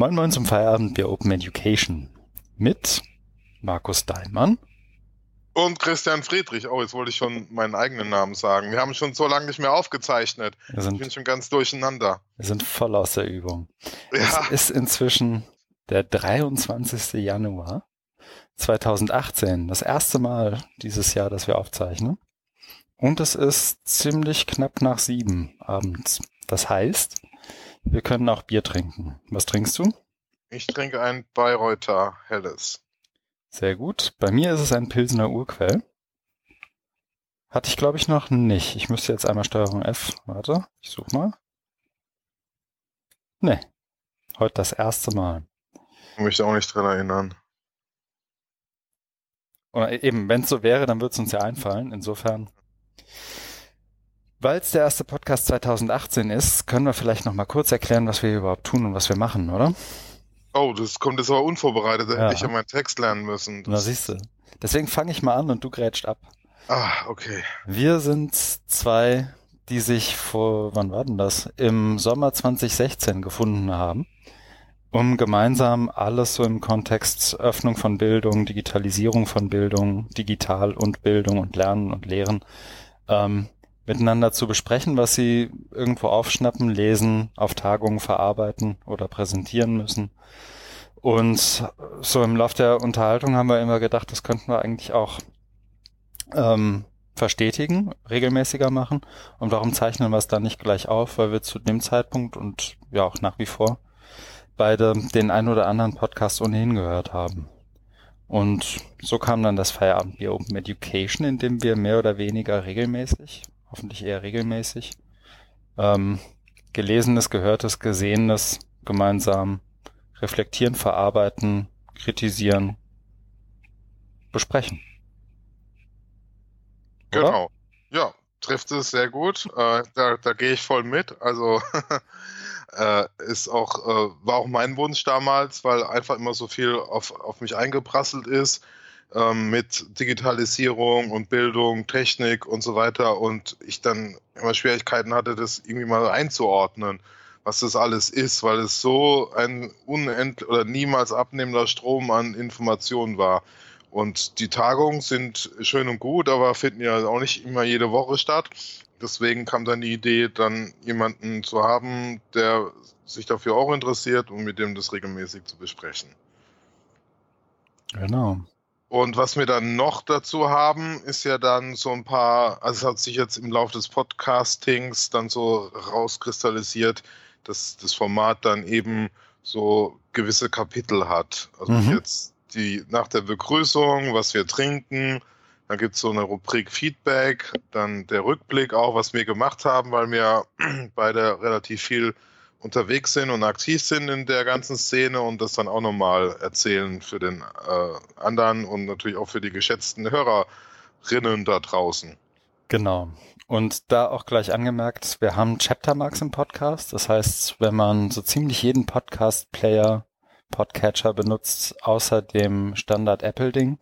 Moin Moin zum Feierabend bei Open Education mit Markus Daimann und Christian Friedrich. Oh, jetzt wollte ich schon meinen eigenen Namen sagen. Wir haben schon so lange nicht mehr aufgezeichnet. Sind, ich bin schon ganz durcheinander. Wir sind voll aus der Übung. Ja. Es ist inzwischen der 23. Januar 2018. Das erste Mal dieses Jahr, dass wir aufzeichnen. Und es ist ziemlich knapp nach sieben abends. Das heißt, wir können auch Bier trinken. Was trinkst du? Ich trinke ein Bayreuther Helles. Sehr gut. Bei mir ist es ein Pilsener Urquell. Hatte ich, glaube ich, noch nicht. Ich müsste jetzt einmal Steuerung F. Warte, ich suche mal. Nee. Heute das erste Mal. Ich mich auch nicht dran erinnern. Oder eben, wenn es so wäre, dann würde es uns ja einfallen. Insofern weil es der erste Podcast 2018 ist, können wir vielleicht noch mal kurz erklären, was wir überhaupt tun und was wir machen, oder? Oh, das kommt jetzt aber unvorbereitet. Da ja. hätte ich ja meinen Text lernen müssen. Das Na, siehst du. Deswegen fange ich mal an und du grätscht ab. Ah, okay. Wir sind zwei, die sich vor, wann war denn das? Im Sommer 2016 gefunden haben, um gemeinsam alles so im Kontext Öffnung von Bildung, Digitalisierung von Bildung, Digital und Bildung und Lernen und Lehren ähm, miteinander zu besprechen, was sie irgendwo aufschnappen, lesen, auf Tagungen verarbeiten oder präsentieren müssen. Und so im Lauf der Unterhaltung haben wir immer gedacht, das könnten wir eigentlich auch ähm, verstetigen, regelmäßiger machen. Und warum zeichnen wir es dann nicht gleich auf? Weil wir zu dem Zeitpunkt und ja auch nach wie vor beide den ein oder anderen Podcast ohnehin gehört haben. Und so kam dann das Feierabendbier Open Education, in dem wir mehr oder weniger regelmäßig hoffentlich eher regelmäßig, ähm, Gelesenes, Gehörtes, Gesehenes gemeinsam reflektieren, verarbeiten, kritisieren, besprechen. Oder? Genau. Ja, trifft es sehr gut. Äh, da, da gehe ich voll mit. Also äh, ist auch, äh, war auch mein Wunsch damals, weil einfach immer so viel auf, auf mich eingeprasselt ist ähm, mit Digitalisierung und Bildung, Technik und so weiter und ich dann immer Schwierigkeiten hatte, das irgendwie mal einzuordnen, was das alles ist, weil es so ein unendlich oder niemals abnehmender Strom an Informationen war. Und die Tagungen sind schön und gut, aber finden ja auch nicht immer jede Woche statt. Deswegen kam dann die Idee, dann jemanden zu haben, der sich dafür auch interessiert und mit dem das regelmäßig zu besprechen. Genau. Und was wir dann noch dazu haben, ist ja dann so ein paar, also es hat sich jetzt im Laufe des Podcastings dann so rauskristallisiert, dass das Format dann eben so gewisse Kapitel hat. Also mhm. jetzt die nach der Begrüßung, was wir trinken, dann gibt es so eine Rubrik Feedback, dann der Rückblick auch, was wir gemacht haben, weil wir beide relativ viel unterwegs sind und aktiv sind in der ganzen Szene und das dann auch nochmal erzählen für den äh, anderen und natürlich auch für die geschätzten Hörerinnen da draußen. Genau. Und da auch gleich angemerkt, wir haben Chaptermarks im Podcast. Das heißt, wenn man so ziemlich jeden Podcast-Player, Podcatcher benutzt, außer dem Standard Apple-Ding,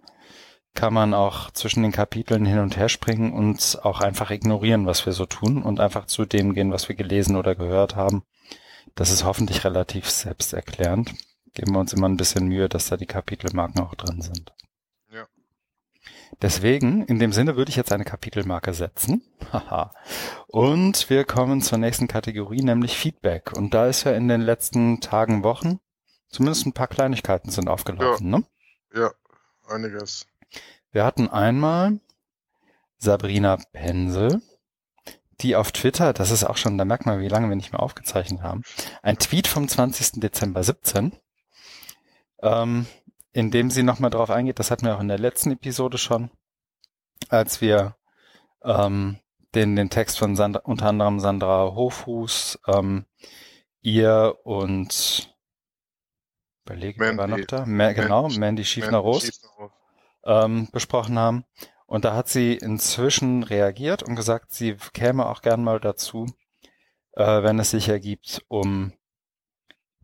kann man auch zwischen den Kapiteln hin und her springen und auch einfach ignorieren, was wir so tun und einfach zu dem gehen, was wir gelesen oder gehört haben. Das ist hoffentlich relativ selbsterklärend. Geben wir uns immer ein bisschen Mühe, dass da die Kapitelmarken auch drin sind. Ja. Deswegen, in dem Sinne würde ich jetzt eine Kapitelmarke setzen. Haha. Und wir kommen zur nächsten Kategorie, nämlich Feedback. Und da ist ja in den letzten Tagen, Wochen zumindest ein paar Kleinigkeiten sind aufgelaufen, ja. ne? Ja, einiges. Wir hatten einmal Sabrina Pensel, die auf Twitter, das ist auch schon, da merkt man, wie lange wir nicht mehr aufgezeichnet haben, ein Tweet vom 20. Dezember 17, ähm, in dem sie nochmal drauf eingeht, das hatten wir auch in der letzten Episode schon, als wir ähm, den, den Text von Sandra, unter anderem Sandra Hofhus, ähm, ihr und überlegen, wer war noch da? Ma genau, Mandy Schiefner-Roos ähm, besprochen haben. Und da hat sie inzwischen reagiert und gesagt, sie käme auch gern mal dazu, äh, wenn es sich ergibt, um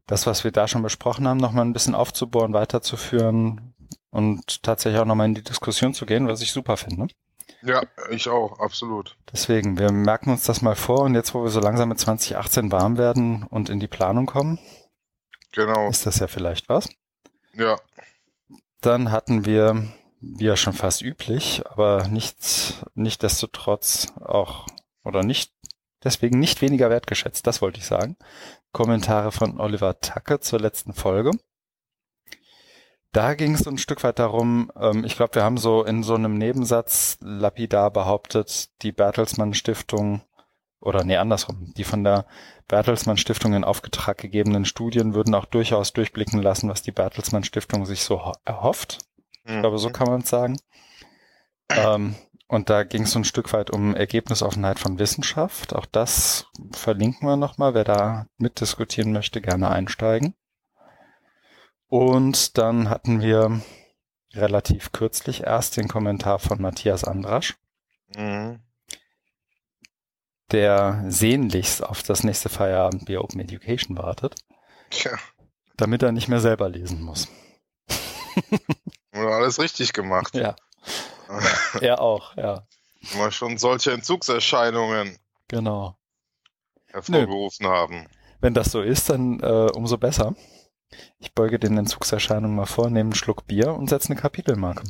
das, was wir da schon besprochen haben, nochmal ein bisschen aufzubohren, weiterzuführen und tatsächlich auch nochmal in die Diskussion zu gehen, was ich super finde. Ja, ich auch, absolut. Deswegen, wir merken uns das mal vor und jetzt, wo wir so langsam mit 2018 warm werden und in die Planung kommen, Genau. ist das ja vielleicht was. Ja. Dann hatten wir, wie ja schon fast üblich, aber nicht, nicht desto trotz auch, oder nicht, deswegen nicht weniger wertgeschätzt, das wollte ich sagen. Kommentare von Oliver Tacke zur letzten Folge. Da ging es ein Stück weit darum, ähm, ich glaube, wir haben so in so einem Nebensatz lapidar behauptet, die Bertelsmann Stiftung oder nee, andersrum, die von der Bertelsmann Stiftung in Auftrag gegebenen Studien würden auch durchaus durchblicken lassen, was die Bertelsmann Stiftung sich so erhofft. Ich glaube, so kann man es sagen. Ähm, und da ging es so ein Stück weit um Ergebnisoffenheit von Wissenschaft. Auch das verlinken wir nochmal. Wer da mitdiskutieren möchte, gerne einsteigen. Und dann hatten wir relativ kürzlich erst den Kommentar von Matthias Andrasch, Mhm. der sehnlichst auf das nächste Feierabendbier Open Education wartet, Tja, damit er nicht mehr selber lesen muss. haben wir alles richtig gemacht. Ja, er auch, ja, Immer schon solche Entzugserscheinungen genau. hervorgerufen haben. Wenn das so ist, dann äh, umso besser. Ich beuge den Entzugserscheinungen mal vor, nehme einen Schluck Bier und setze eine Kapitelmarke.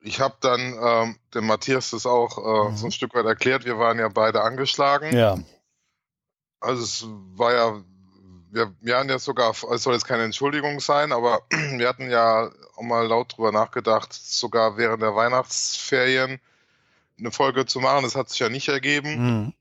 Ich habe dann ähm, dem Matthias das auch äh, Mhm. so ein Stück weit erklärt. Wir waren ja beide angeschlagen. Ja, Also es war ja, wir, wir hatten ja sogar, es soll jetzt keine Entschuldigung sein, aber wir hatten ja auch mal laut drüber nachgedacht, sogar während der Weihnachtsferien eine Folge zu machen. Das hat sich ja nicht ergeben. mhm.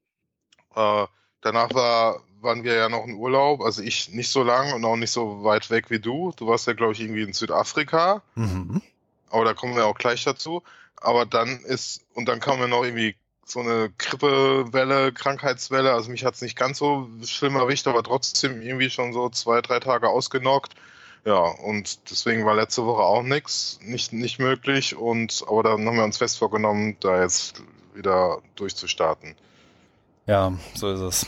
Äh, danach war, waren wir ja noch in Urlaub, also ich nicht so lang und auch nicht so weit weg wie du. Du warst ja, glaube ich, irgendwie in Südafrika, Mhm. aber da kommen wir auch gleich dazu. Aber dann ist, und dann kam ja noch irgendwie so eine Grippewelle, Krankheitswelle. Also mich hat es nicht ganz so schlimm erwischt, aber trotzdem irgendwie schon so zwei, drei Tage ausgenockt. Ja, und deswegen war letzte Woche auch nichts, nicht, nicht möglich. Und aber dann haben wir uns fest vorgenommen, da jetzt wieder durchzustarten. Ja, so ist es.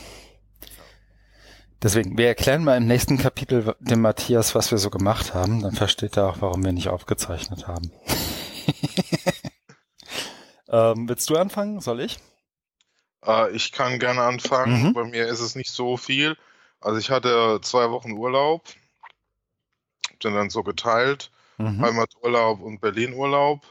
Deswegen, wir erklären mal im nächsten Kapitel dem Matthias, was wir so gemacht haben. Dann versteht er auch, warum wir nicht aufgezeichnet haben. ähm, willst du anfangen? Soll ich? Äh, ich kann gerne anfangen. Mhm. Bei mir ist es nicht so viel. Also ich hatte zwei Wochen Urlaub, den dann so geteilt, Mhm. Heimaturlaub und Berlin-Urlaub.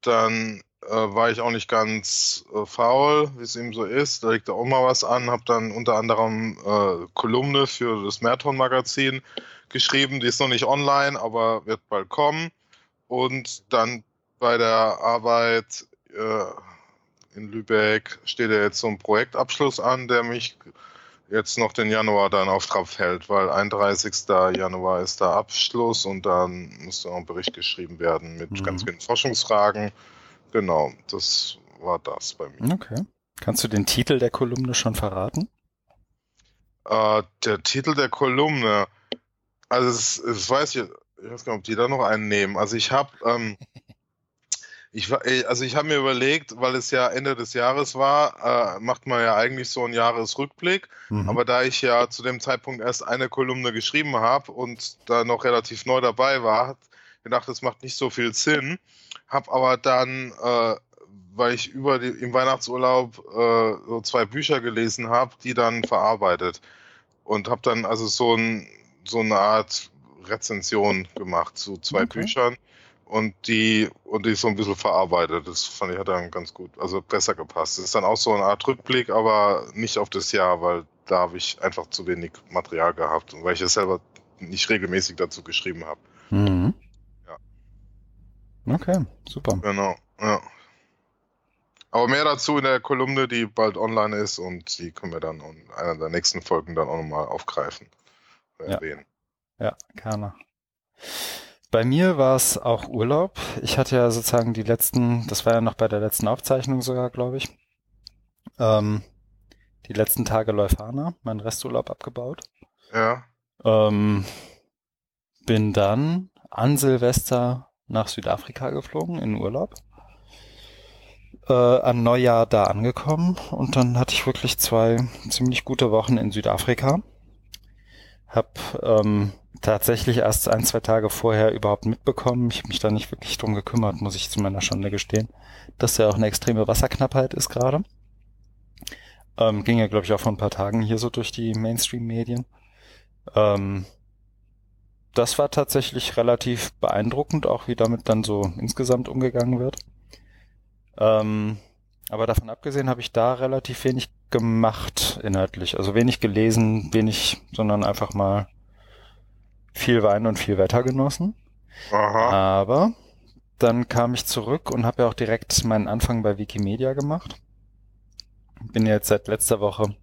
Dann äh, war ich auch nicht ganz äh, faul, wie es eben so ist. Da liegt auch mal was an. Habe dann unter anderem äh, Kolumne für das Marathon-Magazin geschrieben. Die ist noch nicht online, aber wird bald kommen. Und dann bei der Arbeit in Lübeck steht ja jetzt so ein Projektabschluss an, der mich jetzt noch den Januar dann auf Trab hält, weil 31. Januar ist da Abschluss und dann muss dann auch ein Bericht geschrieben werden mit Mhm. ganz vielen Forschungsfragen. Genau, das war das bei mir. Okay. Kannst du den Titel der Kolumne schon verraten? Äh, der Titel der Kolumne, also es, es weiß ich, ich weiß gar nicht, ob die da noch einen nehmen. Also ich habe, ähm, ich war, äh, also ich habe mir überlegt, weil es ja Ende des Jahres war, äh, macht man ja eigentlich so einen Jahresrückblick. Mhm. Aber da ich ja zu dem Zeitpunkt erst eine Kolumne geschrieben habe und da noch relativ neu dabei war, gedacht, das macht nicht so viel Sinn. Hab aber dann, äh, weil ich über die, im Weihnachtsurlaub äh, so zwei Bücher gelesen habe, die dann verarbeitet und habe dann also so, ein, so eine Art Rezension gemacht zu zwei Okay. Büchern und die und die so ein bisschen verarbeitet. Das fand ich hat dann ganz gut, also besser gepasst. Das ist dann auch so eine Art Rückblick, aber nicht auf das Jahr, weil da habe ich einfach zu wenig Material gehabt und weil ich es selber nicht regelmäßig dazu geschrieben habe. Mhm. Ja. Okay, super. Genau, ja. Aber mehr dazu in der Kolumne, die bald online ist und die können wir dann in einer der nächsten Folgen dann auch nochmal aufgreifen. Ja. Erwähnen. Ja, gerne. Bei mir war es auch Urlaub. Ich hatte ja sozusagen die letzten, das war ja noch bei der letzten Aufzeichnung sogar, glaube ich, ähm, die letzten Tage Leuphana, meinen Resturlaub abgebaut. Ja, Ähm, bin dann an Silvester nach Südafrika geflogen in Urlaub. Äh, an Neujahr da angekommen und dann hatte ich wirklich zwei ziemlich gute Wochen in Südafrika. Hab ähm, tatsächlich erst ein, zwei Tage vorher überhaupt mitbekommen. Ich habe mich da nicht wirklich drum gekümmert, muss ich zu meiner Schande gestehen, dass ja auch eine extreme Wasserknappheit ist gerade. Ähm, ging ja, glaube ich, auch vor ein paar Tagen hier so durch die Mainstream-Medien. Ähm, das war tatsächlich relativ beeindruckend, auch wie damit dann so insgesamt umgegangen wird. Ähm, aber davon abgesehen habe ich da relativ wenig gemacht inhaltlich. Also wenig gelesen, wenig, sondern einfach mal viel Wein und viel Wetter genossen. Aha. Aber dann kam ich zurück und habe ja auch direkt meinen Anfang bei Wikimedia gemacht. Bin jetzt seit letzter Woche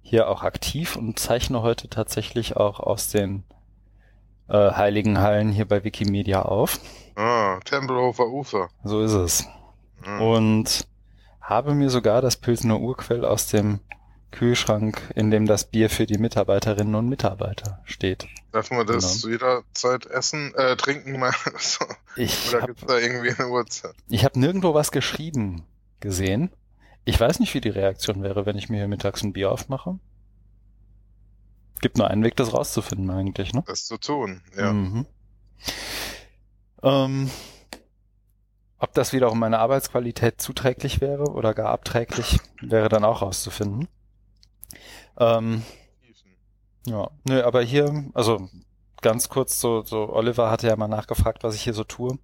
hier auch aktiv und zeichne heute tatsächlich auch aus den äh, Heiligen Hallen hier bei Wikimedia auf. Ah, Tempelhofer Ufer. So ist es. Hm. Und habe mir sogar das Pilsener Urquell aus dem Kühlschrank, in dem das Bier für die Mitarbeiterinnen und Mitarbeiter steht. Darf man das jederzeit essen, äh, trinken? Mal? So. Ich Oder habe gibt's da irgendwie eine Uhrzeit? ich hab nirgendwo was geschrieben gesehen. Ich weiß nicht, wie die Reaktion wäre, wenn ich mir hier mittags ein Bier aufmache. Gibt nur einen Weg, das rauszufinden eigentlich, ne? Das zu tun, ja. Mhm. Ähm, ob das wiederum meiner Arbeitsqualität zuträglich wäre oder gar abträglich, wäre dann auch rauszufinden. Ähm, ja, nö, aber hier, also ganz kurz so, so Oliver hatte ja mal nachgefragt, was ich hier so tue.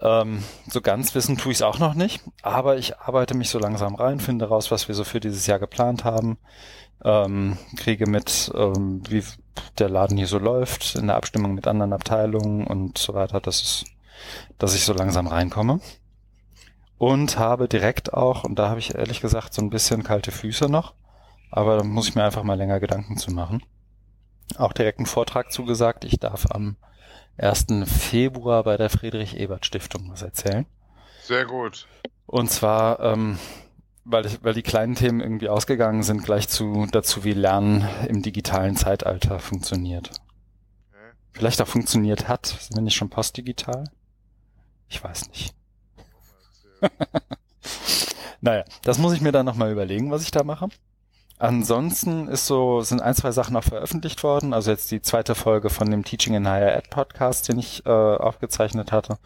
Ähm, so ganz wissen tue ich es auch noch nicht, aber ich arbeite mich so langsam rein, finde raus, was wir so für dieses Jahr geplant haben, ähm, kriege mit, ähm, wie der Laden hier so läuft, in der Abstimmung mit anderen Abteilungen und so weiter, dass es, dass ich so langsam reinkomme. Und habe direkt auch, und da habe ich ehrlich gesagt so ein bisschen kalte Füße noch, aber da muss ich mir einfach mal länger Gedanken zu machen. Auch direkt einen Vortrag zugesagt. Ich darf am 1. Februar bei der Friedrich-Ebert-Stiftung was erzählen. Sehr gut. Und zwar, ähm, weil, ich, weil die kleinen Themen irgendwie ausgegangen sind, gleich zu dazu, wie Lernen im digitalen Zeitalter funktioniert. Okay. Vielleicht auch funktioniert hat, sind wir nicht schon postdigital? Ich weiß nicht. naja, das muss ich mir dann nochmal überlegen, was ich da mache. Ansonsten ist so, sind ein, zwei Sachen auch veröffentlicht worden. Also jetzt die zweite Folge von dem Teaching in Higher Ed Podcast, den ich äh, aufgezeichnet hatte.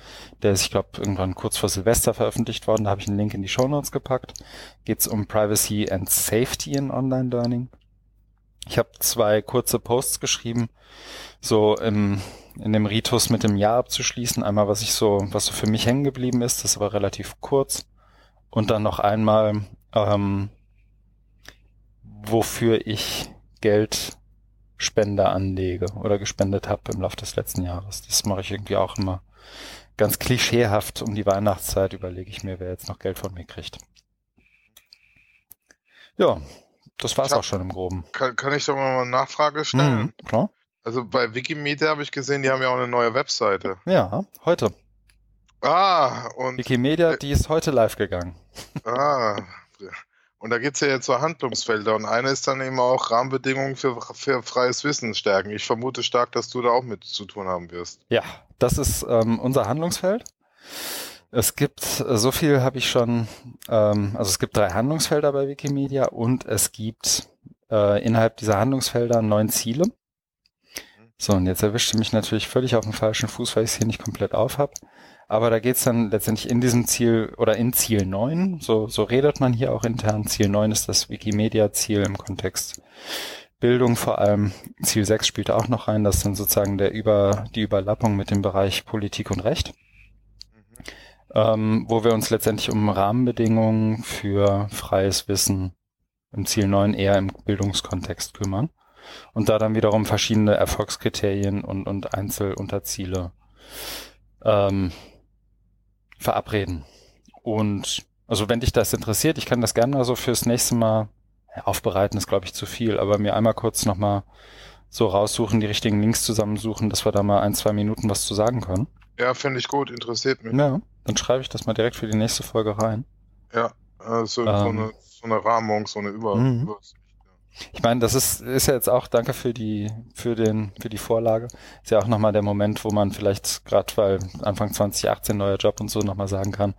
Der ist, ich glaube, irgendwann kurz vor Silvester veröffentlicht worden. Da habe ich einen Link in die Show Notes gepackt. Geht's um Privacy and Safety in Online Learning. Ich habe zwei kurze Posts geschrieben, so im, in dem Ritus mit dem Jahr abzuschließen. Einmal, was ich so, was so für mich hängen geblieben ist, das ist aber relativ kurz. Und dann noch einmal, ähm, wofür ich Geldspender anlege oder gespendet habe im Laufe des letzten Jahres. Das mache ich irgendwie auch immer ganz klischeehaft um die Weihnachtszeit überlege ich mir, wer jetzt noch Geld von mir kriegt. Ja, das war's hab- auch schon im Groben. Kann, kann ich doch mal eine Nachfrage stellen? Mhm, klar. Also bei Wikimedia habe ich gesehen, die haben ja auch eine neue Webseite. Ja, heute. Ah, und, Wikimedia, die ist heute live gegangen. ah, und da geht's ja jetzt so Handlungsfelder und eine ist dann eben auch Rahmenbedingungen für, für freies Wissen stärken. Ich vermute stark, dass du da auch mit zu tun haben wirst. Ja, das ist ähm, unser Handlungsfeld. Es gibt, äh, so viel habe ich schon, ähm, also es gibt drei Handlungsfelder bei Wikimedia und es gibt äh, innerhalb dieser Handlungsfelder neun Ziele. So, und jetzt erwischte mich natürlich völlig auf dem falschen Fuß, weil ich es hier nicht komplett auf habe. Aber da geht's dann letztendlich in diesem Ziel oder in Ziel 9, so, so redet man hier auch intern. Ziel 9 ist das Wikimedia-Ziel im Kontext Bildung vor allem. Ziel 6 spielt auch noch rein, das ist dann sozusagen der Über, die Überlappung mit dem Bereich Politik und Recht, ähm, wo wir uns letztendlich um Rahmenbedingungen für freies Wissen im Ziel 9 eher im Bildungskontext kümmern und da dann wiederum verschiedene Erfolgskriterien und, und Einzelunterziele ähm, verabreden. Und also wenn dich das interessiert, ich kann das gerne mal so fürs nächste Mal aufbereiten, ist glaube ich zu viel, aber mir einmal kurz nochmal so raussuchen, die richtigen Links zusammensuchen, dass wir da mal ein, zwei Minuten was zu sagen können. Ja, finde ich gut, interessiert mich. Ja, dann schreibe ich das mal direkt für die nächste Folge rein. Ja, also so, Ähm. eine, so eine Rahmung, so eine Über Mhm. Ich meine, das ist, ist ja jetzt auch, danke für die, für den, für die Vorlage. Ist ja auch nochmal der Moment, wo man vielleicht gerade, weil Anfang 2018 neuer Job und so nochmal sagen kann,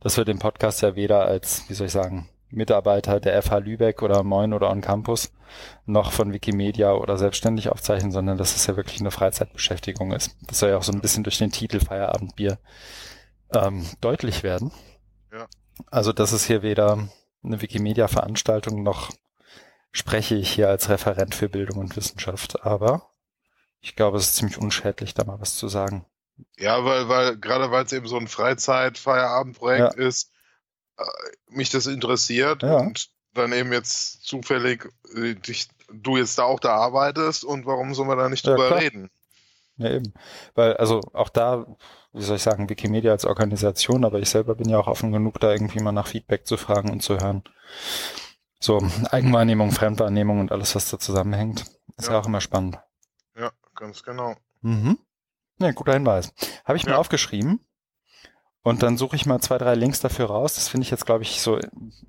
dass wir den Podcast ja weder als, wie soll ich sagen, Mitarbeiter der FH Lübeck oder Moin oder On Campus noch von Wikimedia oder selbstständig aufzeichnen, sondern dass es ja wirklich eine Freizeitbeschäftigung ist. Das soll ja auch so ein bisschen durch den Titel Feierabendbier ähm, deutlich werden. Ja. Also das ist hier weder eine Wikimedia-Veranstaltung noch spreche ich hier als Referent für Bildung und Wissenschaft, aber ich glaube, es ist ziemlich unschädlich, da mal was zu sagen. Ja, weil, weil, gerade weil es eben so ein Freizeit-Feierabendprojekt Ja. ist, äh, mich das interessiert Ja. und dann eben jetzt zufällig äh, dich, du jetzt da auch da arbeitest und warum soll man da nicht Ja, drüber klar. reden? Ja, eben. Weil, also auch da, wie soll ich sagen, Wikimedia als Organisation, aber ich selber bin ja auch offen genug, da irgendwie mal nach Feedback zu fragen und zu hören. So, Eigenwahrnehmung, Fremdwahrnehmung und alles, was da zusammenhängt. Ist ja, Ja. auch immer spannend. Ja, ganz genau. Mhm. Ja, guter Hinweis. Habe ich mir Ja. aufgeschrieben. Und dann suche ich mal zwei, drei Links dafür raus. Das finde ich jetzt, glaube ich, so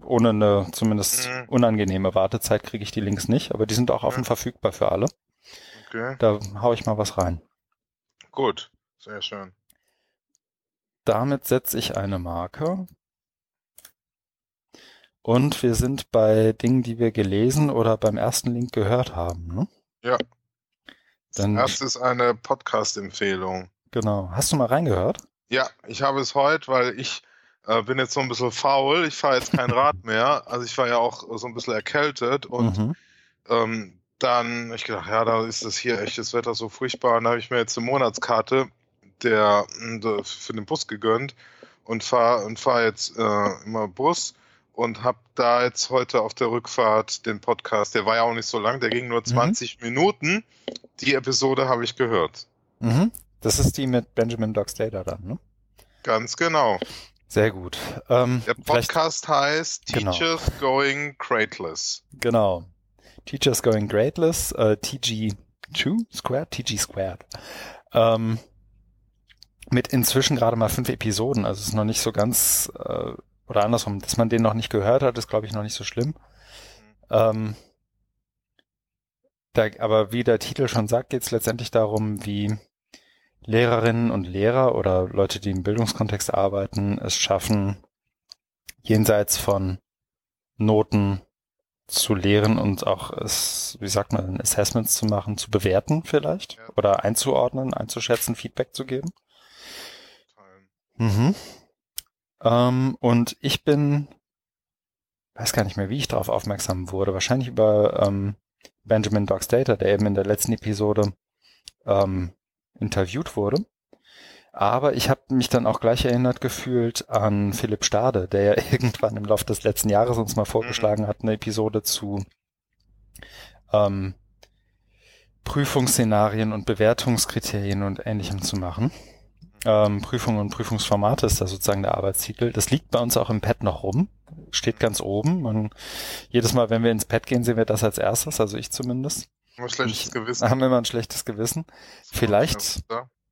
ohne eine zumindest Mhm. unangenehme Wartezeit kriege ich die Links nicht, aber die sind auch offen Ja. verfügbar für alle. Okay, Da hau ich mal was rein. gut. Sehr schön. Damit setze ich eine Marke. Und wir sind bei Dingen, die wir gelesen oder beim ersten Link gehört haben. Ne? Ja. Dann- Das ist eine Podcast-Empfehlung. Genau. Hast du mal reingehört? Ja, ich habe es heute, weil ich äh, bin jetzt so ein bisschen faul. Ich fahre jetzt kein Rad mehr. Also ich war ja auch so ein bisschen erkältet und Mhm. ähm, dann ich gedacht, ja, da ist das hier echt das Wetter so furchtbar. Und da habe ich mir jetzt eine Monatskarte der, der für den Bus gegönnt und fahre und fahr jetzt äh, immer Bus und habe da jetzt heute auf der Rückfahrt den Podcast, der war ja auch nicht so lang, der ging nur 20 Minuten. Die Episode habe ich gehört. Mhm. Das ist die mit Benjamin Dockstader dann, ne? Ganz genau. Sehr gut. Ähm, Der Podcast heißt Genau. Teachers Going Crateless. genau. Teachers Going Grateless, äh, TG2 Squared, TG Squared. Ähm, mit inzwischen gerade mal fünf Episoden, also es ist noch nicht so ganz, äh, oder andersrum, dass man den noch nicht gehört hat, ist glaube ich noch nicht so schlimm. Ähm, da, aber wie der Titel schon sagt, geht es letztendlich darum, wie Lehrerinnen und Lehrer oder Leute, die im Bildungskontext arbeiten, es schaffen, jenseits von Noten zu lehren und auch es, wie sagt man, Assessments zu machen, zu bewerten vielleicht Ja. oder einzuordnen, einzuschätzen, Feedback zu geben. Mhm. Ähm, und ich bin, weiß gar nicht mehr, wie ich darauf aufmerksam wurde. Wahrscheinlich über ähm, Benjamin Dockstader, der eben in der letzten Episode ähm, interviewt wurde. Aber ich habe mich dann auch gleich erinnert gefühlt an Philipp Stade, der ja irgendwann im Laufe des letzten Jahres uns mal vorgeschlagen hat, eine Episode zu ähm, Prüfungsszenarien und Bewertungskriterien und Ähnlichem zu machen. Ähm, Prüfung und Prüfungsformate ist da sozusagen der Arbeitstitel. Das liegt bei uns auch im Pad noch rum, steht ganz oben. Und jedes Mal, wenn wir ins Pad gehen, sehen wir das als erstes, also ich zumindest. Ein schlechtes Gewissen. Haben immer ein schlechtes Gewissen. Vielleicht,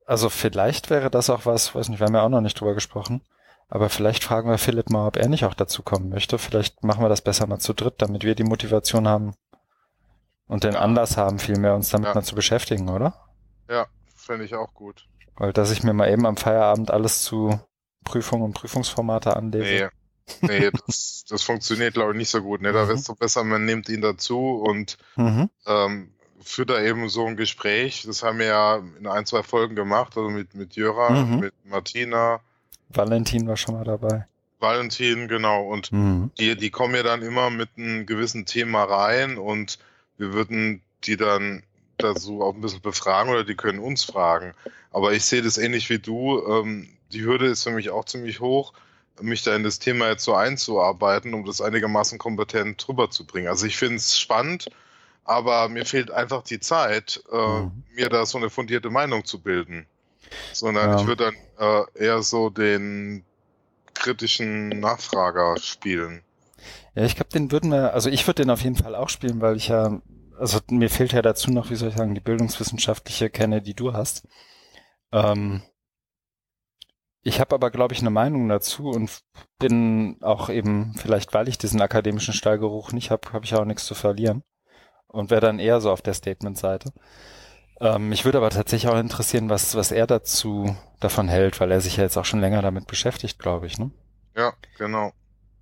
also vielleicht wäre das auch was, weiß nicht, wir haben ja auch noch nicht drüber gesprochen. Aber vielleicht fragen wir Philipp mal, ob er nicht auch dazu kommen möchte. Vielleicht machen wir das besser mal zu dritt, damit wir die Motivation haben und den. Anlass haben, viel mehr uns damit Ja. mal zu beschäftigen, oder? Ja, fände ich auch gut. Weil dass ich mir mal eben am Feierabend alles zu Prüfungen und Prüfungsformate anlese. Nee, nee das, das funktioniert, glaube ich, nicht so gut. Ne? Da Mhm. wäre es doch besser, man nimmt ihn dazu und Mhm. ähm, führt da eben so ein Gespräch. Das haben wir ja in ein, zwei Folgen gemacht, also mit, mit Jöra, Mhm. mit Martina, Valentin war schon mal dabei. Valentin, genau. Und Mhm. die, die kommen ja dann immer mit einem gewissen Thema rein und wir würden die dann dazu auch ein bisschen befragen oder die können uns fragen. Aber ich sehe das ähnlich wie du. Ähm, die Hürde ist für mich auch ziemlich hoch, mich da in das Thema jetzt so einzuarbeiten, um das einigermaßen kompetent drüber zu bringen. Also ich finde es spannend, aber mir fehlt einfach die Zeit, äh, Mhm. mir da so eine fundierte Meinung zu bilden. Sondern Ja. ich würde dann äh, eher so den kritischen Nachfrager spielen. Ja, ich glaube, den würden wir, also ich würde den auf jeden Fall auch spielen, weil ich ja, also mir fehlt ja dazu noch, wie soll ich sagen, die bildungswissenschaftliche Kenne, die du hast. Ähm, ich habe aber, glaube ich, eine Meinung dazu und bin auch eben, vielleicht weil ich diesen akademischen Stallgeruch nicht habe, habe ich auch nichts zu verlieren und wäre dann eher so auf der Statement-Seite. Ähm, mich würde aber tatsächlich auch interessieren, was, was er dazu davon hält, weil er sich ja jetzt auch schon länger damit beschäftigt, glaube ich, ne? Ja, genau.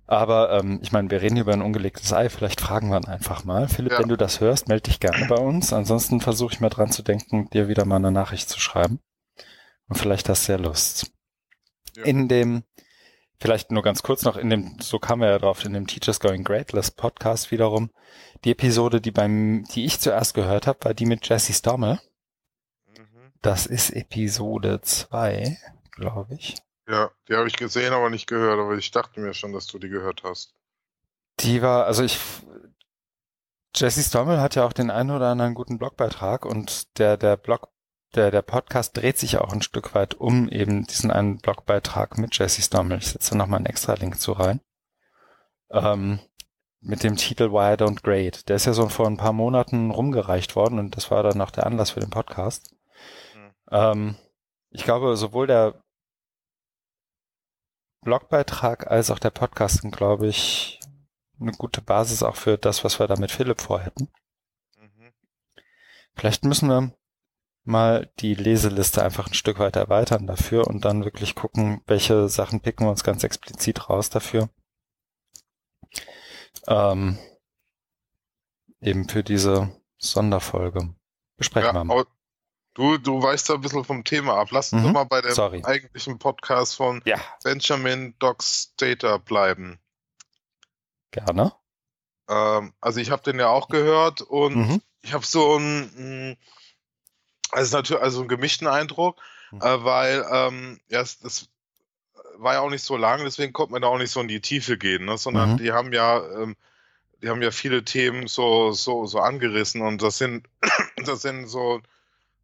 Aber ähm, ich meine, wir reden hier über ein ungelegtes Ei. Vielleicht fragen wir ihn einfach mal. Philipp, Ja. wenn du das hörst, melde dich gerne bei uns. Ansonsten versuche ich mal dran zu denken, dir wieder mal eine Nachricht zu schreiben. Und vielleicht hast du ja Lust. Ja. In dem, vielleicht nur ganz kurz noch, in dem, so kam er ja drauf, in dem Teachers Going Greatless Podcast wiederum, die Episode, die beim, die ich zuerst gehört habe, war die mit Jesse Stommel. Das ist Episode 2, glaube ich. Ja, die habe ich gesehen, aber nicht gehört, aber ich dachte mir schon, dass du die gehört hast. Die war, also ich, Jesse Stommel hat ja auch den einen oder anderen guten Blogbeitrag und der, der Blog, der, der Podcast dreht sich auch ein Stück weit um eben diesen einen Blogbeitrag mit Jesse Stommel. Ich setze nochmal einen extra Link zu rein. Ähm, mit dem Titel Why I Don't Grade. Der ist ja so vor ein paar Monaten rumgereicht worden und das war dann auch der Anlass für den Podcast. Mhm. Ähm, ich glaube, sowohl der Blogbeitrag als auch der Podcast sind, glaube ich, eine gute Basis auch für das, was wir da mit Philipp vorhätten. Mhm. Vielleicht müssen wir mal die Leseliste einfach ein Stück weit erweitern dafür und dann wirklich gucken, welche Sachen picken wir uns ganz explizit raus dafür. Ähm, eben für diese Sonderfolge. Besprechen ja, wir mal. Du, du weichst da ein bisschen vom Thema ab. Lass uns mhm. doch mal bei dem Sorry. eigentlichen Podcast von ja. Benjamin Docs Data bleiben. Gerne. Ähm, also ich habe den ja auch gehört und mhm. ich habe so einen, also natürlich also einen gemischten Eindruck, mhm. äh, weil ähm, ja, es, das war ja auch nicht so lang, deswegen konnte man da auch nicht so in die Tiefe gehen, ne? sondern mhm. die haben ja ähm, die haben ja viele Themen so so so angerissen und das sind das sind so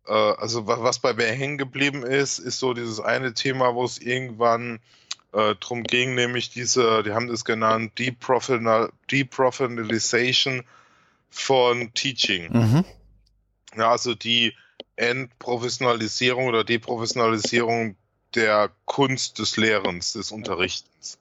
äh, also was bei mir hängen geblieben ist, ist so dieses eine Thema, wo es irgendwann äh, drum ging, nämlich diese, die haben das genannt, Deprofessionalization von Teaching. Mhm. Ja, also die Entprofessionalisierung oder Deprofessionalisierung der Kunst des Lehrens, des Unterrichtens.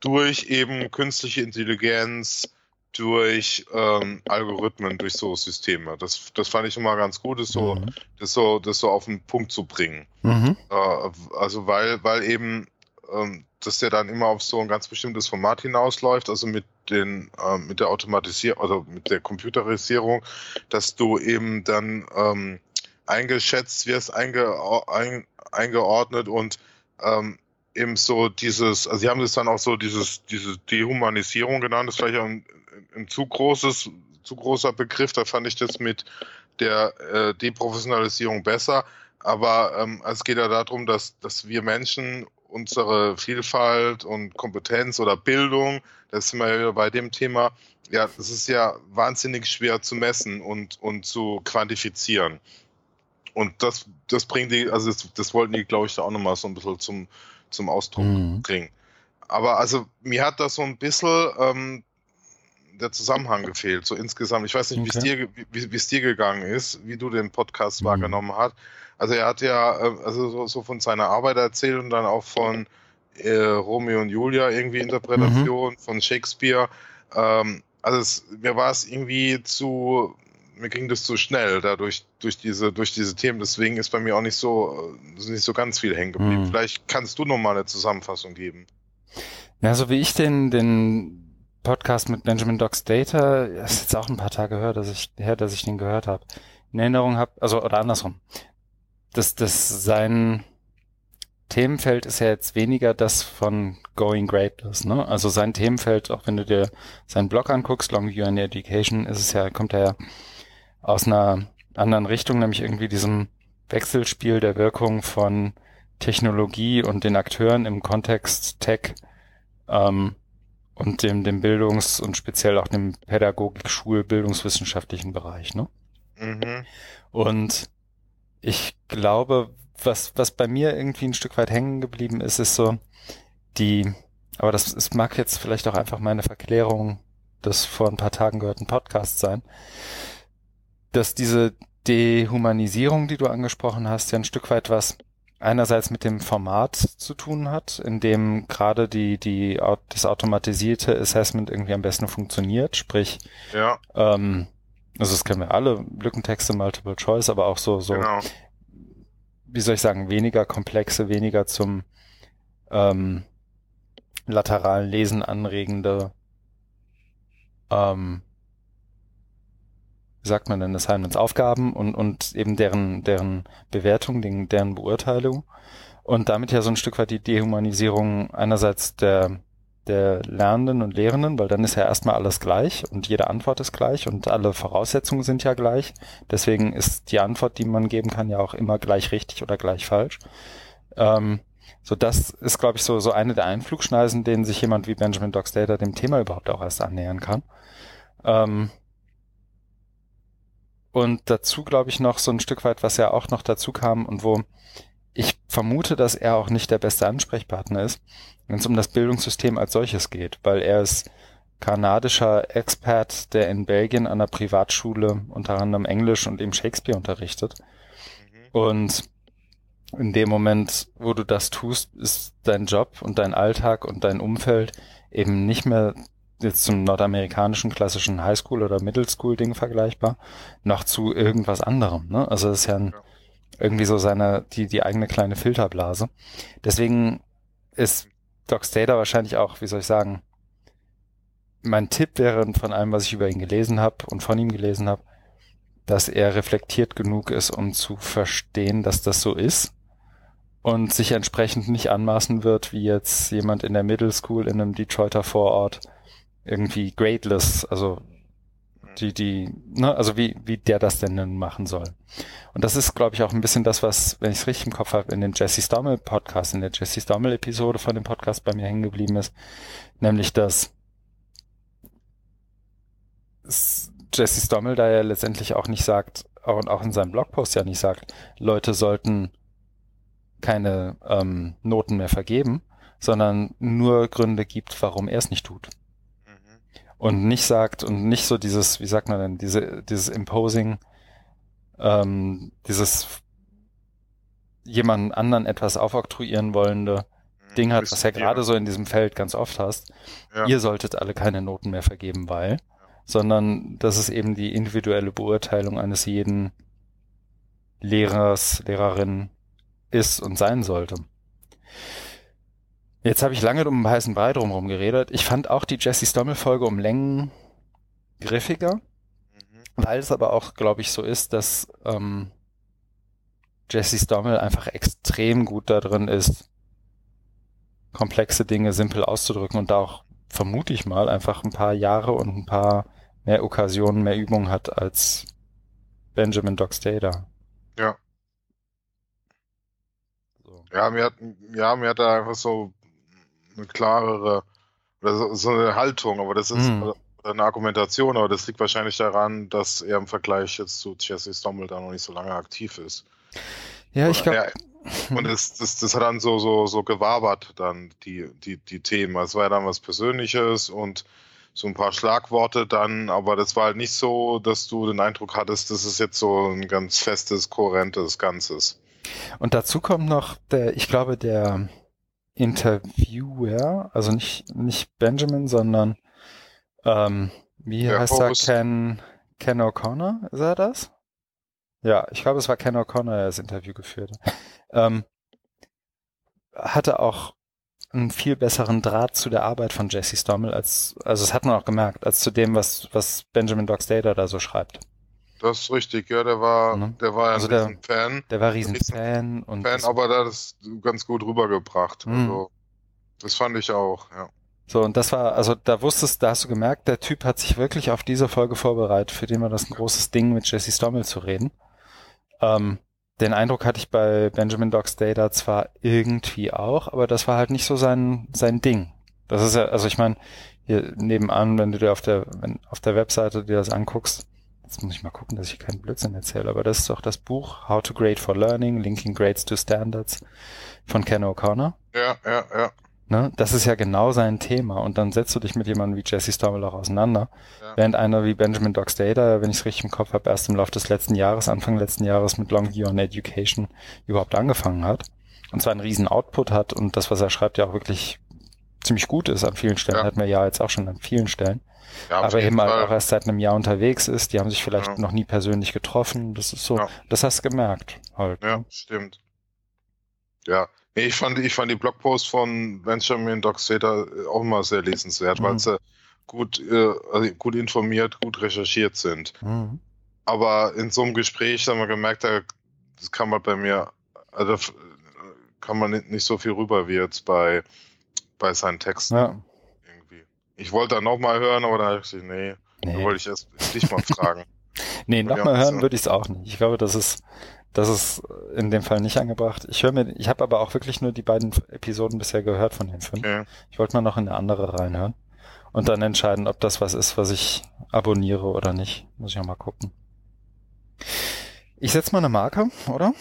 Durch eben künstliche Intelligenz, durch ähm, Algorithmen, durch so Systeme. Das, das fand ich immer ganz gut, das so, mhm. das so, das so auf den Punkt zu bringen. Mhm. Äh, also weil, weil eben ähm, dass der dann immer auf so ein ganz bestimmtes Format hinausläuft, also mit den, äh, mit der Automatisierung, also mit der Computerisierung, dass du eben dann ähm, eingeschätzt wirst, einge, ein, eingeordnet und ähm, eben so dieses, also sie haben das dann auch so dieses, diese Dehumanisierung genannt, das ist vielleicht ein, ein zu großes, zu großer Begriff, da fand ich das mit der äh, Deprofessionalisierung besser. Aber ähm, es geht ja darum, dass, dass wir Menschen unsere Vielfalt und Kompetenz oder Bildung, das sind wir ja wieder bei dem Thema, ja, das ist ja wahnsinnig schwer zu messen und, und zu quantifizieren. Und das, das bringt die, also das, das wollten die, glaube ich, da auch nochmal so ein bisschen zum, zum Ausdruck mhm. bringen. Aber also mir hat das so ein bisschen ähm, der Zusammenhang gefehlt, so insgesamt. Ich weiß nicht, okay. wie es dir, dir gegangen ist, wie du den Podcast mhm. wahrgenommen hast. Also er hat ja äh, also so, so, von seiner Arbeit erzählt und dann auch von äh, Romeo und Julia irgendwie Interpretation, mhm. von Shakespeare. Ähm, also es, mir war es irgendwie zu, mir ging das zu schnell dadurch durch diese durch diese Themen. Deswegen ist bei mir auch nicht so nicht so ganz viel hängen geblieben. Mhm. Vielleicht kannst du noch mal eine Zusammenfassung geben. Ja, so wie ich den den Podcast mit Benjamin Docks Data, das ist jetzt auch ein paar Tage her, dass ich her, dass ich den gehört habe. In Erinnerung habe, also oder andersrum das, das sein Themenfeld ist ja jetzt weniger das von Going Gradeless, ne? Also sein Themenfeld, auch wenn du dir seinen Blog anguckst, Long View in Education, ist es ja, kommt er ja aus einer anderen Richtung, nämlich irgendwie diesem Wechselspiel der Wirkung von Technologie und den Akteuren im Kontext Tech ähm, und dem, dem Bildungs- und speziell auch dem Pädagogik-, Schul-, Bildungswissenschaftlichen Bereich, ne? Mhm. Und ich glaube, was, was bei mir irgendwie ein Stück weit hängen geblieben ist, ist so die, aber das, es mag jetzt vielleicht auch einfach meine Verklärung des vor ein paar Tagen gehörten Podcasts sein, dass diese Dehumanisierung, die du angesprochen hast, ja ein Stück weit was einerseits mit dem Format zu tun hat, in dem gerade die, die, das automatisierte Assessment irgendwie am besten funktioniert, sprich, ja. ähm, also das kennen wir alle, Lückentexte, Multiple Choice, aber auch so, so, genau. wie soll ich sagen, weniger komplexe, weniger zum ähm, lateralen Lesen anregende, ähm, wie sagt man denn, Assignments, Aufgaben und, und eben deren, deren Bewertung, den, deren Beurteilung und damit ja so ein Stück weit die Dehumanisierung einerseits der der Lernenden und Lehrenden, weil dann ist ja erstmal alles gleich und jede Antwort ist gleich und alle Voraussetzungen sind ja gleich. Deswegen ist die Antwort, die man geben kann, ja auch immer gleich richtig oder gleich falsch. Ähm, so, das ist, glaube ich, so, so eine der Einflugschneisen, denen sich jemand wie Benjamin Dockstader dem Thema überhaupt auch erst annähern kann. Ähm, und dazu, glaube ich, noch so ein Stück weit, was ja auch noch dazu kam und wo ich vermute, dass er auch nicht der beste Ansprechpartner ist, wenn es um das Bildungssystem als solches geht, weil er ist kanadischer Expert, der in Belgien an der Privatschule unter anderem Englisch und eben Shakespeare unterrichtet. Mhm. Und in dem Moment, wo du das tust, ist dein Job und dein Alltag und dein Umfeld eben nicht mehr jetzt zum nordamerikanischen klassischen Highschool- oder Middle School-Ding vergleichbar, noch zu irgendwas anderem. Ne? Also das ist ja, ein, irgendwie so seine, die, die eigene kleine Filterblase. Deswegen ist Doc Stater wahrscheinlich auch, wie soll ich sagen, mein Tipp wäre von allem, was ich über ihn gelesen habe und von ihm gelesen habe, dass er reflektiert genug ist, um zu verstehen, dass das so ist und sich entsprechend nicht anmaßen wird, wie jetzt jemand in der Middle School in einem Detroiter Vorort irgendwie gradeless, also die, die, ne, also wie, wie der das denn nun machen soll. Und das ist, glaube ich, auch ein bisschen das, was, wenn ich es richtig im Kopf habe, in dem Jesse Stommel Podcast, in der Jesse Stommel Episode von dem Podcast bei mir hängen geblieben ist, nämlich dass Jesse Stommel da ja letztendlich auch nicht sagt, und auch in seinem Blogpost ja nicht sagt, Leute sollten keine ähm, Noten mehr vergeben, sondern nur Gründe gibt, warum er es nicht tut und nicht sagt und nicht so dieses, wie sagt man denn, diese, dieses Imposing, ähm, dieses jemanden anderen etwas aufoktroyieren wollende mhm, Ding hat, was ja gerade so in diesem Feld ganz oft hast. Ja. Ihr solltet alle keine Noten mehr vergeben, weil, ja. sondern das ist eben die individuelle Beurteilung eines jeden Lehrers, Lehrerin ist und sein sollte. Jetzt habe ich lange um den heißen Brei drumherum geredet. Ich fand auch die Jesse Stommel-Folge um Längen griffiger, mhm. weil es aber auch, glaube ich, so ist, dass ähm, Jesse Stommel einfach extrem gut da drin ist, komplexe Dinge simpel auszudrücken und da auch, vermute ich mal, einfach ein paar Jahre und ein paar mehr Okkasionen, mehr Übung hat als Benjamin Dockstader. Ja. So. Ja, mir hat, ja, mir hat er einfach so eine klarere oder so, so eine Haltung, aber das ist mhm. eine Argumentation, aber das liegt wahrscheinlich daran, dass er im Vergleich jetzt zu Jesse Stommel da noch nicht so lange aktiv ist. Ja, ich glaube. Und das, das, das hat dann so, so, so gewabert, dann die, die, die Themen. Es war ja dann was Persönliches und so ein paar Schlagworte dann, aber das war halt nicht so, dass du den Eindruck hattest, das ist jetzt so ein ganz festes, kohärentes Ganzes. Und dazu kommt noch der, ich glaube, der, Interviewer, also nicht, nicht Benjamin, sondern ähm, wie Der heißt Host. er? Ken, Ken O'Connor, ist er das? Ja, ich glaube, es war Ken O'Connor, der das Interview geführt hat. Ähm, hatte auch einen viel besseren Draht zu der Arbeit von Jesse Stommel als, also das hat man auch gemerkt, als zu dem, was, was Benjamin Dockstader da so schreibt. Das ist richtig, ja, der war, mhm. der war ja also ein der, Fan. Der war Riesenfan und. Fan, aber da das ganz gut rübergebracht. Mhm. Also, das fand ich auch, ja. So, und das war, also da wusstest, da hast du gemerkt, der Typ hat sich wirklich auf diese Folge vorbereitet, für den war das ein großes Ding, mit Jesse Stommel zu reden. Ähm, den Eindruck hatte ich bei Benjamin Docs Data zwar irgendwie auch, aber das war halt nicht so sein, sein Ding. Das ist ja, also ich meine, hier nebenan, wenn du dir auf der, wenn, auf der Webseite dir das anguckst, Jetzt muss ich mal gucken, dass ich keinen Blödsinn erzähle, aber das ist doch das Buch How to Grade for Learning, Linking Grades to Standards von Ken O'Connor. Ja, ja, ja. Ne? Das ist ja genau sein Thema und dann setzt du dich mit jemandem wie Jesse Stommel auch auseinander. Ja. Während einer wie Benjamin Dockstader, wenn ich es richtig im Kopf habe, erst im Laufe des letzten Jahres, Anfang letzten Jahres mit Longview on Education überhaupt angefangen hat und zwar einen riesen Output hat und das, was er schreibt, ja auch wirklich ziemlich gut ist an vielen Stellen, ja. hat man ja jetzt auch schon an vielen Stellen. Ja, aber eben auch erst seit einem Jahr unterwegs ist. Die haben sich vielleicht ja. noch nie persönlich getroffen. Das ist so, ja. das hast du gemerkt halt. Ja, ne? stimmt. Ja, nee, ich fand, ich fand die Blogpost von Benjamin Dockstater auch mal sehr lesenswert, mhm. weil sie gut, äh, also gut informiert, gut recherchiert sind. Mhm. Aber in so einem Gespräch haben wir gemerkt, das kann man bei mir, also kann man nicht, nicht so viel rüber wie jetzt bei, bei seinen Texten. Ja. Ich wollte da nochmal hören, aber dann habe ich gesagt, nee, nee. wollte ich erst dich mal fragen. nee, nochmal hören würde ich es auch nicht. Ich glaube, das ist, das ist in dem Fall nicht angebracht. Ich höre mir, ich habe aber auch wirklich nur die beiden Episoden bisher gehört von den fünf. Okay. Ich wollte mal noch in eine andere reinhören und dann entscheiden, ob das was ist, was ich abonniere oder nicht. Muss ich auch mal gucken. Ich setze mal eine Marke, oder?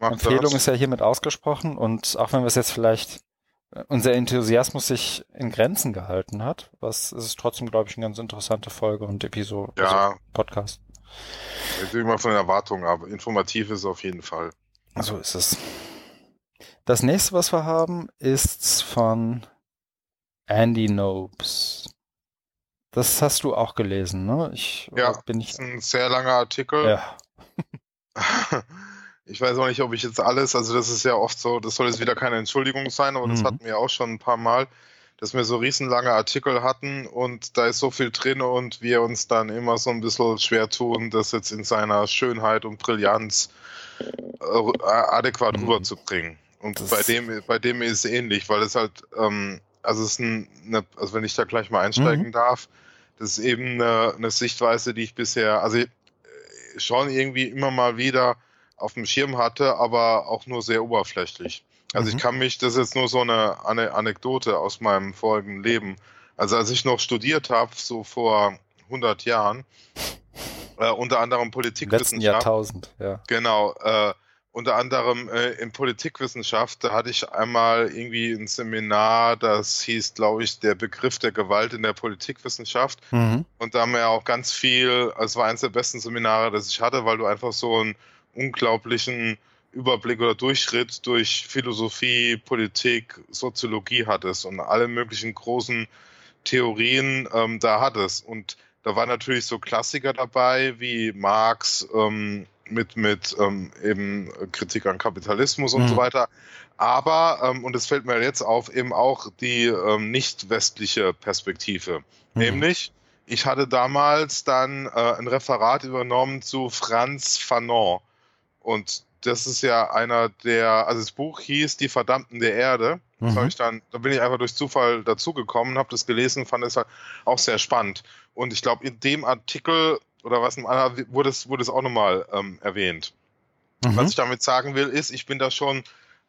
Mach Empfehlung das. ist ja hiermit ausgesprochen und auch wenn wir es jetzt vielleicht unser Enthusiasmus sich in Grenzen gehalten hat, was ist trotzdem, glaube ich, eine ganz interessante Folge und Episode, ja. Also Podcast. Jetzt immer von den Erwartungen, aber informativ ist es auf jeden Fall. So ist es. Das nächste, was wir haben, ist von Andy Nobes. Das hast du auch gelesen, ne? Ich, ja, bin ich... ist ein sehr langer Artikel. Ja. ich weiß auch nicht, ob ich jetzt alles, also das ist ja oft so, das soll jetzt wieder keine Entschuldigung sein, aber mhm. das hatten wir auch schon ein paar Mal, dass wir so riesenlange Artikel hatten und da ist so viel drin und wir uns dann immer so ein bisschen schwer tun, das jetzt in seiner Schönheit und Brillanz äh, adäquat mhm. rüberzubringen. Und das bei dem, bei dem ist es ähnlich, weil es halt, ähm, also es ist eine, also wenn ich da gleich mal einsteigen mhm. darf, das ist eben eine, eine, Sichtweise, die ich bisher, also schon irgendwie immer mal wieder auf dem Schirm hatte, aber auch nur sehr oberflächlich. Also mhm. ich kann mich, das ist jetzt nur so eine, eine Anekdote aus meinem vorigen Leben. Also als ich noch studiert habe, so vor 100 Jahren, äh, unter anderem Politikwissenschaft. Letzten Jahrtausend, ja. Genau, äh, unter anderem äh, in Politikwissenschaft, da hatte ich einmal irgendwie ein Seminar, das hieß, glaube ich, der Begriff der Gewalt in der Politikwissenschaft. Mhm. Und da haben wir auch ganz viel, also es war eines der besten Seminare, das ich hatte, weil du einfach so einen unglaublichen Überblick oder Durchschritt durch Philosophie, Politik, Soziologie hattest und alle möglichen großen Theorien ähm, da hattest. Und da waren natürlich so Klassiker dabei wie Marx, ähm, mit, mit ähm, eben Kritik an Kapitalismus und mhm. so weiter. Aber, ähm, und es fällt mir jetzt auf, eben auch die ähm, nicht westliche Perspektive. Mhm. Nämlich, ich hatte damals dann äh, ein Referat übernommen zu Franz Fanon. Und das ist ja einer der, also das Buch hieß Die Verdammten der Erde. Das mhm. ich dann, da bin ich einfach durch Zufall dazugekommen, habe das gelesen, fand es halt auch sehr spannend. Und ich glaube, in dem Artikel oder was wurde es, wurde es auch nochmal ähm, erwähnt. Mhm. Was ich damit sagen will, ist, ich bin da schon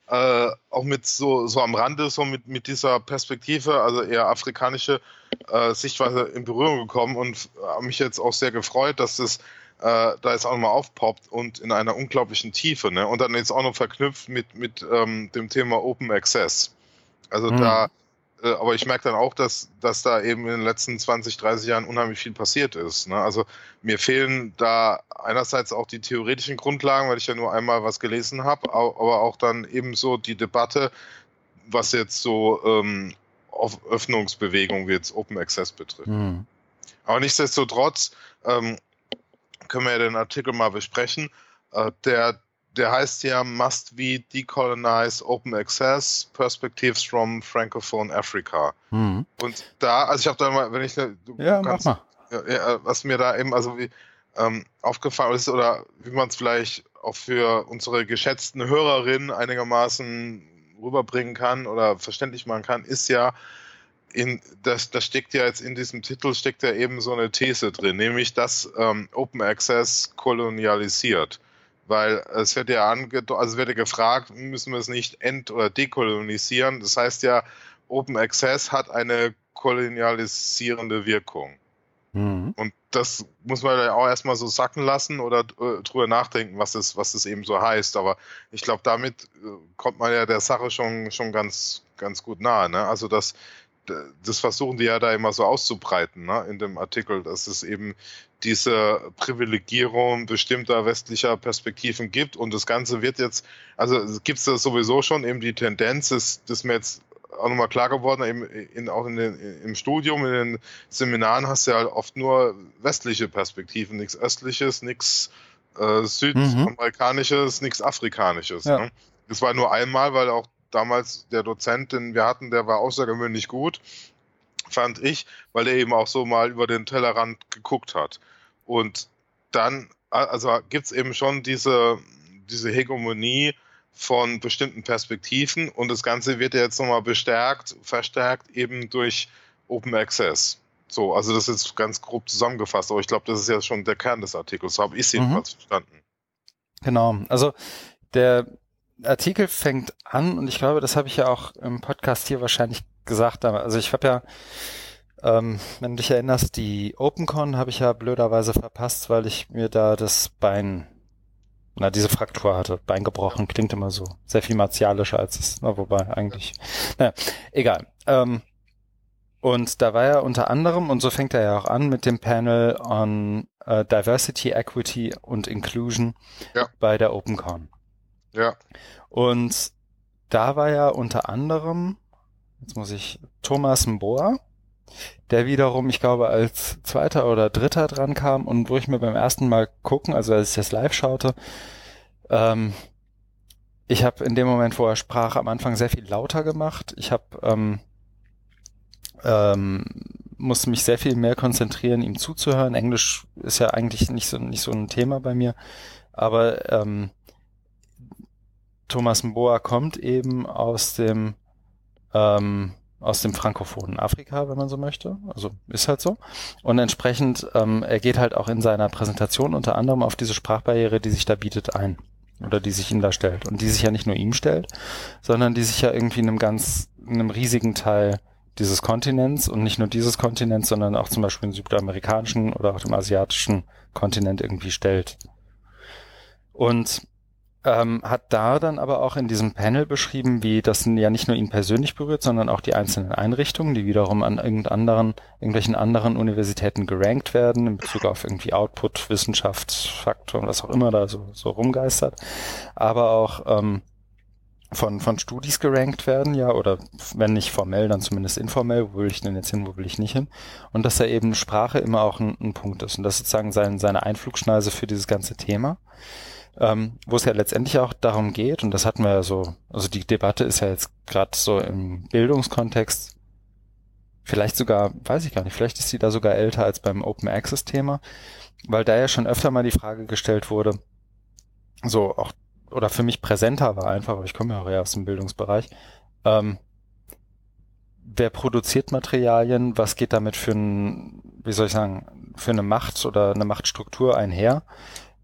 äh, auch mit so, so am Rande, so mit, mit dieser Perspektive, also eher afrikanische äh, Sichtweise in Berührung gekommen und habe mich jetzt auch sehr gefreut, dass das äh, da jetzt auch nochmal aufpoppt und in einer unglaublichen Tiefe. Ne? Und dann jetzt auch noch verknüpft mit, mit ähm, dem Thema Open Access. Also mhm. da äh, aber ich merke dann auch, dass, dass da eben in den letzten 20, 30 Jahren unheimlich viel passiert ist. Ne? Also mir fehlen da einerseits auch die theoretischen Grundlagen, weil ich ja nur einmal was gelesen habe, aber auch dann eben so die Debatte, was jetzt so ähm, Öffnungsbewegung wie jetzt Open Access betrifft. Mhm. Aber nichtsdestotrotz ähm, können wir ja den Artikel mal besprechen. Äh, der der heißt ja Must We Decolonize Open Access Perspectives from Francophone Africa. Mhm. Und da, also ich habe da mal, wenn ich ne, ja, kannst, mach mal. Ja, was mir da eben also wie, ähm, aufgefallen ist oder wie man es vielleicht auch für unsere geschätzten Hörerinnen einigermaßen rüberbringen kann oder verständlich machen kann, ist ja, in, das, das steckt ja jetzt in diesem Titel, steckt ja eben so eine These drin, nämlich dass ähm, Open Access kolonialisiert weil es wird ja angedeutet, also wird ja gefragt, müssen wir es nicht ent- oder dekolonisieren? Das heißt ja, Open Access hat eine kolonialisierende Wirkung. Mhm. Und das muss man ja auch erstmal so sacken lassen oder äh, drüber nachdenken, was es, was es eben so heißt. Aber ich glaube, damit äh, kommt man ja der Sache schon, schon ganz, ganz gut nahe. Ne? Also, dass das versuchen die ja da immer so auszubreiten ne, in dem Artikel, dass es eben diese Privilegierung bestimmter westlicher Perspektiven gibt und das Ganze wird jetzt, also gibt es da sowieso schon eben die Tendenz, das, das mir jetzt auch nochmal klar geworden, eben in, auch in den, im Studium, in den Seminaren hast du ja oft nur westliche Perspektiven, nichts östliches, nichts äh, südamerikanisches, mhm. nichts afrikanisches. Ja. Ne? Das war nur einmal, weil auch damals der Dozent, den wir hatten, der war außergewöhnlich gut, fand ich, weil er eben auch so mal über den Tellerrand geguckt hat. Und dann, also gibt es eben schon diese, diese Hegemonie von bestimmten Perspektiven und das Ganze wird ja jetzt nochmal bestärkt, verstärkt eben durch Open Access. So, also das ist ganz grob zusammengefasst, aber ich glaube, das ist ja schon der Kern des Artikels. So habe ich es jedenfalls mhm. verstanden. Genau, also der Artikel fängt an und ich glaube, das habe ich ja auch im Podcast hier wahrscheinlich gesagt. Also ich habe ja, ähm, wenn du dich erinnerst, die OpenCon habe ich ja blöderweise verpasst, weil ich mir da das Bein, na diese Fraktur hatte, Bein gebrochen, klingt immer so sehr viel martialischer als es, na, wobei eigentlich, naja, egal. Ähm, und da war er unter anderem, und so fängt er ja auch an, mit dem Panel on uh, Diversity, Equity und Inclusion ja. bei der OpenCon. Ja. Und da war ja unter anderem, jetzt muss ich, Thomas Mboa, der wiederum, ich glaube, als zweiter oder dritter dran kam und wo ich mir beim ersten Mal gucken, also als ich das live schaute, ähm, ich habe in dem Moment, wo er sprach, am Anfang sehr viel lauter gemacht. Ich habe ähm, ähm, muss mich sehr viel mehr konzentrieren, ihm zuzuhören. Englisch ist ja eigentlich nicht so nicht so ein Thema bei mir, aber ähm, Thomas Mboa kommt eben aus dem ähm, aus dem frankophonen Afrika, wenn man so möchte. Also ist halt so. Und entsprechend, ähm, er geht halt auch in seiner Präsentation unter anderem auf diese Sprachbarriere, die sich da bietet, ein. Oder die sich ihm da stellt. Und die sich ja nicht nur ihm stellt, sondern die sich ja irgendwie in einem ganz, in einem riesigen Teil dieses Kontinents und nicht nur dieses Kontinents, sondern auch zum Beispiel den südamerikanischen oder auch dem asiatischen Kontinent irgendwie stellt. Und ähm, hat da dann aber auch in diesem Panel beschrieben, wie das ja nicht nur ihn persönlich berührt, sondern auch die einzelnen Einrichtungen, die wiederum an anderen, irgendwelchen anderen Universitäten gerankt werden in Bezug auf irgendwie Output, Wissenschaft, Faktor und was auch immer da so, so rumgeistert. Aber auch ähm, von, von Studis gerankt werden, ja, oder wenn nicht formell, dann zumindest informell, wo will ich denn jetzt hin, wo will ich nicht hin. Und dass da eben Sprache immer auch ein, ein Punkt ist. Und das ist sozusagen sein, seine Einflugschneise für dieses ganze Thema. Ähm, wo es ja letztendlich auch darum geht, und das hatten wir ja so, also die Debatte ist ja jetzt gerade so im Bildungskontext, vielleicht sogar, weiß ich gar nicht, vielleicht ist sie da sogar älter als beim Open Access Thema, weil da ja schon öfter mal die Frage gestellt wurde, so auch oder für mich präsenter war einfach, aber ich komme ja auch eher aus dem Bildungsbereich. Ähm, wer produziert Materialien? Was geht damit für ein, wie soll ich sagen, für eine Macht oder eine Machtstruktur einher?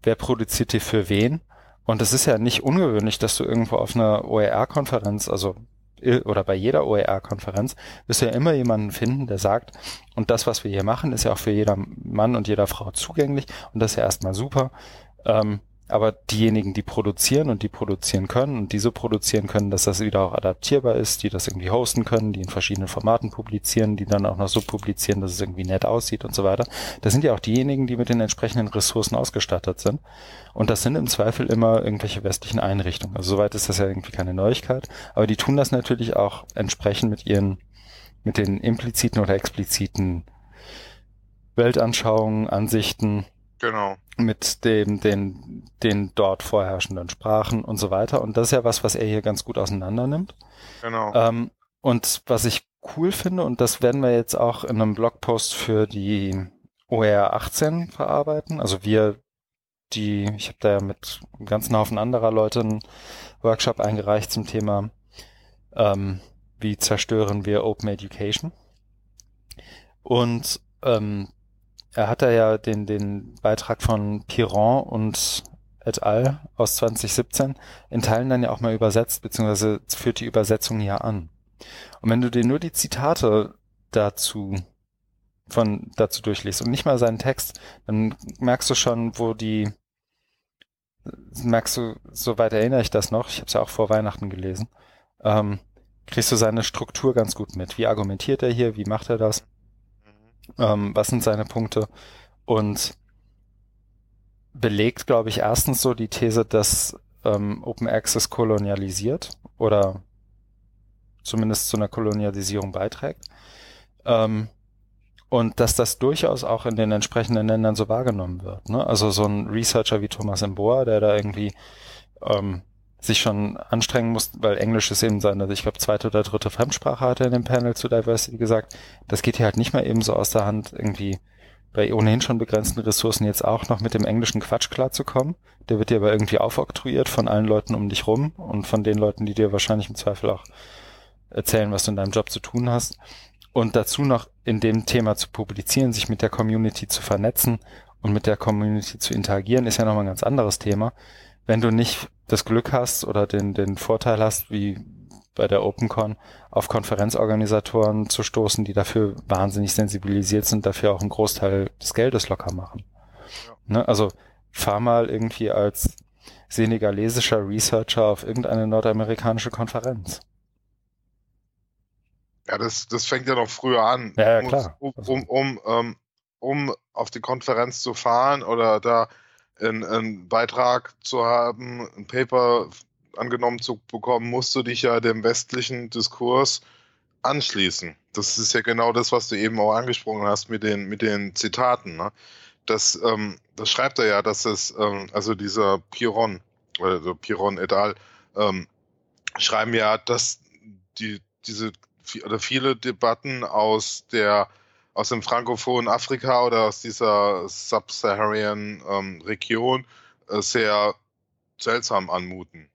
Wer produziert die für wen? Und es ist ja nicht ungewöhnlich, dass du irgendwo auf einer OER-Konferenz, also oder bei jeder OER-Konferenz, wirst du ja immer jemanden finden, der sagt, und das, was wir hier machen, ist ja auch für jeder Mann und jeder Frau zugänglich und das ist ja erstmal super. Ähm, aber diejenigen, die produzieren und die produzieren können und diese produzieren können, dass das wieder auch adaptierbar ist, die das irgendwie hosten können, die in verschiedenen Formaten publizieren, die dann auch noch so publizieren, dass es irgendwie nett aussieht und so weiter. Das sind ja auch diejenigen, die mit den entsprechenden Ressourcen ausgestattet sind. Und das sind im Zweifel immer irgendwelche westlichen Einrichtungen. Also soweit ist das ja irgendwie keine Neuigkeit. Aber die tun das natürlich auch entsprechend mit ihren, mit den impliziten oder expliziten Weltanschauungen, Ansichten, Genau. Mit dem, den, den dort vorherrschenden Sprachen und so weiter. Und das ist ja was, was er hier ganz gut auseinander nimmt. Genau. Ähm, und was ich cool finde, und das werden wir jetzt auch in einem Blogpost für die OER 18 verarbeiten. Also wir, die, ich habe da ja mit einem ganzen Haufen anderer Leute einen Workshop eingereicht zum Thema, ähm, wie zerstören wir Open Education. Und ähm, er hat da ja den, den Beitrag von Piron und et al. aus 2017 in Teilen dann ja auch mal übersetzt, beziehungsweise führt die Übersetzung ja an. Und wenn du dir nur die Zitate dazu von dazu durchliest und nicht mal seinen Text, dann merkst du schon, wo die merkst du, soweit erinnere ich das noch, ich habe es ja auch vor Weihnachten gelesen, ähm, kriegst du seine Struktur ganz gut mit. Wie argumentiert er hier, wie macht er das? Ähm, was sind seine Punkte? Und belegt, glaube ich, erstens so die These, dass ähm, Open Access kolonialisiert oder zumindest zu einer Kolonialisierung beiträgt. Ähm, und dass das durchaus auch in den entsprechenden Ländern so wahrgenommen wird. Ne? Also so ein Researcher wie Thomas Mboa, der da irgendwie ähm, sich schon anstrengen muss, weil Englisch ist eben seine, ich glaube, zweite oder dritte Fremdsprache hat er in dem Panel zu Diversity gesagt. Das geht hier halt nicht mehr eben so aus der Hand, irgendwie bei ohnehin schon begrenzten Ressourcen jetzt auch noch mit dem englischen Quatsch klarzukommen. Der wird dir aber irgendwie aufoktroyiert von allen Leuten um dich rum und von den Leuten, die dir wahrscheinlich im Zweifel auch erzählen, was du in deinem Job zu tun hast. und dazu noch in dem Thema zu publizieren, sich mit der Community zu vernetzen und mit der Community zu interagieren, ist ja nochmal ein ganz anderes Thema. Wenn du nicht das Glück hast oder den, den Vorteil hast, wie bei der OpenCon, auf Konferenzorganisatoren zu stoßen, die dafür wahnsinnig sensibilisiert sind, dafür auch einen Großteil des Geldes locker machen. Ja. Ne? Also fahr mal irgendwie als senegalesischer Researcher auf irgendeine nordamerikanische Konferenz. Ja, das, das fängt ja noch früher an. Ja, ja klar. Um, um, um, um, um auf die Konferenz zu fahren oder da einen, einen Beitrag zu haben, ein Paper angenommen zu bekommen, musst du dich ja dem westlichen Diskurs anschließen. Das ist ja genau das, was du eben auch angesprochen hast mit den, mit den Zitaten. Ne? Das, ähm, das schreibt er ja, dass es, ähm, also dieser Piron, also Piron et al., ähm, schreiben ja, dass die, diese oder viele Debatten aus der aus dem frankophonen Afrika oder aus dieser Sub-Saharan ähm, Region äh, sehr seltsam anmuten.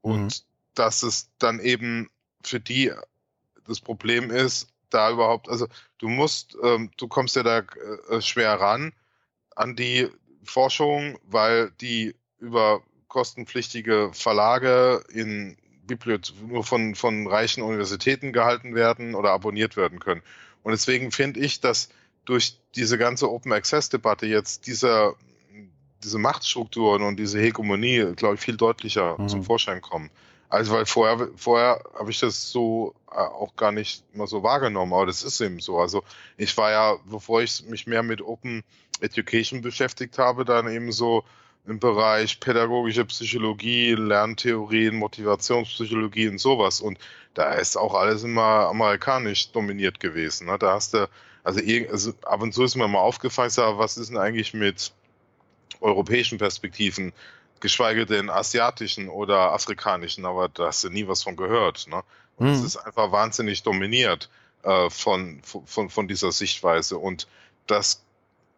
Und mhm. dass es dann eben für die das Problem ist, da überhaupt, also du musst, ähm, du kommst ja da äh, schwer ran an die Forschung, weil die über kostenpflichtige Verlage in Bibliothek nur von, von reichen Universitäten gehalten werden oder abonniert werden können. Und deswegen finde ich, dass durch diese ganze Open Access Debatte jetzt dieser, diese Machtstrukturen und diese Hegemonie, glaube ich, viel deutlicher mhm. zum Vorschein kommen. Also weil vorher, vorher habe ich das so äh, auch gar nicht immer so wahrgenommen, aber das ist eben so. Also ich war ja, bevor ich mich mehr mit Open Education beschäftigt habe, dann eben so im Bereich pädagogische Psychologie, Lerntheorien, Motivationspsychologie und sowas. Und da ist auch alles immer amerikanisch dominiert gewesen. Ne? Da hast du, also, also ab und zu ist mir mal aufgefallen, sag, was ist denn eigentlich mit europäischen Perspektiven, geschweige denn asiatischen oder afrikanischen, aber da hast du nie was von gehört. Ne? Und es mhm. ist einfach wahnsinnig dominiert äh, von, von, von dieser Sichtweise. Und das,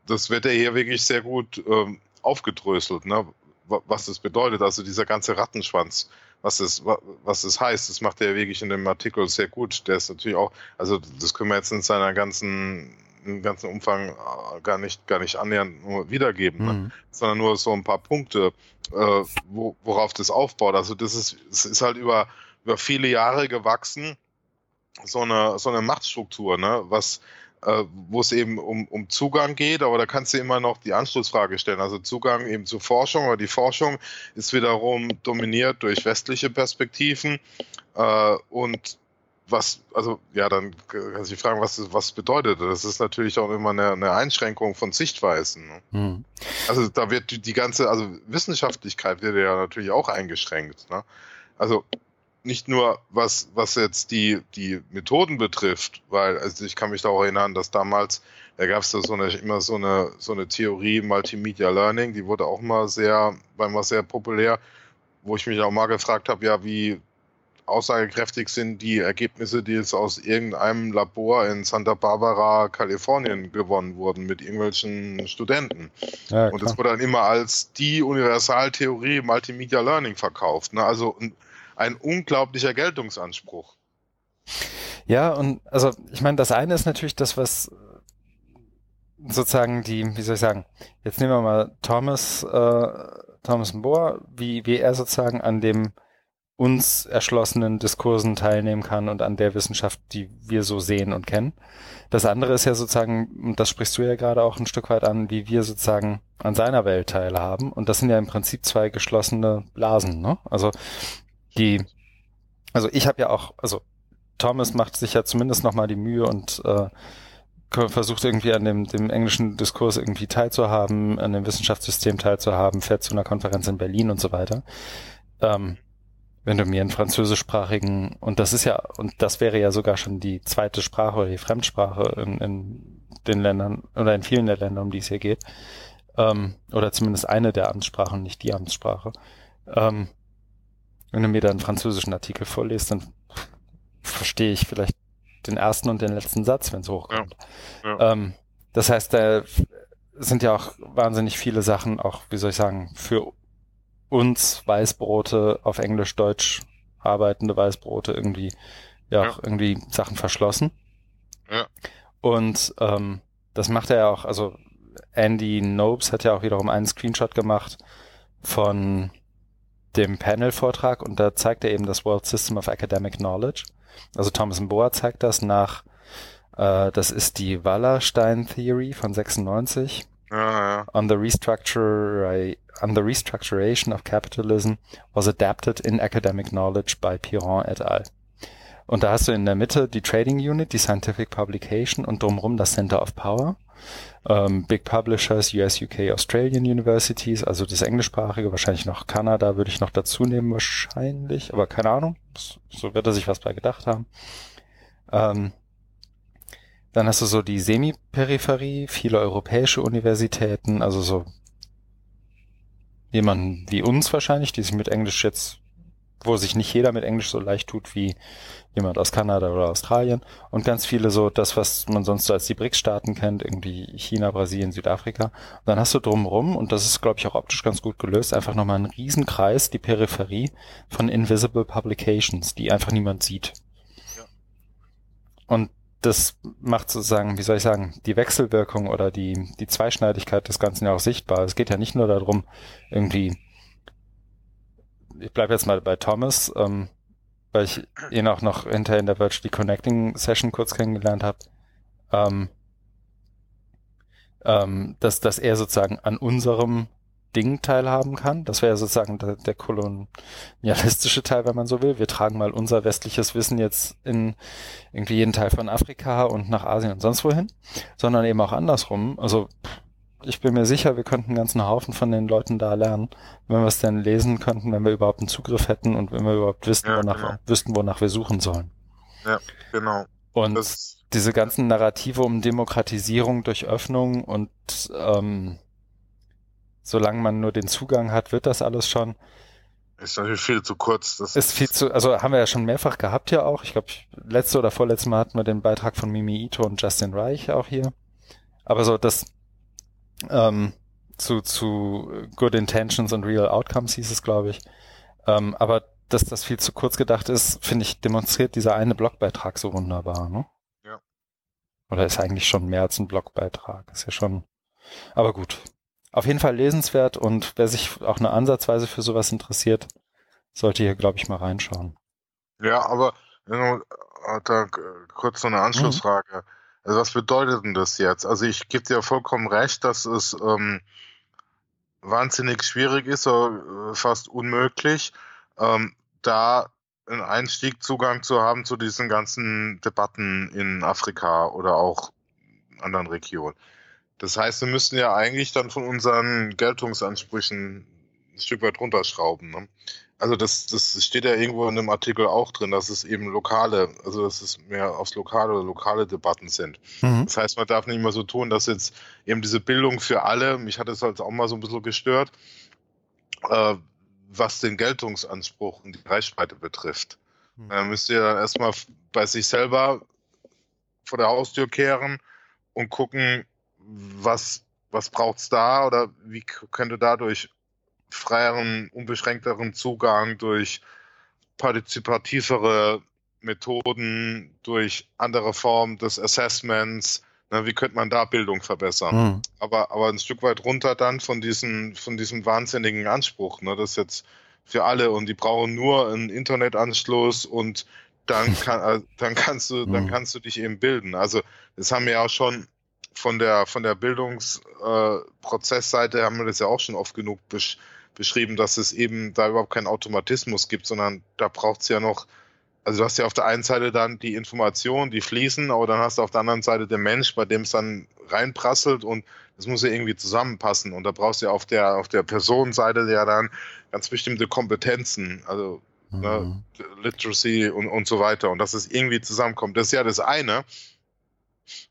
das wird ja hier wirklich sehr gut ähm, aufgedröselt, ne? was das bedeutet. Also dieser ganze Rattenschwanz, was das, was das heißt, das macht er wirklich in dem Artikel sehr gut. Der ist natürlich auch, also das können wir jetzt in seiner ganzen im ganzen Umfang äh, gar nicht, gar nicht annähernd nur wiedergeben, ne? mhm. sondern nur so ein paar Punkte, äh, wo, worauf das aufbaut. Also das ist, es ist halt über, über viele Jahre gewachsen, so eine, so eine Machtstruktur, ne? was, äh, wo es eben um, um Zugang geht, aber da kannst du immer noch die Anschlussfrage stellen. Also Zugang eben zur Forschung, aber die Forschung ist wiederum dominiert durch westliche Perspektiven äh, und was, also ja, dann kannst du dich fragen, was was bedeutet das? Das ist natürlich auch immer eine, eine Einschränkung von Sichtweisen. Ne? Hm. Also da wird die, die, ganze, also Wissenschaftlichkeit wird ja natürlich auch eingeschränkt. Ne? Also nicht nur was, was jetzt die, die Methoden betrifft, weil also ich kann mich da auch erinnern, dass damals, da gab es da so eine, immer so eine, so eine Theorie Multimedia Learning, die wurde auch mal sehr, war mal sehr populär, wo ich mich auch mal gefragt habe, ja, wie aussagekräftig sind die Ergebnisse, die jetzt aus irgendeinem Labor in Santa Barbara, Kalifornien gewonnen wurden mit irgendwelchen Studenten. Ja, und das wurde dann immer als die Universaltheorie Multimedia Learning verkauft. Ne? Also ein unglaublicher Geltungsanspruch. Ja, und also ich meine, das eine ist natürlich das, was sozusagen die, wie soll ich sagen, jetzt nehmen wir mal Thomas, äh, Thomas Bohr, wie, wie er sozusagen an dem uns erschlossenen Diskursen teilnehmen kann und an der Wissenschaft, die wir so sehen und kennen. Das andere ist ja sozusagen, und das sprichst du ja gerade auch ein Stück weit an, wie wir sozusagen an seiner Welt teilhaben. Und das sind ja im Prinzip zwei geschlossene Blasen. Ne? Also die, also ich habe ja auch, also Thomas macht sich ja zumindest nochmal die Mühe und äh, versucht irgendwie an dem, dem englischen Diskurs irgendwie teilzuhaben, an dem Wissenschaftssystem teilzuhaben, fährt zu einer Konferenz in Berlin und so weiter. Ähm, wenn du mir einen französischsprachigen, und das ist ja, und das wäre ja sogar schon die zweite Sprache oder die Fremdsprache in, in den Ländern oder in vielen der Länder, um die es hier geht, ähm, oder zumindest eine der Amtssprachen, nicht die Amtssprache, ähm, wenn du mir da einen französischen Artikel vorliest, dann verstehe ich vielleicht den ersten und den letzten Satz, wenn es hochkommt. Ja, ja. Ähm, das heißt, da sind ja auch wahnsinnig viele Sachen, auch, wie soll ich sagen, für uns Weißbrote auf Englisch, Deutsch arbeitende Weißbrote irgendwie, ja, ja. auch irgendwie Sachen verschlossen. Ja. Und ähm, das macht er ja auch, also Andy Nobes hat ja auch wiederum einen Screenshot gemacht von dem Panel-Vortrag und da zeigt er eben das World System of Academic Knowledge. Also Thomas Boa zeigt das nach, äh, das ist die Wallerstein Theory von 96. Ja, ja. On the restructure, on the restructuration of capitalism was adapted in academic knowledge by Piron et al. Und da hast du in der Mitte die Trading Unit, die Scientific Publication und drumherum das Center of Power. Ähm, Big Publishers, US, UK, Australian Universities, also das englischsprachige, wahrscheinlich noch Kanada würde ich noch dazu nehmen, wahrscheinlich, aber keine Ahnung. So wird er sich was bei gedacht haben. Ähm, dann hast du so die Semi-Peripherie, viele europäische Universitäten, also so jemanden wie uns wahrscheinlich, die sich mit Englisch jetzt wo sich nicht jeder mit Englisch so leicht tut wie jemand aus Kanada oder Australien und ganz viele so das, was man sonst so als die BRICS-Staaten kennt, irgendwie China, Brasilien, Südafrika. Und dann hast du drumherum, und das ist, glaube ich, auch optisch ganz gut gelöst, einfach nochmal einen Riesenkreis, die Peripherie von Invisible Publications, die einfach niemand sieht. Und das macht sozusagen, wie soll ich sagen, die Wechselwirkung oder die, die Zweischneidigkeit des Ganzen ja auch sichtbar. Es geht ja nicht nur darum, irgendwie ich bleibe jetzt mal bei Thomas, ähm, weil ich ihn auch noch hinterher in der Virtually Connecting Session kurz kennengelernt habe, ähm, ähm, dass, dass er sozusagen an unserem Ding teilhaben kann. Das wäre sozusagen der, der kolonialistische Teil, wenn man so will. Wir tragen mal unser westliches Wissen jetzt in irgendwie jeden Teil von Afrika und nach Asien und sonst wohin, sondern eben auch andersrum. Also ich bin mir sicher, wir könnten einen ganzen Haufen von den Leuten da lernen, wenn wir es denn lesen könnten, wenn wir überhaupt einen Zugriff hätten und wenn wir überhaupt wüssten, ja, wonach, genau. wüssten, wonach wir suchen sollen. Ja, genau. Und das diese ganzen Narrative um Demokratisierung durch Öffnung und ähm, solange man nur den Zugang hat, wird das alles schon. Ist natürlich viel zu kurz. Das ist viel zu, also haben wir ja schon mehrfach gehabt ja auch. Ich glaube, letzte oder vorletzte Mal hatten wir den Beitrag von Mimi Ito und Justin Reich auch hier. Aber so, das, ähm, zu, zu Good Intentions und Real Outcomes hieß es, glaube ich. Ähm, aber dass das viel zu kurz gedacht ist, finde ich, demonstriert dieser eine Blogbeitrag so wunderbar, ne? Ja. Oder ist eigentlich schon mehr als ein Blogbeitrag. Ist ja schon. Aber gut. Auf jeden Fall lesenswert und wer sich auch eine Ansatzweise für sowas interessiert, sollte hier, glaube ich, mal reinschauen. Ja, aber äh, da kurz so eine Anschlussfrage. Mhm. Also was bedeutet denn das jetzt? Also ich gebe dir vollkommen recht, dass es ähm, wahnsinnig schwierig ist, oder äh, fast unmöglich, ähm, da einen Einstieg, Zugang zu haben zu diesen ganzen Debatten in Afrika oder auch anderen Regionen. Das heißt, wir müssen ja eigentlich dann von unseren Geltungsansprüchen ein Stück weit runterschrauben. Ne? Also das, das steht ja irgendwo in dem Artikel auch drin, dass es eben lokale, also dass es mehr aufs lokale oder lokale Debatten sind. Mhm. Das heißt, man darf nicht mehr so tun, dass jetzt eben diese Bildung für alle, mich hat es halt auch mal so ein bisschen gestört, äh, was den Geltungsanspruch und die Reichweite betrifft. Mhm. Dann müsst ihr dann erstmal bei sich selber vor der Haustür kehren und gucken, was, was braucht's da oder wie könnte dadurch freieren, unbeschränkteren Zugang durch partizipativere Methoden, durch andere Formen des Assessments. Na, wie könnte man da Bildung verbessern? Mhm. Aber, aber ein Stück weit runter dann von, diesen, von diesem wahnsinnigen Anspruch. Ne? Das ist jetzt für alle und die brauchen nur einen Internetanschluss und dann, kann, äh, dann, kannst du, dann mhm. kannst du dich eben bilden. Also das haben wir ja auch schon von der, von der Bildungsprozessseite, äh, haben wir das ja auch schon oft genug besch beschrieben, dass es eben da überhaupt keinen Automatismus gibt, sondern da braucht es ja noch, also du hast ja auf der einen Seite dann die Informationen, die fließen, aber dann hast du auf der anderen Seite den Mensch, bei dem es dann reinprasselt und das muss ja irgendwie zusammenpassen. Und da brauchst du ja auf der, auf der Personenseite ja dann ganz bestimmte Kompetenzen, also ne, mhm. ne, Literacy und, und so weiter. Und dass es irgendwie zusammenkommt. Das ist ja das eine.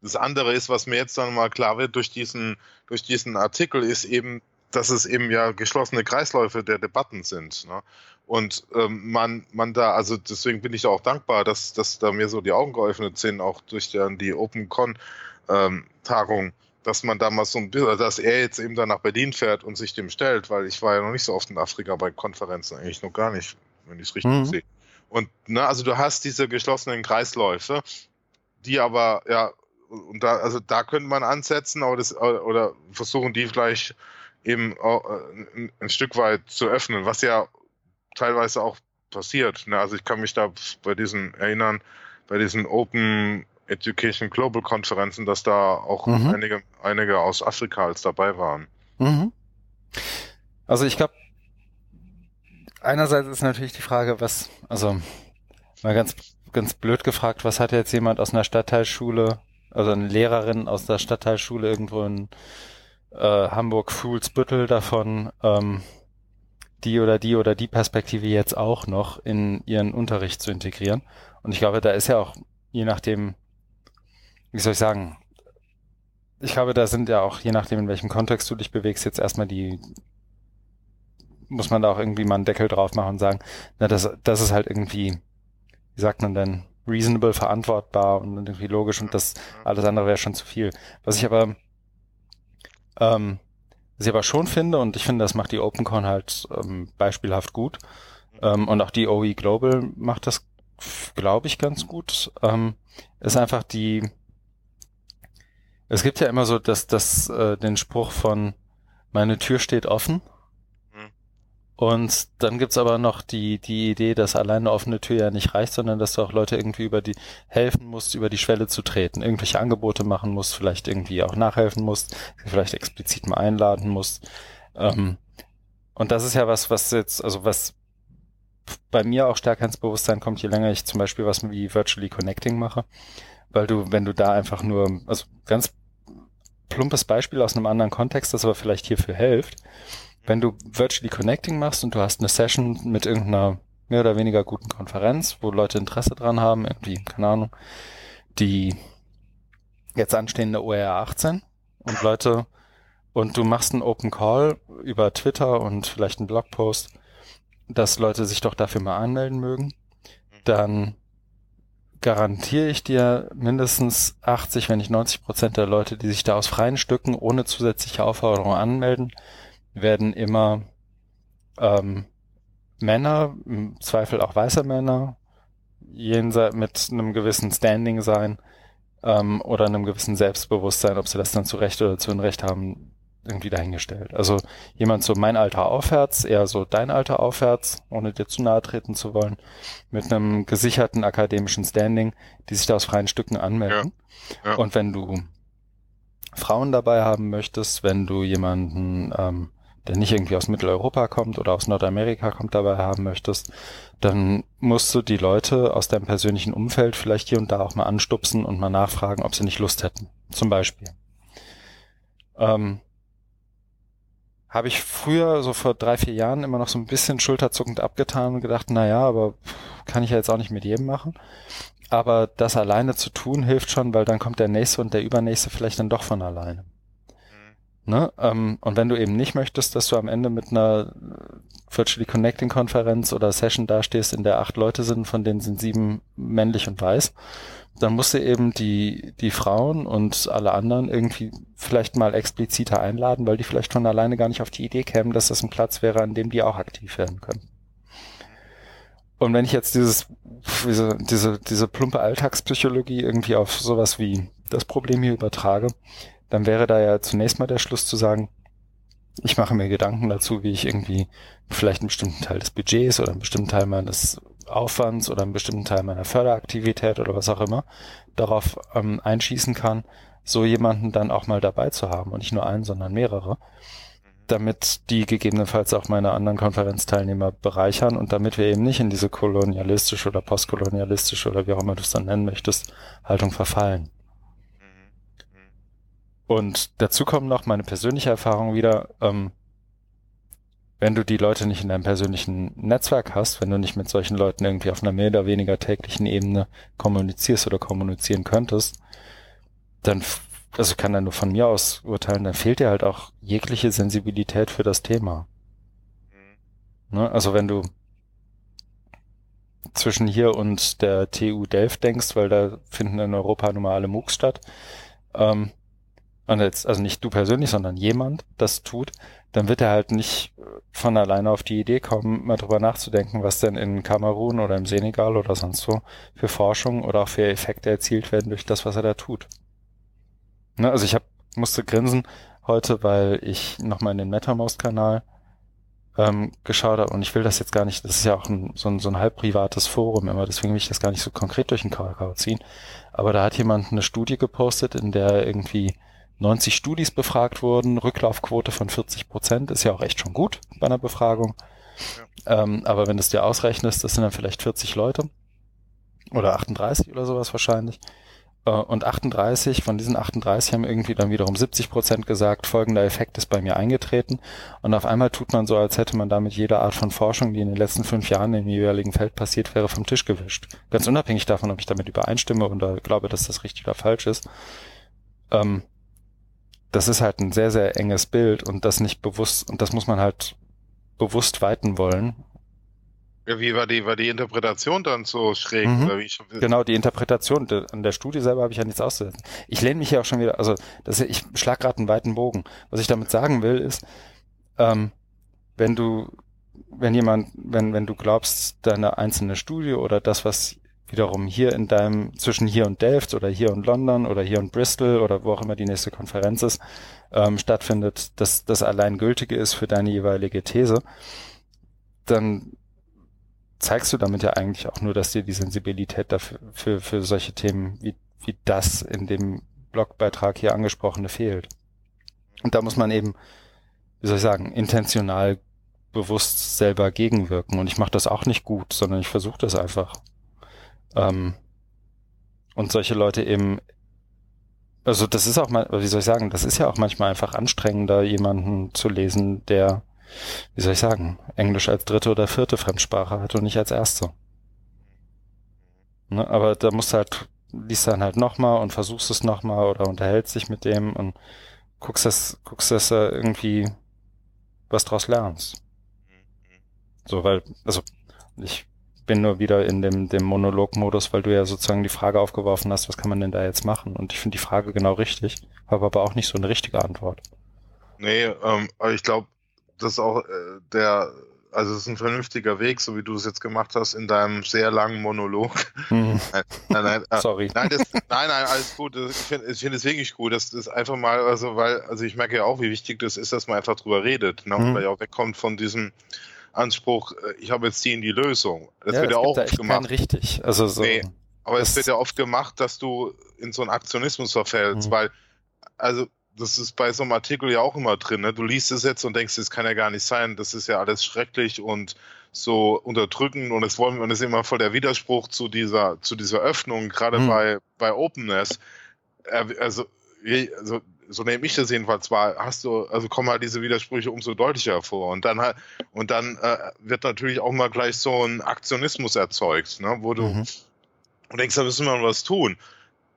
Das andere ist, was mir jetzt dann mal klar wird durch diesen, durch diesen Artikel, ist eben, dass es eben ja geschlossene Kreisläufe der Debatten sind. Ne? Und ähm, man, man da, also deswegen bin ich auch dankbar, dass, dass da mir so die Augen geöffnet sind, auch durch die, die OpenCon-Tagung, ähm, dass man da mal so ein bisschen, dass er jetzt eben dann nach Berlin fährt und sich dem stellt, weil ich war ja noch nicht so oft in Afrika bei Konferenzen, eigentlich noch gar nicht, wenn ich es richtig mhm. sehe. Und ne, also du hast diese geschlossenen Kreisläufe, die aber, ja, und da, also da könnte man ansetzen, aber das, oder versuchen die vielleicht eben ein, ein Stück weit zu öffnen, was ja teilweise auch passiert. Ne? Also ich kann mich da bei diesen erinnern, bei diesen Open Education Global Konferenzen, dass da auch mhm. einige, einige aus Afrika als dabei waren. Mhm. Also ich glaube, einerseits ist natürlich die Frage, was, also mal ganz, ganz blöd gefragt, was hat jetzt jemand aus einer Stadtteilschule, also eine Lehrerin aus der Stadtteilschule irgendwo in äh, Hamburg Fuhlsbüttel davon, ähm, die oder die oder die Perspektive jetzt auch noch in ihren Unterricht zu integrieren. Und ich glaube, da ist ja auch, je nachdem, wie soll ich sagen, ich glaube, da sind ja auch, je nachdem, in welchem Kontext du dich bewegst, jetzt erstmal die, muss man da auch irgendwie mal einen Deckel drauf machen und sagen, na, das, das ist halt irgendwie, wie sagt man denn, reasonable, verantwortbar und irgendwie logisch und das alles andere wäre schon zu viel. Was ich aber, ähm, was ich aber schon finde, und ich finde, das macht die OpenCon halt ähm, beispielhaft gut, ähm, und auch die OE Global macht das, glaube ich, ganz gut, ähm, ist einfach die, es gibt ja immer so das, das, äh, den Spruch von meine Tür steht offen. Und dann gibt's aber noch die, die Idee, dass alleine eine offene Tür ja nicht reicht, sondern dass du auch Leute irgendwie über die helfen musst, über die Schwelle zu treten, irgendwelche Angebote machen musst, vielleicht irgendwie auch nachhelfen musst, vielleicht explizit mal einladen musst. Ähm, und das ist ja was, was jetzt, also was bei mir auch stärker ins Bewusstsein kommt, je länger ich zum Beispiel was wie Virtually Connecting mache, weil du, wenn du da einfach nur, also ganz plumpes Beispiel aus einem anderen Kontext, das aber vielleicht hierfür hilft. Wenn du Virtually Connecting machst und du hast eine Session mit irgendeiner mehr oder weniger guten Konferenz, wo Leute Interesse dran haben, irgendwie, keine Ahnung, die jetzt anstehende OER 18 und Leute, und du machst einen Open Call über Twitter und vielleicht einen Blogpost, dass Leute sich doch dafür mal anmelden mögen, dann garantiere ich dir mindestens 80, wenn nicht 90 Prozent der Leute, die sich da aus freien Stücken ohne zusätzliche Aufforderung anmelden, werden immer ähm, Männer, im Zweifel auch weiße Männer, jenseits mit einem gewissen Standing sein ähm, oder einem gewissen Selbstbewusstsein, ob sie das dann zu Recht oder zu Unrecht haben, irgendwie dahingestellt. Also jemand so mein Alter aufwärts, eher so dein Alter aufwärts, ohne dir zu nahe treten zu wollen, mit einem gesicherten akademischen Standing, die sich da aus freien Stücken anmelden. Ja. Ja. Und wenn du Frauen dabei haben möchtest, wenn du jemanden, ähm, der nicht irgendwie aus Mitteleuropa kommt oder aus Nordamerika kommt, dabei haben möchtest, dann musst du die Leute aus deinem persönlichen Umfeld vielleicht hier und da auch mal anstupsen und mal nachfragen, ob sie nicht Lust hätten. Zum Beispiel. Ähm, habe ich früher, so vor drei, vier Jahren, immer noch so ein bisschen schulterzuckend abgetan und gedacht, na ja, aber kann ich ja jetzt auch nicht mit jedem machen. Aber das alleine zu tun hilft schon, weil dann kommt der nächste und der übernächste vielleicht dann doch von alleine. Ne? Ähm, und wenn du eben nicht möchtest, dass du am Ende mit einer Virtually Connecting Konferenz oder Session dastehst, in der acht Leute sind, von denen sind sieben männlich und weiß, dann musst du eben die, die Frauen und alle anderen irgendwie vielleicht mal expliziter einladen, weil die vielleicht von alleine gar nicht auf die Idee kämen, dass das ein Platz wäre, an dem die auch aktiv werden können. Und wenn ich jetzt dieses, diese, diese, diese plumpe Alltagspsychologie irgendwie auf sowas wie das Problem hier übertrage, dann wäre da ja zunächst mal der Schluss zu sagen, ich mache mir Gedanken dazu, wie ich irgendwie vielleicht einen bestimmten Teil des Budgets oder einen bestimmten Teil meines Aufwands oder einen bestimmten Teil meiner Förderaktivität oder was auch immer darauf ähm, einschießen kann, so jemanden dann auch mal dabei zu haben und nicht nur einen, sondern mehrere, damit die gegebenenfalls auch meine anderen Konferenzteilnehmer bereichern und damit wir eben nicht in diese kolonialistische oder postkolonialistische oder wie auch immer du es dann nennen möchtest, Haltung verfallen. Und dazu kommen noch meine persönliche Erfahrung wieder, ähm, wenn du die Leute nicht in deinem persönlichen Netzwerk hast, wenn du nicht mit solchen Leuten irgendwie auf einer mehr oder weniger täglichen Ebene kommunizierst oder kommunizieren könntest, dann, also kann dann nur von mir aus urteilen, dann fehlt dir halt auch jegliche Sensibilität für das Thema. Mhm. Ne? Also wenn du zwischen hier und der TU Delft denkst, weil da finden in Europa nun mal alle MOOCs statt, ähm, und jetzt, also nicht du persönlich, sondern jemand das tut, dann wird er halt nicht von alleine auf die Idee kommen, mal drüber nachzudenken, was denn in Kamerun oder im Senegal oder sonst wo für Forschung oder auch für Effekte erzielt werden durch das, was er da tut. Ne, also ich hab, musste grinsen heute, weil ich nochmal in den MetaMost-Kanal ähm, geschaut habe und ich will das jetzt gar nicht, das ist ja auch ein, so, ein, so ein halb privates Forum immer, deswegen will ich das gar nicht so konkret durch den Kakao ziehen. Aber da hat jemand eine Studie gepostet, in der irgendwie 90 Studis befragt wurden, Rücklaufquote von 40 Prozent, ist ja auch echt schon gut bei einer Befragung. Ja. Ähm, aber wenn du es dir ausrechnest, das sind dann vielleicht 40 Leute oder 38 oder sowas wahrscheinlich. Äh, und 38, von diesen 38 haben irgendwie dann wiederum 70 Prozent gesagt, folgender Effekt ist bei mir eingetreten. Und auf einmal tut man so, als hätte man damit jede Art von Forschung, die in den letzten fünf Jahren im jeweiligen Feld passiert wäre, vom Tisch gewischt. Ganz unabhängig davon, ob ich damit übereinstimme oder glaube, dass das richtig oder falsch ist. Ähm, das ist halt ein sehr, sehr enges Bild und das nicht bewusst, und das muss man halt bewusst weiten wollen. Ja, wie war die, war die Interpretation dann so schräg? Mhm. Oder wie ich, genau, die Interpretation. An der Studie selber habe ich ja nichts auszusetzen. Ich lehne mich ja auch schon wieder, also das, ich schlag gerade einen weiten Bogen. Was ich damit sagen will, ist, ähm, wenn du, wenn jemand, wenn, wenn du glaubst, deine einzelne Studie oder das, was wiederum hier in deinem, zwischen hier und Delft oder hier und London oder hier und Bristol oder wo auch immer die nächste Konferenz ist, ähm, stattfindet, dass das allein gültige ist für deine jeweilige These, dann zeigst du damit ja eigentlich auch nur, dass dir die Sensibilität dafür für, für solche Themen wie, wie das in dem Blogbeitrag hier angesprochene fehlt. Und da muss man eben, wie soll ich sagen, intentional bewusst selber gegenwirken. Und ich mache das auch nicht gut, sondern ich versuche das einfach. Ähm, und solche Leute eben, also das ist auch mal, wie soll ich sagen, das ist ja auch manchmal einfach anstrengender, jemanden zu lesen, der, wie soll ich sagen, Englisch als dritte oder vierte Fremdsprache hat und nicht als erste. Ne? Aber da musst du halt, liest dann halt nochmal und versuchst es nochmal oder unterhältst dich mit dem und guckst, dass, guckst, dass du irgendwie was draus lernst. So, weil, also ich bin nur wieder in dem, dem Monolog-Modus, weil du ja sozusagen die Frage aufgeworfen hast, was kann man denn da jetzt machen? Und ich finde die Frage genau richtig, habe aber auch nicht so eine richtige Antwort. Nee, ähm, aber ich glaube, das ist auch äh, der, also es ist ein vernünftiger Weg, so wie du es jetzt gemacht hast in deinem sehr langen Monolog. Hm. Nein, nein, nein, äh, Sorry. Nein, das, nein, nein, alles gut. Ich finde ich find es wirklich gut. Das ist einfach mal, also weil, also ich merke ja auch, wie wichtig das ist, dass man einfach drüber redet, ne? Mhm. weil ja auch wegkommt von diesem Anspruch, äh, ich habe jetzt die in die Lösung. Das ja, wird ja auch oft gemacht. richtig. Also so. Nee, aber es wird ja oft gemacht, dass du in so einen Aktionismus verfällst, mhm. weil, also das ist bei so einem Artikel ja auch immer drin. Ne? Du liest es jetzt und denkst, das kann ja gar nicht sein, das ist ja alles schrecklich und so unterdrückend und es wollen und es ist immer voll der Widerspruch zu dieser zu dieser Öffnung, gerade mhm. bei bei Openness. Also, also so nehme ich das jedenfalls wahr, hast du, also kommen halt diese Widersprüche umso deutlicher vor. Und dann halt, und dann äh, wird natürlich auch mal gleich so ein Aktionismus erzeugt, ne, wo du mhm. denkst, da müssen wir mal was tun.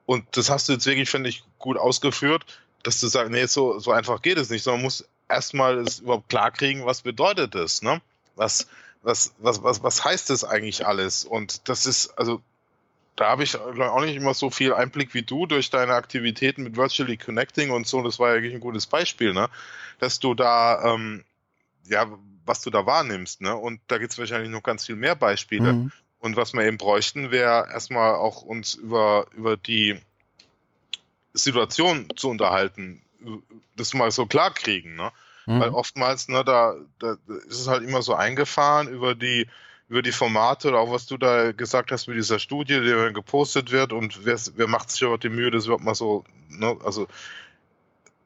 Und das hast du jetzt wirklich, finde ich, gut ausgeführt, dass du sagst, nee, so, so einfach geht es nicht, sondern man muss erstmal es überhaupt klarkriegen, was bedeutet das, ne? Was, was, was, was, was heißt das eigentlich alles? Und das ist, also da habe ich auch nicht immer so viel Einblick wie du durch deine Aktivitäten mit Virtually Connecting und so. Das war ja wirklich ein gutes Beispiel, ne? Dass du da, ähm, ja, was du da wahrnimmst, ne? Und da gibt es wahrscheinlich noch ganz viel mehr Beispiele. Mhm. Und was wir eben bräuchten, wäre erstmal auch uns über, über die Situation zu unterhalten, das mal so klar kriegen, ne? Mhm. Weil oftmals, ne, da, da ist es halt immer so eingefahren über die über die Formate oder auch was du da gesagt hast mit dieser Studie, die dann gepostet wird und wer, wer macht sich überhaupt die Mühe, das überhaupt mal so, ne, also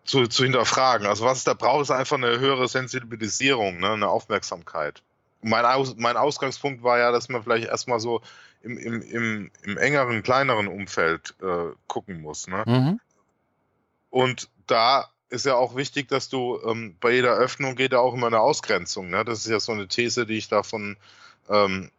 zu, zu hinterfragen. Also was es da braucht, ist einfach eine höhere Sensibilisierung, ne, eine Aufmerksamkeit. mein, Aus, mein Ausgangspunkt war ja, dass man vielleicht erstmal so im, im, im, im engeren, kleineren Umfeld äh, gucken muss. Ne? Mhm. Und da ist ja auch wichtig, dass du ähm, bei jeder Öffnung geht ja auch immer eine Ausgrenzung. Ne? Das ist ja so eine These, die ich da von ähm,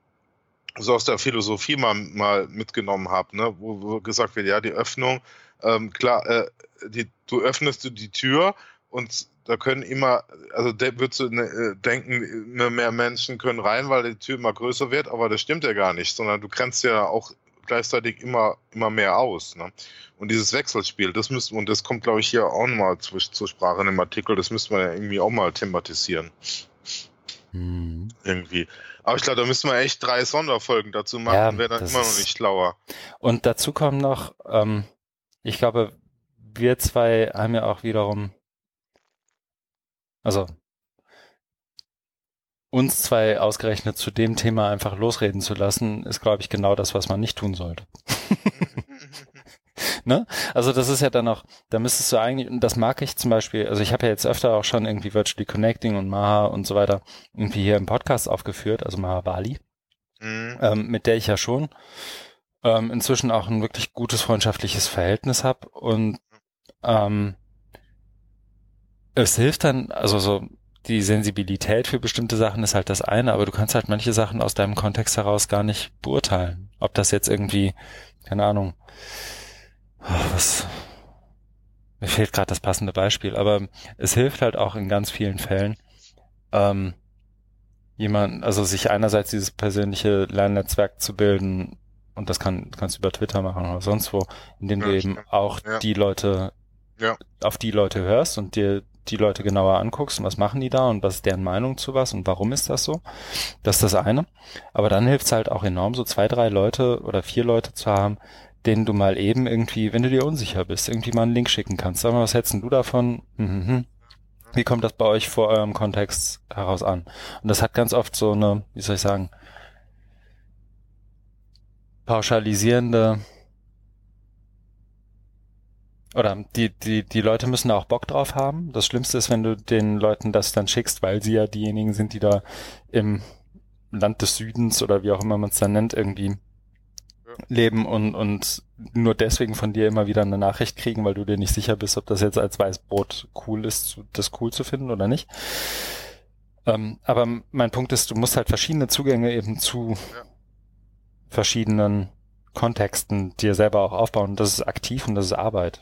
so aus der Philosophie mal, mal mitgenommen habe, ne? wo, wo gesagt wird, ja, die Öffnung, ähm, klar, äh, die, du öffnest du die Tür und da können immer, also de, würdest du ne, äh, denken, mehr Menschen können rein, weil die Tür immer größer wird, aber das stimmt ja gar nicht, sondern du grenzt ja auch gleichzeitig immer, immer mehr aus. Ne? Und dieses Wechselspiel, das müssen, und das kommt, glaube ich, hier auch nochmal zu, zur Sprache in dem Artikel, das müsste man ja irgendwie auch mal thematisieren. Hm. Irgendwie. Aber ich glaube, da müssen wir echt drei Sonderfolgen dazu machen, ja, wäre dann immer noch nicht schlauer. Und dazu kommen noch, ähm, ich glaube, wir zwei haben ja auch wiederum, also uns zwei ausgerechnet zu dem Thema einfach losreden zu lassen, ist, glaube ich, genau das, was man nicht tun sollte. ne? Also das ist ja dann auch, da müsstest du eigentlich, und das mag ich zum Beispiel, also ich habe ja jetzt öfter auch schon irgendwie Virtually Connecting und Maha und so weiter irgendwie hier im Podcast aufgeführt, also Maha Bali, mhm. ähm, mit der ich ja schon ähm, inzwischen auch ein wirklich gutes freundschaftliches Verhältnis habe und ähm, es hilft dann, also so die Sensibilität für bestimmte Sachen ist halt das eine, aber du kannst halt manche Sachen aus deinem Kontext heraus gar nicht beurteilen. Ob das jetzt irgendwie, keine Ahnung, oh, was, mir fehlt gerade das passende Beispiel, aber es hilft halt auch in ganz vielen Fällen, ähm, jemand, also sich einerseits dieses persönliche Lernnetzwerk zu bilden, und das kann, kannst du über Twitter machen oder sonst wo, indem ja, du eben auch ja. die Leute, ja. auf die Leute hörst und dir die Leute genauer anguckst und was machen die da und was ist deren Meinung zu was und warum ist das so. Das ist das eine. Aber dann hilft es halt auch enorm, so zwei, drei Leute oder vier Leute zu haben, denen du mal eben irgendwie, wenn du dir unsicher bist, irgendwie mal einen Link schicken kannst. Sag mal, was hältst du davon? Mhm. Wie kommt das bei euch vor eurem Kontext heraus an? Und das hat ganz oft so eine, wie soll ich sagen, pauschalisierende oder die, die, die Leute müssen da auch Bock drauf haben. Das Schlimmste ist, wenn du den Leuten das dann schickst, weil sie ja diejenigen sind, die da im Land des Südens oder wie auch immer man es dann nennt, irgendwie. Leben und, und nur deswegen von dir immer wieder eine Nachricht kriegen, weil du dir nicht sicher bist, ob das jetzt als Weißbrot cool ist, das cool zu finden oder nicht. Ähm, aber mein Punkt ist, du musst halt verschiedene Zugänge eben zu ja. verschiedenen Kontexten dir selber auch aufbauen. Das ist aktiv und das ist Arbeit.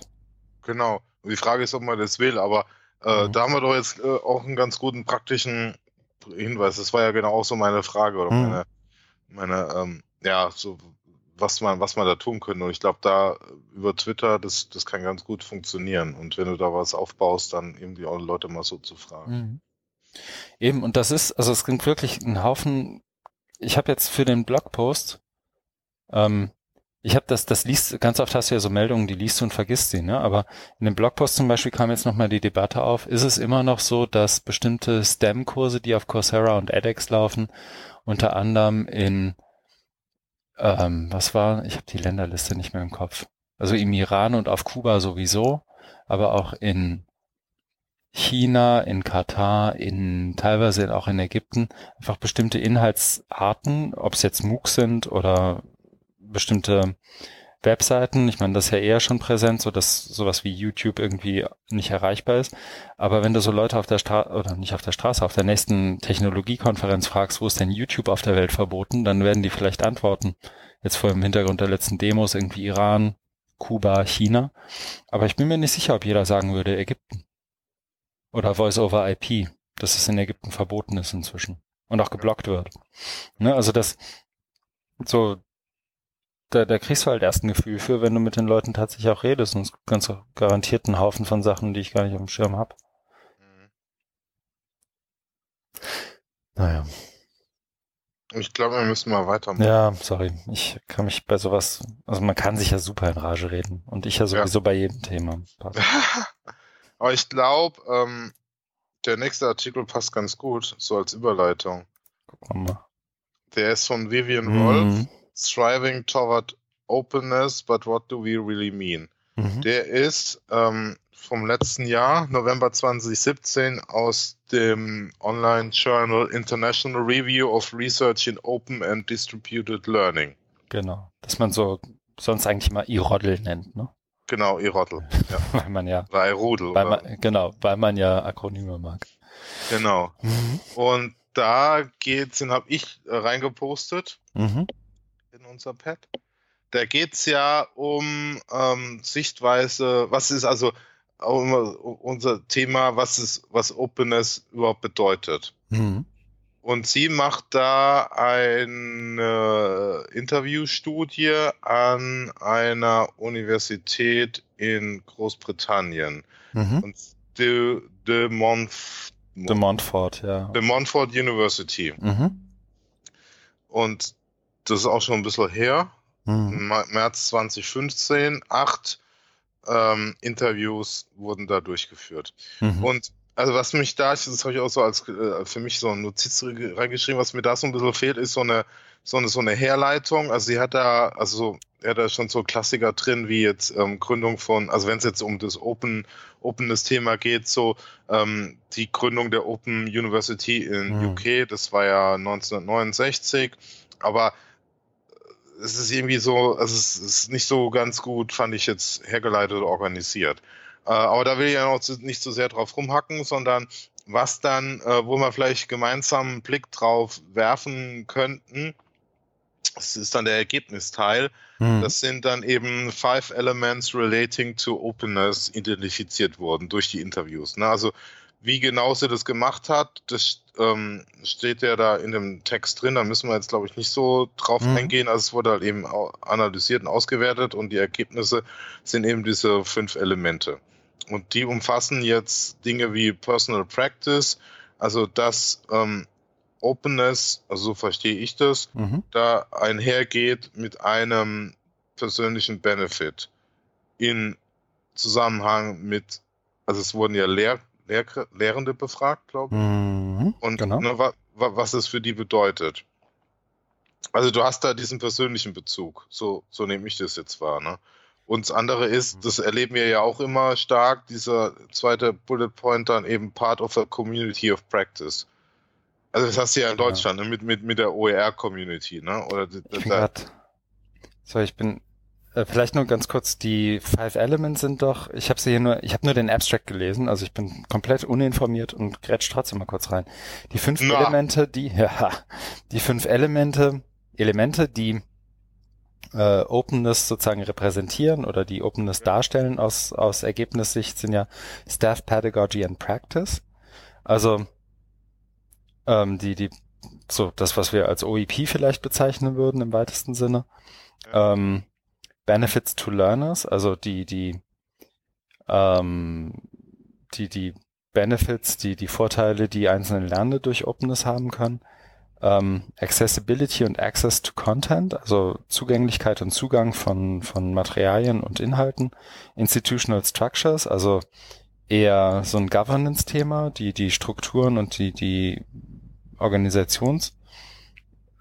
Genau. Und die Frage ist, ob man das will, aber äh, mhm. da haben wir doch jetzt äh, auch einen ganz guten praktischen Hinweis. Das war ja genau auch so meine Frage oder mhm. meine, meine ähm, ja, so was man, was man da tun könnte. Und ich glaube, da über Twitter, das, das kann ganz gut funktionieren. Und wenn du da was aufbaust, dann irgendwie auch Leute mal so zu fragen. Mhm. Eben, und das ist, also es klingt wirklich ein Haufen. Ich habe jetzt für den Blogpost ähm, ich habe das, das liest, ganz oft hast du ja so Meldungen, die liest du und vergisst sie, ne? Aber in dem Blogpost zum Beispiel kam jetzt nochmal die Debatte auf, ist es immer noch so, dass bestimmte STEM-Kurse, die auf Coursera und edX laufen, unter anderem in ähm, was war, ich habe die Länderliste nicht mehr im Kopf. Also im Iran und auf Kuba sowieso, aber auch in China, in Katar, in teilweise auch in Ägypten einfach bestimmte Inhaltsarten, ob es jetzt MOOC sind oder bestimmte Webseiten. Ich meine, das ist ja eher schon präsent, so dass sowas wie YouTube irgendwie nicht erreichbar ist. Aber wenn du so Leute auf der Straße, oder nicht auf der Straße, auf der nächsten Technologiekonferenz fragst, wo ist denn YouTube auf der Welt verboten, dann werden die vielleicht antworten. Jetzt vor dem Hintergrund der letzten Demos irgendwie Iran, Kuba, China. Aber ich bin mir nicht sicher, ob jeder sagen würde Ägypten. Oder Voice over IP, dass es in Ägypten verboten ist inzwischen. Und auch geblockt wird. Ne, also das, so da, da kriegst du halt erst ein Gefühl für, wenn du mit den Leuten tatsächlich auch redest. Und es gibt ganz garantiert einen Haufen von Sachen, die ich gar nicht auf dem Schirm habe. Mhm. Naja. Ich glaube, wir müssen mal weitermachen. Ja, sorry. Ich kann mich bei sowas, also man kann sich ja super in Rage reden. Und ich ja sowieso ja. bei jedem Thema. Aber ich glaube, ähm, der nächste Artikel passt ganz gut, so als Überleitung. Gucken wir mal. Der ist von Vivian mhm. Wolf Striving Toward Openness, but what do we really mean? Mhm. Der ist ähm, vom letzten Jahr, November 2017, aus dem Online-Journal International Review of Research in Open and Distributed Learning. Genau, dass man so sonst eigentlich mal IRODL nennt, ne? Genau, IRODL. Ja. weil man ja. Weil Rudel. Weil man, genau, weil man ja Akronyme mag. Genau. Mhm. Und da geht's, den habe ich äh, reingepostet. Mhm unser Pad. Da geht es ja um ähm, Sichtweise, was ist also unser Thema, was ist, was Openness überhaupt bedeutet. Mhm. Und sie macht da eine Interviewstudie an einer Universität in Großbritannien. Mhm. Und de, de, Montf de Montfort, ja. De Montfort University. Mhm. Und das ist auch schon ein bisschen her. Mhm. März 2015. Acht ähm, Interviews wurden da durchgeführt. Mhm. Und also was mich da, das habe ich auch so als äh, für mich so ein Notiz reingeschrieben, was mir da so ein bisschen fehlt, ist so eine so eine so eine Herleitung. Also sie hat da also er hat da schon so Klassiker drin, wie jetzt ähm, Gründung von, also wenn es jetzt um das Open Openes Thema geht, so ähm, die Gründung der Open University in mhm. UK, das war ja 1969, aber es ist irgendwie so, also es ist nicht so ganz gut, fand ich jetzt hergeleitet oder organisiert. Äh, aber da will ich ja noch zu, nicht zu so sehr drauf rumhacken, sondern was dann, äh, wo wir vielleicht gemeinsam einen Blick drauf werfen könnten, das ist dann der Ergebnisteil. Hm. Das sind dann eben five elements relating to openness identifiziert worden durch die Interviews. Ne? Also wie genau sie das gemacht hat, das ähm, steht ja da in dem Text drin. Da müssen wir jetzt, glaube ich, nicht so drauf mhm. eingehen. Also es wurde halt eben analysiert und ausgewertet und die Ergebnisse sind eben diese fünf Elemente. Und die umfassen jetzt Dinge wie Personal Practice, also dass ähm, Openness, also so verstehe ich das, mhm. da einhergeht mit einem persönlichen Benefit in Zusammenhang mit, also es wurden ja Lehr Lehr Lehrende befragt, glaube ich, mhm, und genau. ne, wa wa was es für die bedeutet. Also du hast da diesen persönlichen Bezug, so, so nehme ich das jetzt wahr. Ne? Und das andere ist, mhm. das erleben wir ja auch immer stark, dieser zweite Bullet Point dann eben Part of a Community of Practice. Also das hast du ja in Deutschland, ja. Ne, mit, mit, mit der OER-Community, ne? Oder ich grad, so, ich bin vielleicht nur ganz kurz, die Five Elements sind doch, ich habe sie hier nur, ich habe nur den Abstract gelesen, also ich bin komplett uninformiert und grätsch trotzdem mal kurz rein. Die fünf Na. Elemente, die, ja, die fünf Elemente, Elemente, die äh, Openness sozusagen repräsentieren oder die Openness darstellen aus, aus Ergebnissicht sind ja Staff Pedagogy and Practice. Also ähm, die, die, so das, was wir als OEP vielleicht bezeichnen würden im weitesten Sinne. Ähm, Benefits to Learners, also die, die, ähm, die, die Benefits, die, die Vorteile, die einzelne Lernende durch Openness haben können. Ähm, Accessibility und Access to Content, also Zugänglichkeit und Zugang von, von Materialien und Inhalten, Institutional Structures, also eher so ein Governance-Thema, die, die Strukturen und die, die Organisations,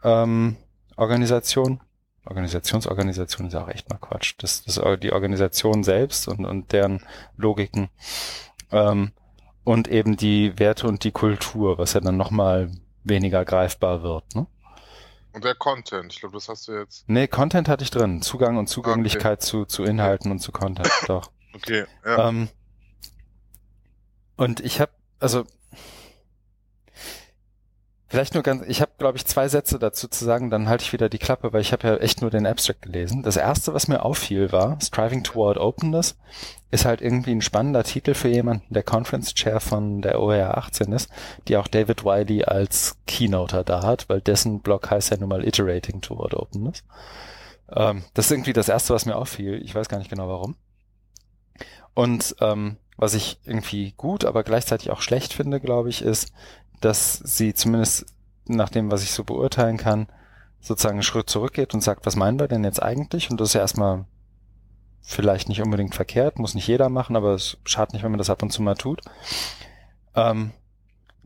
ähm, Organisation, Organisationsorganisation ist auch echt mal Quatsch. Das, das die Organisation selbst und, und deren Logiken ähm, und eben die Werte und die Kultur, was ja dann nochmal weniger greifbar wird. Ne? Und der Content, ich glaube, das hast du jetzt. Nee, Content hatte ich drin. Zugang und Zugänglichkeit okay. zu, zu Inhalten und zu Content, doch. Okay, ja. Ähm, und ich habe, also Vielleicht nur ganz, ich habe, glaube ich, zwei Sätze dazu zu sagen, dann halte ich wieder die Klappe, weil ich habe ja echt nur den Abstract gelesen. Das erste, was mir auffiel, war Striving Toward Openness ist halt irgendwie ein spannender Titel für jemanden, der Conference Chair von der OER 18 ist, die auch David Wiley als Keynoter da hat, weil dessen Blog heißt ja nun mal Iterating Toward Openness. Ähm, das ist irgendwie das erste, was mir auffiel. Ich weiß gar nicht genau warum. Und ähm, was ich irgendwie gut, aber gleichzeitig auch schlecht finde, glaube ich, ist, dass sie zumindest nach dem, was ich so beurteilen kann, sozusagen einen Schritt zurückgeht und sagt, was meinen wir denn jetzt eigentlich? Und das ist ja erstmal vielleicht nicht unbedingt verkehrt, muss nicht jeder machen, aber es schadet nicht, wenn man das ab und zu mal tut. Ähm,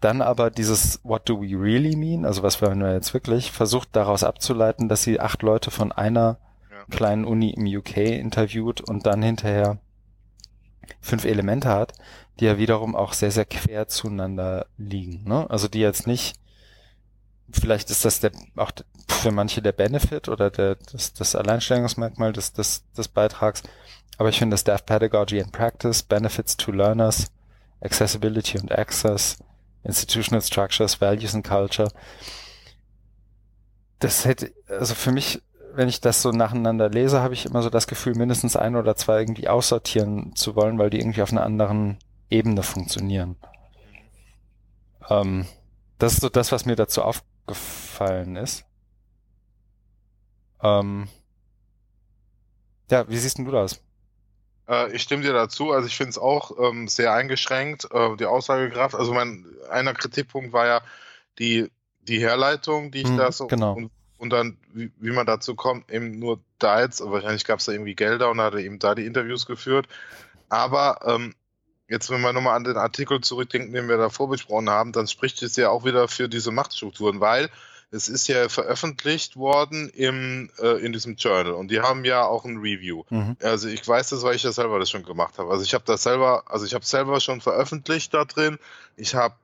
dann aber dieses What do we really mean? Also was wollen wir jetzt wirklich? Versucht daraus abzuleiten, dass sie acht Leute von einer ja. kleinen Uni im UK interviewt und dann hinterher fünf Elemente hat, die ja wiederum auch sehr, sehr quer zueinander liegen. Ne? Also die jetzt nicht, vielleicht ist das der, auch für manche der Benefit oder der, das, das Alleinstellungsmerkmal des, des, des Beitrags, aber ich finde Staff Pedagogy and Practice, Benefits to Learners, Accessibility and Access, Institutional Structures, Values and Culture, das hätte, also für mich wenn ich das so nacheinander lese, habe ich immer so das Gefühl, mindestens ein oder zwei irgendwie aussortieren zu wollen, weil die irgendwie auf einer anderen Ebene funktionieren. Ähm, das ist so das, was mir dazu aufgefallen ist. Ähm, ja, wie siehst denn du das? Äh, ich stimme dir dazu. Also ich finde es auch ähm, sehr eingeschränkt, äh, die Aussagekraft. Also mein einer Kritikpunkt war ja die, die Herleitung, die ich hm, da so genau. und, und dann, wie, wie, man dazu kommt, eben nur da jetzt, wahrscheinlich gab es da irgendwie Gelder und hat eben da die Interviews geführt. Aber ähm, jetzt, wenn wir nochmal an den Artikel zurückdenken, den wir davor besprochen haben, dann spricht es ja auch wieder für diese Machtstrukturen, weil es ist ja veröffentlicht worden im, äh, in diesem Journal und die haben ja auch ein Review. Mhm. Also ich weiß das, weil ich ja selber das schon gemacht habe. Also ich habe das selber, also ich habe selber schon veröffentlicht da drin. Ich habe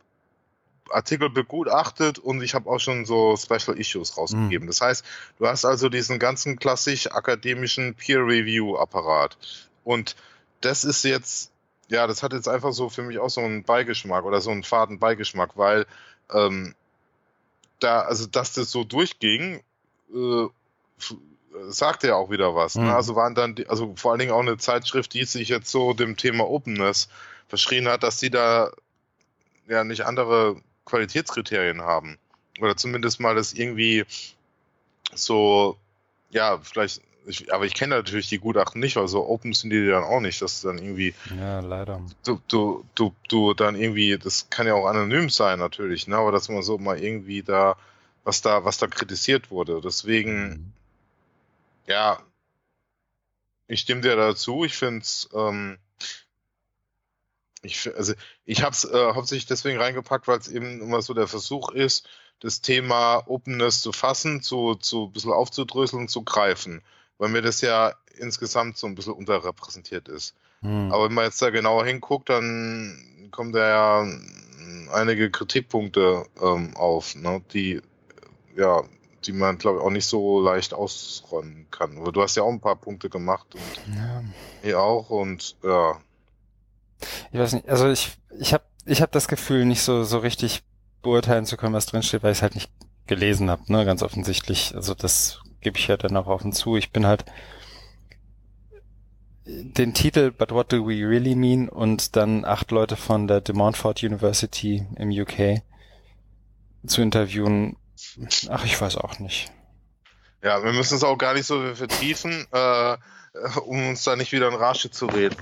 Artikel begutachtet und ich habe auch schon so Special Issues rausgegeben. Mhm. Das heißt, du hast also diesen ganzen klassisch akademischen Peer Review Apparat und das ist jetzt ja, das hat jetzt einfach so für mich auch so einen Beigeschmack oder so einen faden Beigeschmack, weil ähm, da, also dass das so durchging, äh, sagt ja auch wieder was. Mhm. Ne? Also waren dann, die, also vor allen Dingen auch eine Zeitschrift, die sich jetzt so dem Thema Openness verschrien hat, dass sie da ja nicht andere Qualitätskriterien haben. Oder zumindest mal das irgendwie so, ja, vielleicht ich, aber ich kenne natürlich die Gutachten nicht, weil so open sind die dann auch nicht, dass dann irgendwie. Ja, leider. Du, du, du, du dann irgendwie, das kann ja auch anonym sein natürlich, ne? Aber dass man so mal irgendwie da, was da, was da kritisiert wurde. Deswegen, mhm. ja, ich stimme dir dazu. Ich finde es, ähm, ich, also ich habe es äh, hauptsächlich deswegen reingepackt, weil es eben immer so der Versuch ist, das Thema Openness zu fassen, zu, zu ein bisschen aufzudröseln, zu greifen weil mir das ja insgesamt so ein bisschen unterrepräsentiert ist. Hm. Aber wenn man jetzt da genauer hinguckt, dann kommen da ja einige Kritikpunkte ähm, auf, ne, die ja, die man glaube ich auch nicht so leicht ausräumen kann. Aber du hast ja auch ein paar Punkte gemacht und ja. hier auch und ja. Ich weiß nicht, also ich ich habe ich habe das Gefühl nicht so so richtig beurteilen zu können, was drinsteht, weil ich es halt nicht gelesen habe, ne, ganz offensichtlich. Also das gebe ich ja dann auch offen zu. Ich bin halt den Titel But What Do We Really Mean und dann acht Leute von der De Montfort University im UK zu interviewen. Ach, ich weiß auch nicht. Ja, wir müssen es auch gar nicht so vertiefen, äh, um uns da nicht wieder in Rage zu reden.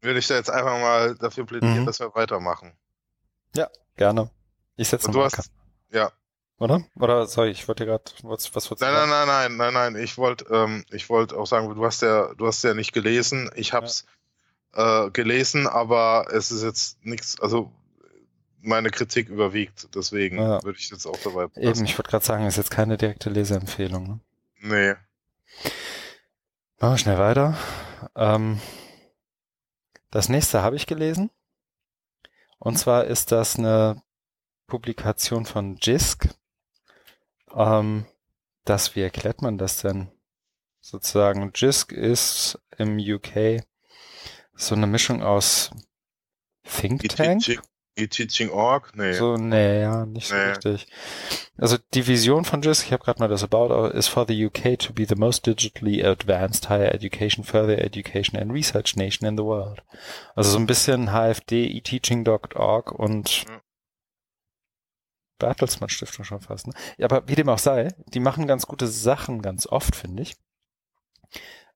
Würde ich da jetzt einfach mal dafür plädieren, mhm. dass wir weitermachen. Ja, gerne. Ich setze du hast, Ja, oder? Oder sorry, ich wollte gerade was was nein, nein, nein, nein, nein, nein. Ich wollte ähm, ich wollte auch sagen, du hast ja du hast ja nicht gelesen. Ich hab's ja. äh, gelesen, aber es ist jetzt nichts. Also meine Kritik überwiegt. Deswegen ja. würde ich jetzt auch dabei. Passen. Eben, ich wollte gerade sagen, ist jetzt keine direkte Leseempfehlung. Ne? Nee. Machen wir schnell weiter. Ähm, das nächste habe ich gelesen. Und zwar ist das eine Publikation von JISC. Ähm, das, wie erklärt man das denn? Sozusagen, JISC ist im UK so eine Mischung aus Think Tank. E-Teaching.org? Nee. So, nee, ja, nicht so nee. richtig. Also die Vision von JISC, ich habe gerade mal das About, is for the UK to be the most digitally advanced higher education, further education and research nation in the world. Also so ein bisschen HFD, eTeaching.org und ja. Bertelsmann Stiftung schon fast. Ne? Ja, aber wie dem auch sei, die machen ganz gute Sachen ganz oft, finde ich.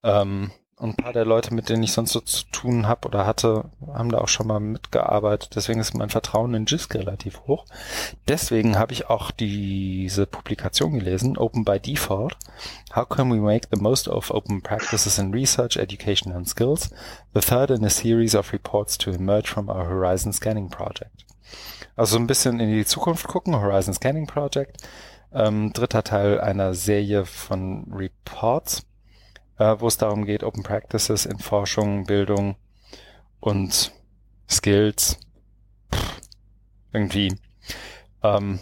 Ähm, und ein paar der Leute, mit denen ich sonst so zu tun habe oder hatte, haben da auch schon mal mitgearbeitet. Deswegen ist mein Vertrauen in JISC relativ hoch. Deswegen habe ich auch diese Publikation gelesen, Open by Default. How can we make the most of open practices in research, education and skills? The third in a series of reports to emerge from our Horizon Scanning Project. Also ein bisschen in die Zukunft gucken, Horizon Scanning Project. Ähm, dritter Teil einer Serie von Reports, äh, wo es darum geht, Open Practices in Forschung, Bildung und Skills pff, irgendwie ähm,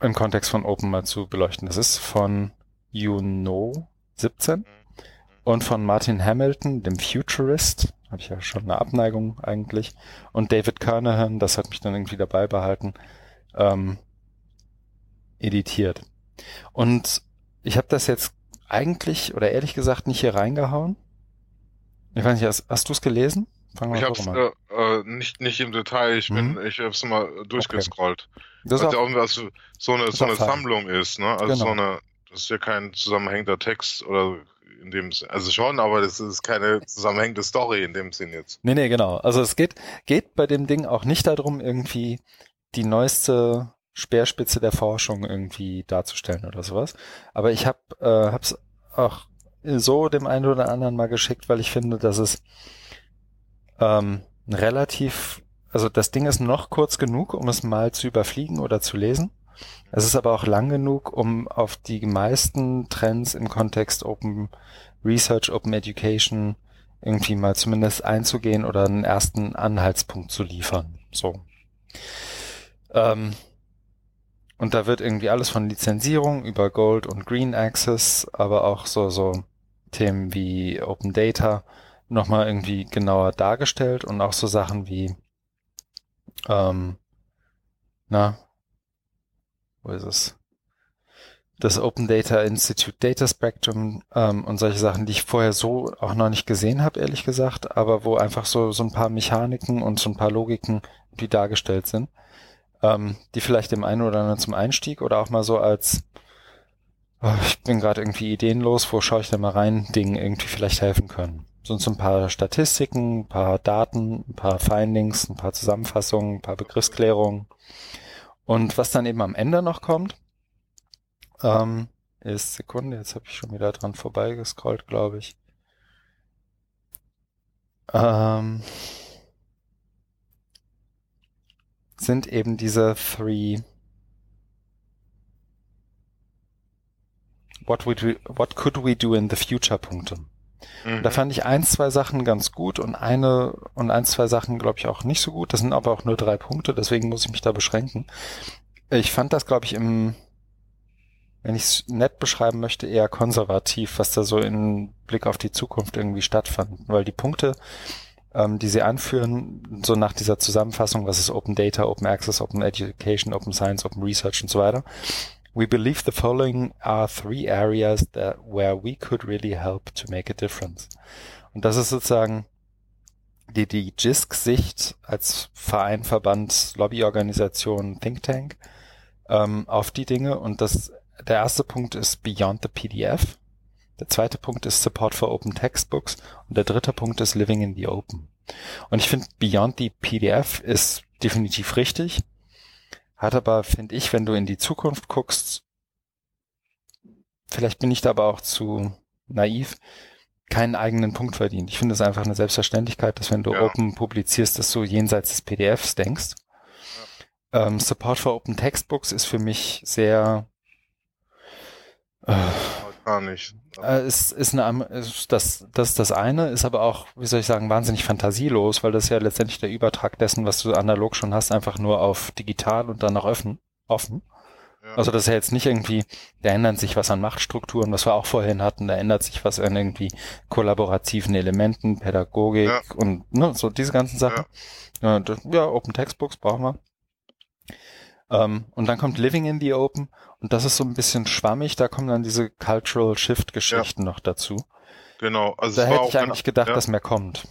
im Kontext von Open mal zu beleuchten. Das ist von You Know 17 und von Martin Hamilton, dem Futurist, habe ich ja schon eine Abneigung eigentlich. Und David Kernahan, das hat mich dann irgendwie dabei behalten, ähm, editiert. Und ich habe das jetzt eigentlich oder ehrlich gesagt nicht hier reingehauen. Ich weiß nicht, hast, hast du es gelesen? ich habe es äh, äh, nicht, nicht im Detail, ich bin, mhm. ich habe es mal durchgescrollt. Okay. Das ist auch, was so eine, so eine Sammlung ist, ne? Also genau. so eine, das ist ja kein zusammenhängender Text oder in dem also schon, aber das ist keine zusammenhängende Story in dem Sinn jetzt. Nee, nee, genau. Also es geht, geht bei dem Ding auch nicht darum, irgendwie die neueste Speerspitze der Forschung irgendwie darzustellen oder sowas. Aber ich habe äh, hab's auch so dem einen oder anderen mal geschickt, weil ich finde, dass es ähm, relativ, also das Ding ist noch kurz genug, um es mal zu überfliegen oder zu lesen. Es ist aber auch lang genug, um auf die meisten Trends im Kontext Open Research, Open Education irgendwie mal zumindest einzugehen oder einen ersten Anhaltspunkt zu liefern. So. Ähm, und da wird irgendwie alles von Lizenzierung über Gold und Green Access, aber auch so, so Themen wie Open Data nochmal irgendwie genauer dargestellt und auch so Sachen wie, ähm, na, wo ist es? Das Open Data Institute Data Spectrum ähm, und solche Sachen, die ich vorher so auch noch nicht gesehen habe, ehrlich gesagt, aber wo einfach so, so ein paar Mechaniken und so ein paar Logiken, die dargestellt sind, ähm, die vielleicht dem einen oder anderen zum Einstieg oder auch mal so als oh, ich bin gerade irgendwie ideenlos, wo schaue ich da mal rein, Dingen irgendwie vielleicht helfen können. So ein paar Statistiken, ein paar Daten, ein paar Findings, ein paar Zusammenfassungen, ein paar Begriffsklärungen. Und was dann eben am Ende noch kommt, ähm, ist Sekunde, jetzt habe ich schon wieder dran vorbeigescrollt, glaube ich. Ähm, sind eben diese three What, we, what could we do in the future Punkte. Mhm. Da fand ich ein, zwei Sachen ganz gut und eine und ein, zwei Sachen, glaube ich, auch nicht so gut. Das sind aber auch nur drei Punkte, deswegen muss ich mich da beschränken. Ich fand das, glaube ich, im, wenn ich es nett beschreiben möchte, eher konservativ, was da so in Blick auf die Zukunft irgendwie stattfand. Weil die Punkte, ähm, die sie anführen, so nach dieser Zusammenfassung, was ist Open Data, Open Access, Open Education, Open Science, Open Research und so weiter. We believe the following are three areas that where we could really help to make a difference. Und das ist sozusagen die, die JISC-Sicht als Verein, Verband, Lobbyorganisation, Think Tank ähm, auf die Dinge. Und das, der erste Punkt ist Beyond the PDF. Der zweite Punkt ist Support for Open Textbooks und der dritte Punkt ist Living in the Open. Und ich finde, Beyond the PDF ist definitiv richtig, hat aber, finde ich, wenn du in die Zukunft guckst, vielleicht bin ich da aber auch zu naiv, keinen eigenen Punkt verdient. Ich finde es einfach eine Selbstverständlichkeit, dass wenn du ja. Open publizierst, dass du jenseits des PDFs denkst. Ja. Ähm, Support for Open Textbooks ist für mich sehr äh, gar nicht. Äh, ist, ist eine, ist das, das ist das eine, ist aber auch, wie soll ich sagen, wahnsinnig fantasielos, weil das ja letztendlich der Übertrag dessen, was du analog schon hast, einfach nur auf digital und dann noch offen. offen. Ja. Also das ist ja jetzt nicht irgendwie, da ändert sich was an Machtstrukturen, was wir auch vorhin hatten, da ändert sich was an irgendwie kollaborativen Elementen, Pädagogik ja. und ne, so diese ganzen Sachen. Ja, ja Open Textbooks brauchen wir. Ähm, und dann kommt Living in the Open und das ist so ein bisschen schwammig, da kommen dann diese Cultural Shift Geschichten ja. noch dazu. Genau, also da hätte ich eigentlich gedacht, ja. dass mehr kommt.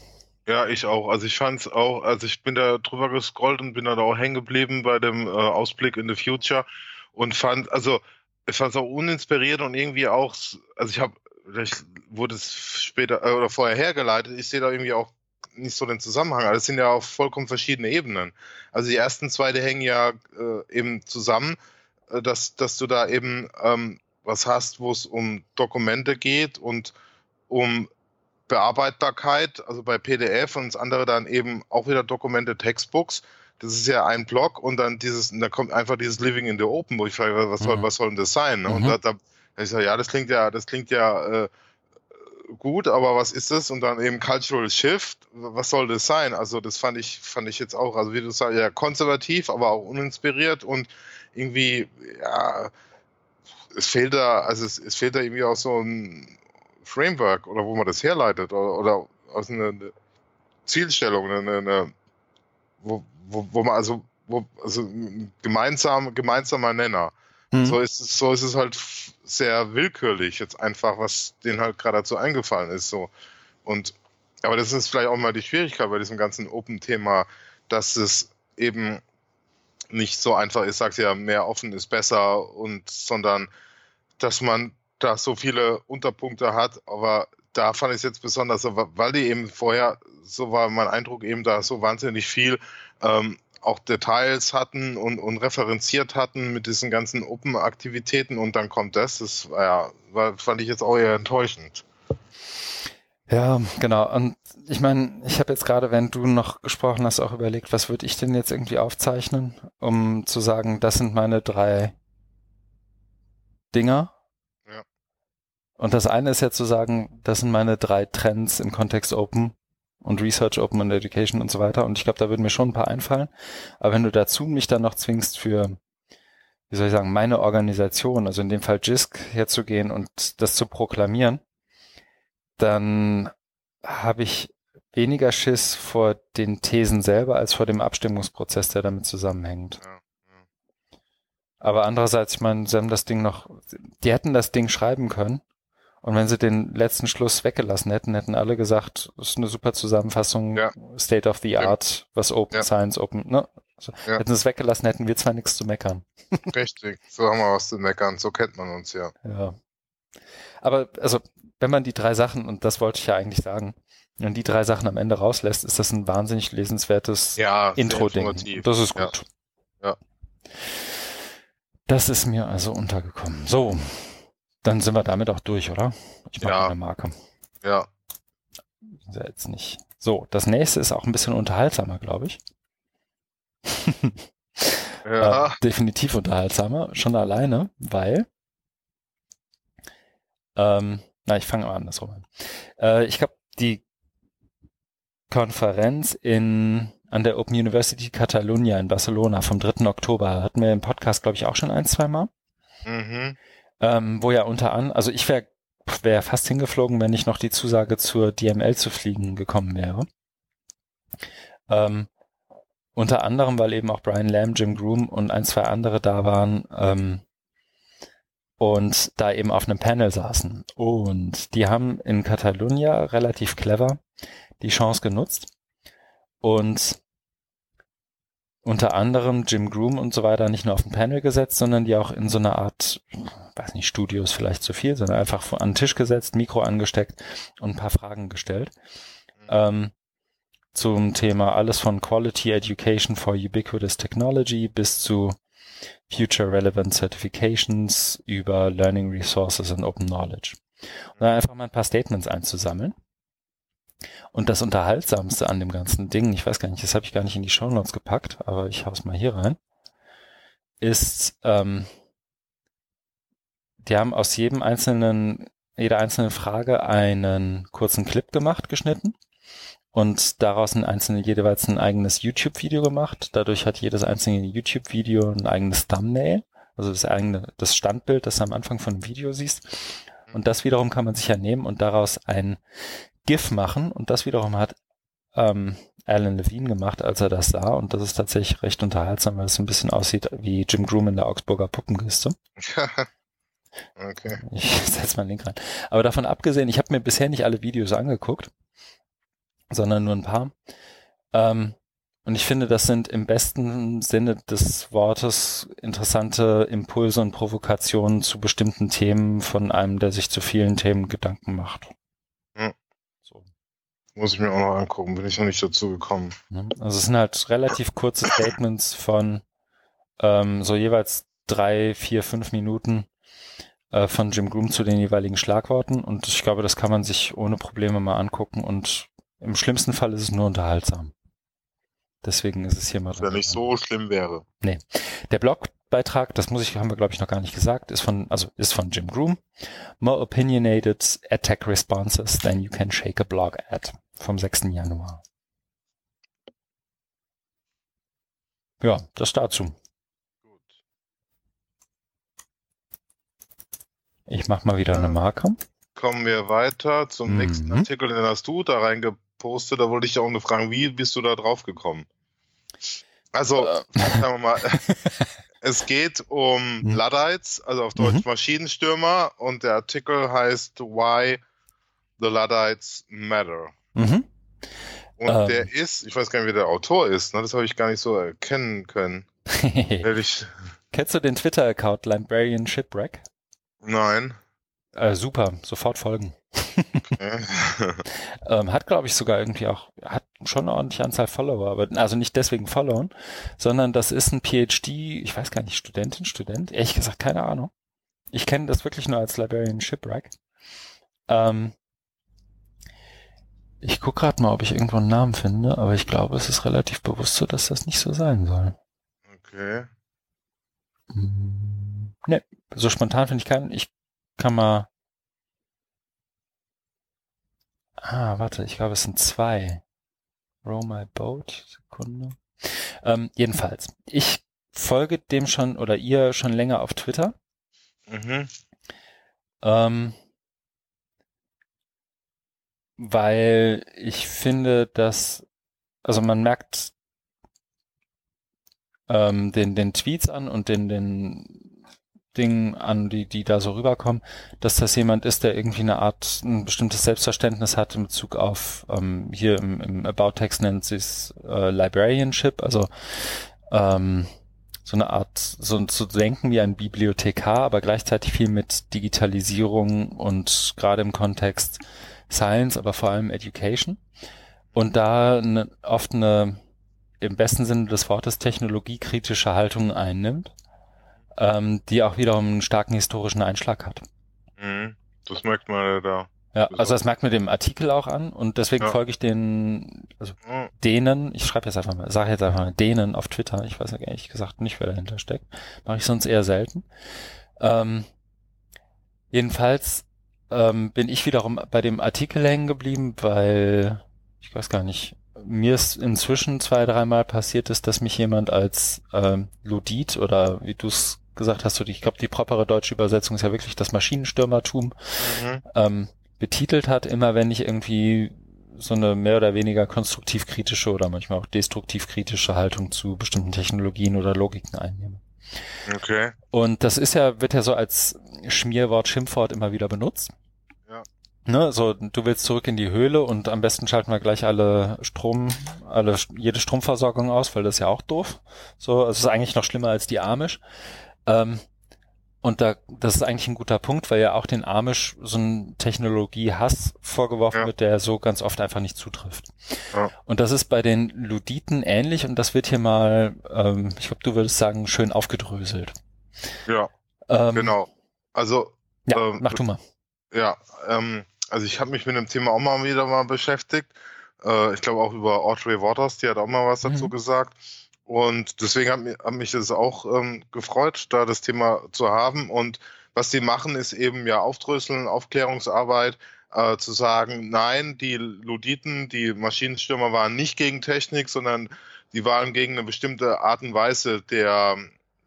Ja, ich auch. Also ich fand es auch, also ich bin da drüber gescrollt und bin da auch hängen geblieben bei dem äh, Ausblick in the Future und fand, also ich fand es auch uninspiriert und irgendwie auch, also ich habe, vielleicht wurde es später äh, oder vorher hergeleitet, ich sehe da irgendwie auch nicht so den Zusammenhang. Aber das sind ja auf vollkommen verschiedene Ebenen. Also die ersten zwei, die hängen ja äh, eben zusammen, äh, dass, dass du da eben ähm, was hast, wo es um Dokumente geht und um Bearbeitbarkeit, also bei PDF und das andere dann eben auch wieder Dokumente, Textbooks. Das ist ja ein Block und dann dieses, und da kommt einfach dieses Living in the Open, wo ich frage, was soll, mhm. was soll denn das sein? Ne? Mhm. Und da, da, ich sage, ja, das klingt ja, das klingt ja äh, gut, aber was ist das? Und dann eben Cultural Shift, was soll das sein? Also das fand ich, fand ich jetzt auch, also wie du sagst, ja, konservativ, aber auch uninspiriert und irgendwie, ja, es fehlt da, also es, es fehlt da irgendwie auch so ein Framework oder wo man das herleitet oder, oder aus einer Zielstellung, eine, eine, wo, wo, wo man also, wo, also gemeinsam, gemeinsamer Nenner. Mhm. So ist es, so ist es halt sehr willkürlich jetzt einfach, was denen halt gerade dazu eingefallen ist. So. Und Aber das ist vielleicht auch mal die Schwierigkeit bei diesem ganzen Open-Thema, dass es eben nicht so einfach ist, sagst ja, mehr offen ist besser und sondern dass man da so viele Unterpunkte hat, aber da fand ich es jetzt besonders, weil die eben vorher, so war mein Eindruck eben da so wahnsinnig viel ähm, auch Details hatten und, und referenziert hatten mit diesen ganzen Open-Aktivitäten und dann kommt das, das war ja, war, fand ich jetzt auch eher enttäuschend. Ja, genau. Und ich meine, ich habe jetzt gerade, wenn du noch gesprochen hast, auch überlegt, was würde ich denn jetzt irgendwie aufzeichnen, um zu sagen, das sind meine drei Dinger. Ja. Und das eine ist ja zu sagen, das sind meine drei Trends im Kontext Open und Research, Open und Education und so weiter. Und ich glaube, da würden mir schon ein paar einfallen. Aber wenn du dazu mich dann noch zwingst für, wie soll ich sagen, meine Organisation, also in dem Fall JISC, herzugehen und das zu proklamieren, dann habe ich weniger Schiss vor den Thesen selber als vor dem Abstimmungsprozess, der damit zusammenhängt. Ja. Aber andererseits, ich meine, sie haben das Ding noch, die hätten das Ding schreiben können. Und wenn sie den letzten Schluss weggelassen hätten, hätten alle gesagt, das ist eine super Zusammenfassung, ja. State of the Art, was Open Science, Open, ne? Also, Hätten sie es weggelassen, hätten wir zwar nichts zu meckern. Richtig, so haben wir was zu meckern, so kennt man uns ja. Ja. Aber, also, wenn man die drei Sachen, und das wollte ich ja eigentlich sagen, wenn die drei Sachen am Ende rauslässt, ist das ein wahnsinnig lesenswertes ja, Intro-Ding. Das ist gut. Ja. ja. Das ist mir also untergekommen. So, dann sind wir damit auch durch, oder? Ich mache ja. eine Marke. Ja. Ist ja jetzt nicht. So, das nächste ist auch ein bisschen unterhaltsamer, glaube ich. ja. Äh, definitiv unterhaltsamer, schon alleine, weil ähm, na, ich fange mal andersrum an. Äh, ich glaube, die Konferenz in an der Open University Catalunya in Barcelona vom 3. Oktober hatten wir im Podcast, glaube ich, auch schon ein, zwei Mal. Mhm. Ähm, wo ja unter an, also ich wäre wär fast hingeflogen, wenn nicht noch die Zusage zur DML zu fliegen gekommen wäre. Ähm, unter anderem, weil eben auch Brian Lamb, Jim Groom und ein, zwei andere da waren, ähm, und da eben auf einem Panel saßen. Und die haben in Catalunya relativ clever die Chance genutzt und unter anderem Jim Groom und so weiter nicht nur auf ein Panel gesetzt, sondern die auch in so eine Art, weiß nicht, Studios vielleicht zu viel, sondern einfach an den Tisch gesetzt, Mikro angesteckt und ein paar Fragen gestellt. Ähm, zum Thema alles von Quality Education for Ubiquitous Technology bis zu Future Relevant Certifications über Learning Resources and Open Knowledge. Und dann einfach mal ein paar Statements einzusammeln. Und das Unterhaltsamste an dem ganzen Ding, ich weiß gar nicht, das habe ich gar nicht in die Show Notes gepackt, aber ich hau's mal hier rein, ist, ähm, die haben aus jedem einzelnen, jeder einzelnen Frage einen kurzen Clip gemacht, geschnitten und daraus ein einzelnes, jeweils ein eigenes YouTube-Video gemacht. Dadurch hat jedes einzelne YouTube-Video ein eigenes Thumbnail, also das eigene, das Standbild, das du am Anfang von dem Video siehst. Und das wiederum kann man sich ja nehmen und daraus ein GIF machen. Und das wiederum hat ähm, Alan Levine gemacht, als er das sah. Und das ist tatsächlich recht unterhaltsam, weil es ein bisschen aussieht wie Jim Groom in der Augsburger Puppenkiste. okay. Ich setze mal einen Link rein. Aber davon abgesehen, ich habe mir bisher nicht alle Videos angeguckt sondern nur ein paar. Ähm, und ich finde, das sind im besten Sinne des Wortes interessante Impulse und Provokationen zu bestimmten Themen von einem, der sich zu vielen Themen Gedanken macht. Muss ich mir auch noch angucken, bin ich noch nicht dazu gekommen. Also es sind halt relativ kurze Statements von ähm, so jeweils drei, vier, fünf Minuten äh, von Jim Groom zu den jeweiligen Schlagworten und ich glaube, das kann man sich ohne Probleme mal angucken und im schlimmsten Fall ist es nur unterhaltsam. Deswegen ist es hier mal. Ja nicht so schlimm wäre. Nee. Der Blogbeitrag, das muss ich, haben wir glaube ich noch gar nicht gesagt, ist von, also ist von Jim Groom. More opinionated attack responses than you can shake a blog at. Vom 6. Januar. Ja, das dazu. Gut. Ich mach mal wieder eine Marke. Kommen wir weiter zum mhm. nächsten Artikel, den hast du da reingebracht poste, da wollte ich auch nur fragen, wie bist du da drauf gekommen? Also, äh. sagen wir mal, es geht um mhm. Luddites, also auf Deutsch mhm. Maschinenstürmer, und der Artikel heißt Why the Luddites Matter. Mhm. Und ähm, der ist, ich weiß gar nicht, wer der Autor ist, ne? das habe ich gar nicht so erkennen können. Kennst du den Twitter-Account Librarian Shipwreck? Nein. Äh, super, sofort folgen. ähm, hat, glaube ich, sogar irgendwie auch, hat schon eine ordentliche Anzahl Follower, aber also nicht deswegen followen, sondern das ist ein PhD, ich weiß gar nicht, Studentin, Student, ehrlich gesagt, keine Ahnung. Ich kenne das wirklich nur als Librarian Shipwreck. Ähm, ich gucke gerade mal, ob ich irgendwo einen Namen finde, aber ich glaube, es ist relativ bewusst so, dass das nicht so sein soll. Okay. Hm, ne, so spontan finde ich keinen. Ich kann mal Ah, warte, ich glaube, es sind zwei. Row my boat, Sekunde. Ähm, jedenfalls, ich folge dem schon oder ihr schon länger auf Twitter. Mhm. Ähm, weil ich finde, dass, also man merkt ähm, den, den Tweets an und den, den Dingen an, die, die da so rüberkommen, dass das jemand ist, der irgendwie eine Art, ein bestimmtes Selbstverständnis hat in Bezug auf, ähm, hier im, im About-Text nennt sie es äh, Librarianship, also ähm, so eine Art, so zu denken wie ein Bibliothekar, aber gleichzeitig viel mit Digitalisierung und gerade im Kontext Science, aber vor allem Education. Und da eine, oft eine, im besten Sinne des Wortes, technologiekritische Haltung einnimmt ähm, die auch wiederum einen starken historischen Einschlag hat. Mhm. Das merkt man ja da. Ja, also das merkt man dem Artikel auch an und deswegen ja. folge ich den, also mhm. denen, ich schreibe jetzt einfach mal, sage jetzt einfach mal denen auf Twitter, ich weiß ja ehrlich gesagt nicht, wer dahinter steckt, mache ich sonst eher selten. Ähm, jedenfalls ähm, bin ich wiederum bei dem Artikel hängen geblieben, weil ich weiß gar nicht, mir ist inzwischen zwei, dreimal passiert ist, dass mich jemand als ähm, Ludit oder wie du es gesagt hast, du, ich glaube, die propere deutsche Übersetzung ist ja wirklich das Maschinenstürmertum, mhm. ähm, betitelt hat, immer wenn ich irgendwie so eine mehr oder weniger konstruktiv kritische oder manchmal auch destruktiv kritische Haltung zu bestimmten Technologien oder Logiken einnehme. Okay. Und das ist ja, wird ja so als Schmierwort, Schimpfwort immer wieder benutzt. Ja. Ne, so, du willst zurück in die Höhle und am besten schalten wir gleich alle Strom, alle, jede Stromversorgung aus, weil das ist ja auch doof. So, es ist eigentlich noch schlimmer als die Amish. Ähm, und da, das ist eigentlich ein guter Punkt, weil ja auch den Amish so ein Technologiehass vorgeworfen ja. wird, der so ganz oft einfach nicht zutrifft. Ja. Und das ist bei den Luditen ähnlich und das wird hier mal, ähm, ich glaube, du würdest sagen, schön aufgedröselt. Ja, ähm, genau. Also, ja, ähm, mach du mal. Ja, ähm, also ich habe mich mit dem Thema auch mal wieder mal beschäftigt. Äh, ich glaube auch über Audrey Waters, die hat auch mal was mhm. dazu gesagt. Und deswegen hat mich, hat mich das auch ähm, gefreut, da das Thema zu haben. Und was sie machen, ist eben ja Aufdröseln, Aufklärungsarbeit, äh, zu sagen, nein, die Luditen, die Maschinenstürmer waren nicht gegen Technik, sondern die waren gegen eine bestimmte Art und Weise der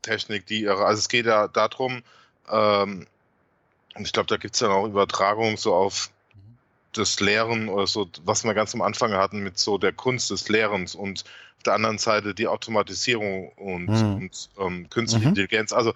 Technik, die ihre, also es geht ja darum, ähm, und ich glaube, da gibt es dann auch Übertragungen so auf das Lehren oder so, was wir ganz am Anfang hatten mit so der Kunst des Lehrens und auf der anderen Seite die Automatisierung und, mhm. und ähm, künstliche mhm. Intelligenz. Also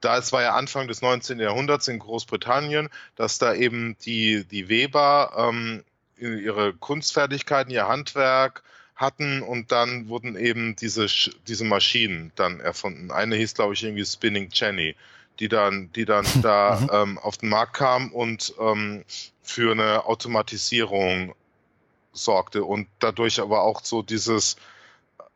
da es war ja Anfang des 19. Jahrhunderts in Großbritannien, dass da eben die, die Weber ähm, ihre Kunstfertigkeiten, ihr Handwerk hatten und dann wurden eben diese, diese Maschinen dann erfunden. Eine hieß, glaube ich, irgendwie Spinning Jenny, die dann, die dann da mhm. ähm, auf den Markt kam und ähm, für eine Automatisierung sorgte und dadurch aber auch so dieses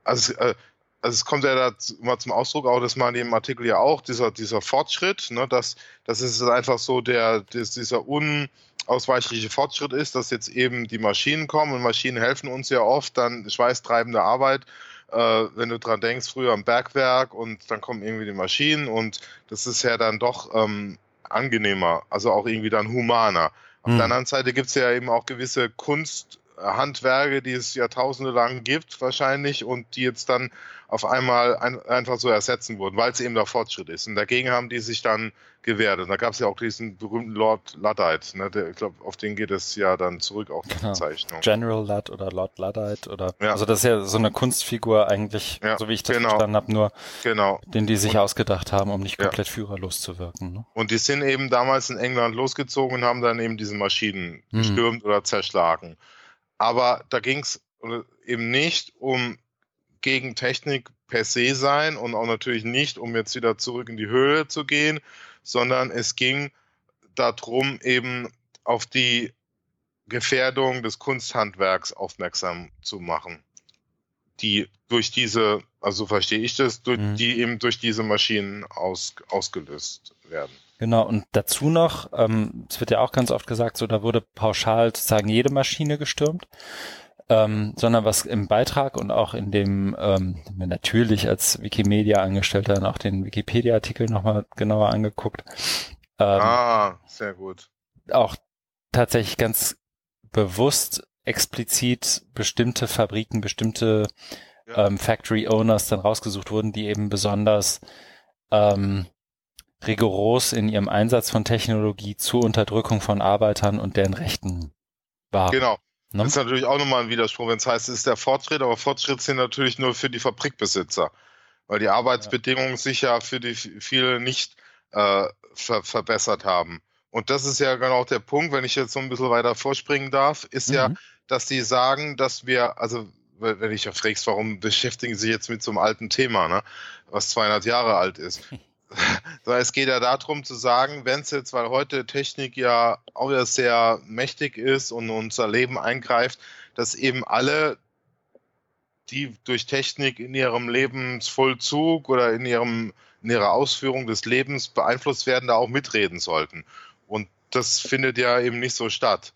also, äh, also es kommt ja da immer zum Ausdruck, auch das mal in dem Artikel ja auch, dieser, dieser Fortschritt, ne, dass, dass es einfach so der, dass dieser unausweichliche Fortschritt ist, dass jetzt eben die Maschinen kommen und Maschinen helfen uns ja oft, dann schweißtreibende Arbeit, äh, wenn du dran denkst, früher am Bergwerk und dann kommen irgendwie die Maschinen und das ist ja dann doch ähm, angenehmer, also auch irgendwie dann humaner. Auf hm. der anderen Seite gibt es ja eben auch gewisse Kunst, Handwerke, die es Jahrtausende lang gibt, wahrscheinlich, und die jetzt dann auf einmal ein, einfach so ersetzen wurden, weil es eben der Fortschritt ist. Und dagegen haben die sich dann gewehrt. Und da gab es ja auch diesen berühmten Lord Luddite, ne? Der, ich glaube, auf den geht es ja dann zurück, auch die genau. Bezeichnung. General Ludd oder Lord Luddite oder ja. also das ist ja so eine Kunstfigur eigentlich, ja, so wie ich das genau. verstanden habe, nur genau. den die sich und, ausgedacht haben, um nicht komplett ja. führerlos zu wirken. Ne? Und die sind eben damals in England losgezogen und haben dann eben diese Maschinen hm. gestürmt oder zerschlagen. Aber da ging es eben nicht um gegen Technik per se sein und auch natürlich nicht, um jetzt wieder zurück in die Höhle zu gehen, sondern es ging darum, eben auf die Gefährdung des Kunsthandwerks aufmerksam zu machen, die durch diese, also verstehe ich das, durch, mhm. die eben durch diese Maschinen aus, ausgelöst werden. Genau, und dazu noch, ähm, es wird ja auch ganz oft gesagt, so da wurde pauschal sozusagen jede Maschine gestürmt, ähm, sondern was im Beitrag und auch in dem, ähm, natürlich als Wikimedia-Angestellter dann auch den Wikipedia-Artikel nochmal genauer angeguckt. Ähm, ah, sehr gut. Auch tatsächlich ganz bewusst explizit bestimmte Fabriken, bestimmte ja. ähm, Factory Owners dann rausgesucht wurden, die eben besonders ähm, rigoros in ihrem Einsatz von Technologie zur Unterdrückung von Arbeitern und deren Rechten waren. Genau. Ne? Das ist natürlich auch nochmal ein Widerspruch, wenn es heißt, es ist der Fortschritt, aber Fortschritt sind natürlich nur für die Fabrikbesitzer, weil die Arbeitsbedingungen ja. sich ja für die viele nicht äh, ver verbessert haben. Und das ist ja genau der Punkt, wenn ich jetzt so ein bisschen weiter vorspringen darf, ist mhm. ja, dass die sagen, dass wir, also wenn ich ja fragst, warum beschäftigen sie sich jetzt mit so einem alten Thema, ne, was 200 Jahre alt ist. es geht ja darum zu sagen, wenn es jetzt, weil heute Technik ja auch ja sehr mächtig ist und unser Leben eingreift, dass eben alle, die durch Technik in ihrem Lebensvollzug oder in ihrem in ihrer Ausführung des Lebens beeinflusst werden, da auch mitreden sollten. Und das findet ja eben nicht so statt.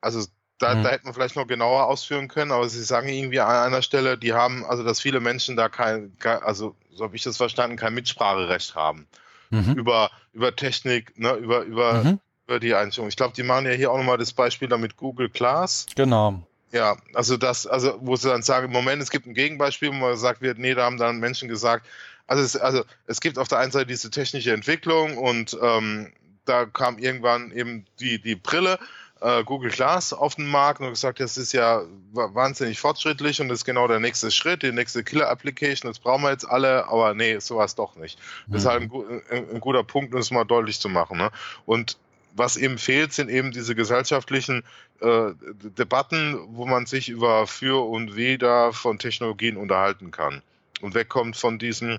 Also da, mhm. da hätte man vielleicht noch genauer ausführen können, aber Sie sagen irgendwie an einer Stelle, die haben, also dass viele Menschen da kein, also so habe ich das verstanden, kein Mitspracherecht haben mhm. über, über Technik, ne, über, über, mhm. über die Einstellung. Ich glaube, die machen ja hier auch nochmal das Beispiel da mit Google Class. Genau. Ja, also das, also wo sie dann sagen, im Moment, es gibt ein Gegenbeispiel, wo man gesagt wird, nee, da haben dann Menschen gesagt, also es, also es gibt auf der einen Seite diese technische Entwicklung und ähm, da kam irgendwann eben die, die Brille äh, Google Glass auf den Markt und gesagt, das ist ja wahnsinnig fortschrittlich und das ist genau der nächste Schritt, die nächste Killer-Application, das brauchen wir jetzt alle, aber nee, sowas doch nicht. Das ist halt ein, ein, ein guter Punkt, um das mal deutlich zu machen. Ne? Und was eben fehlt, sind eben diese gesellschaftlichen äh, Debatten, wo man sich über für und wider von Technologien unterhalten kann und wegkommt von diesen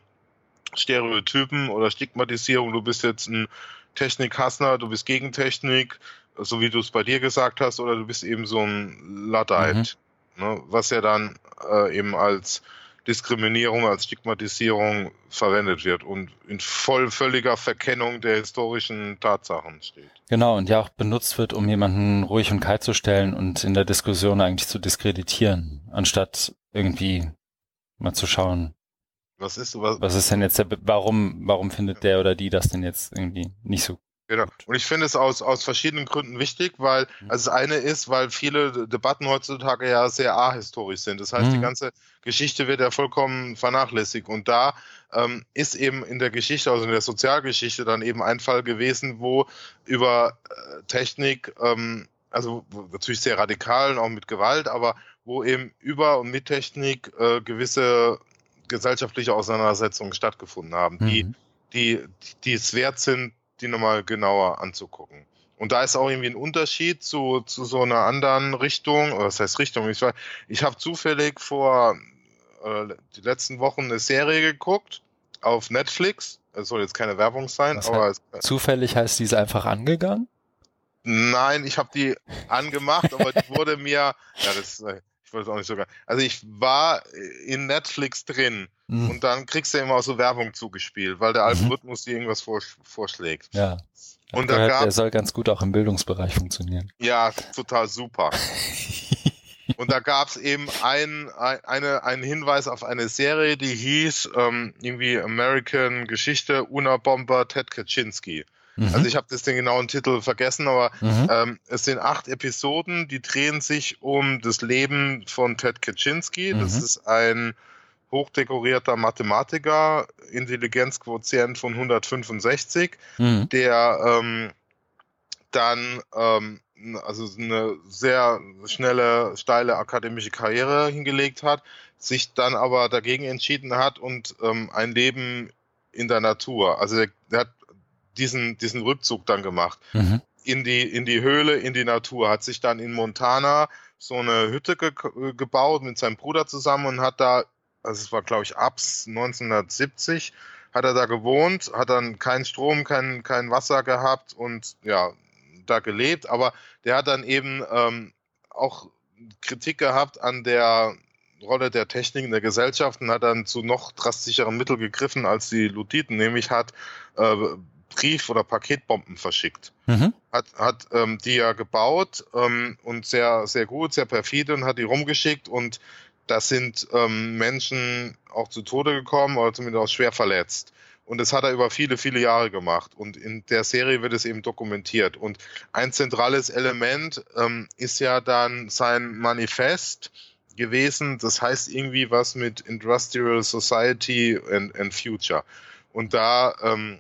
Stereotypen oder Stigmatisierung, du bist jetzt ein Technikhassner, du bist gegen Technik, so wie du es bei dir gesagt hast, oder du bist eben so ein Luddite, mhm. ne, was ja dann äh, eben als Diskriminierung, als Stigmatisierung verwendet wird und in voll völliger Verkennung der historischen Tatsachen steht. Genau, und ja auch benutzt wird, um jemanden ruhig und kalt zu stellen und in der Diskussion eigentlich zu diskreditieren, anstatt irgendwie mal zu schauen. Was ist, was, was ist denn jetzt der, warum, warum findet der oder die das denn jetzt irgendwie nicht so Genau. Und ich finde es aus, aus verschiedenen Gründen wichtig, weil mhm. also das eine ist, weil viele Debatten heutzutage ja sehr ahistorisch sind. Das heißt, mhm. die ganze Geschichte wird ja vollkommen vernachlässigt. Und da ähm, ist eben in der Geschichte, also in der Sozialgeschichte, dann eben ein Fall gewesen, wo über äh, Technik, ähm, also natürlich sehr radikal und auch mit Gewalt, aber wo eben über und mit Technik äh, gewisse gesellschaftliche Auseinandersetzungen stattgefunden haben, mhm. die, die, die es wert sind, die nochmal genauer anzugucken. Und da ist auch irgendwie ein Unterschied zu, zu so einer anderen Richtung, oder das heißt Richtung, ich, ich habe zufällig vor äh, die letzten Wochen eine Serie geguckt auf Netflix. Es soll jetzt keine Werbung sein, Was aber. Heißt, zufällig heißt die ist einfach angegangen? Nein, ich habe die angemacht, aber die wurde mir, ja, das, äh, ich es auch nicht sogar. Also ich war in Netflix drin mhm. und dann kriegst du immer auch so Werbung zugespielt, weil der mhm. Algorithmus dir irgendwas vorschlägt. Ja. Und da gab, der soll ganz gut auch im Bildungsbereich funktionieren. Ja, total super. und da gab es eben ein, ein, eine, einen Hinweis auf eine Serie, die hieß ähm, irgendwie American Geschichte Una Bomber Ted Kaczynski. Mhm. Also ich habe das den genauen Titel vergessen, aber mhm. ähm, es sind acht Episoden, die drehen sich um das Leben von Ted Kaczynski. Mhm. Das ist ein hochdekorierter Mathematiker, Intelligenzquotient von 165, mhm. der ähm, dann ähm, also eine sehr schnelle, steile akademische Karriere hingelegt hat, sich dann aber dagegen entschieden hat und ähm, ein Leben in der Natur. Also er hat diesen, diesen Rückzug dann gemacht. Mhm. In die, in die Höhle, in die Natur, hat sich dann in Montana so eine Hütte ge gebaut mit seinem Bruder zusammen und hat da, also es war glaube ich ab 1970, hat er da gewohnt, hat dann keinen Strom, kein, kein Wasser gehabt und ja, da gelebt, aber der hat dann eben ähm, auch Kritik gehabt an der Rolle der Technik in der Gesellschaft und hat dann zu noch drastischeren Mitteln gegriffen als die Luditen, nämlich hat äh, Brief- oder Paketbomben verschickt. Mhm. Hat, hat ähm, die ja gebaut ähm, und sehr, sehr gut, sehr perfide und hat die rumgeschickt und da sind ähm, Menschen auch zu Tode gekommen oder zumindest auch schwer verletzt. Und das hat er über viele, viele Jahre gemacht. Und in der Serie wird es eben dokumentiert. Und ein zentrales Element ähm, ist ja dann sein Manifest gewesen. Das heißt irgendwie was mit Industrial Society and, and Future. Und da ähm,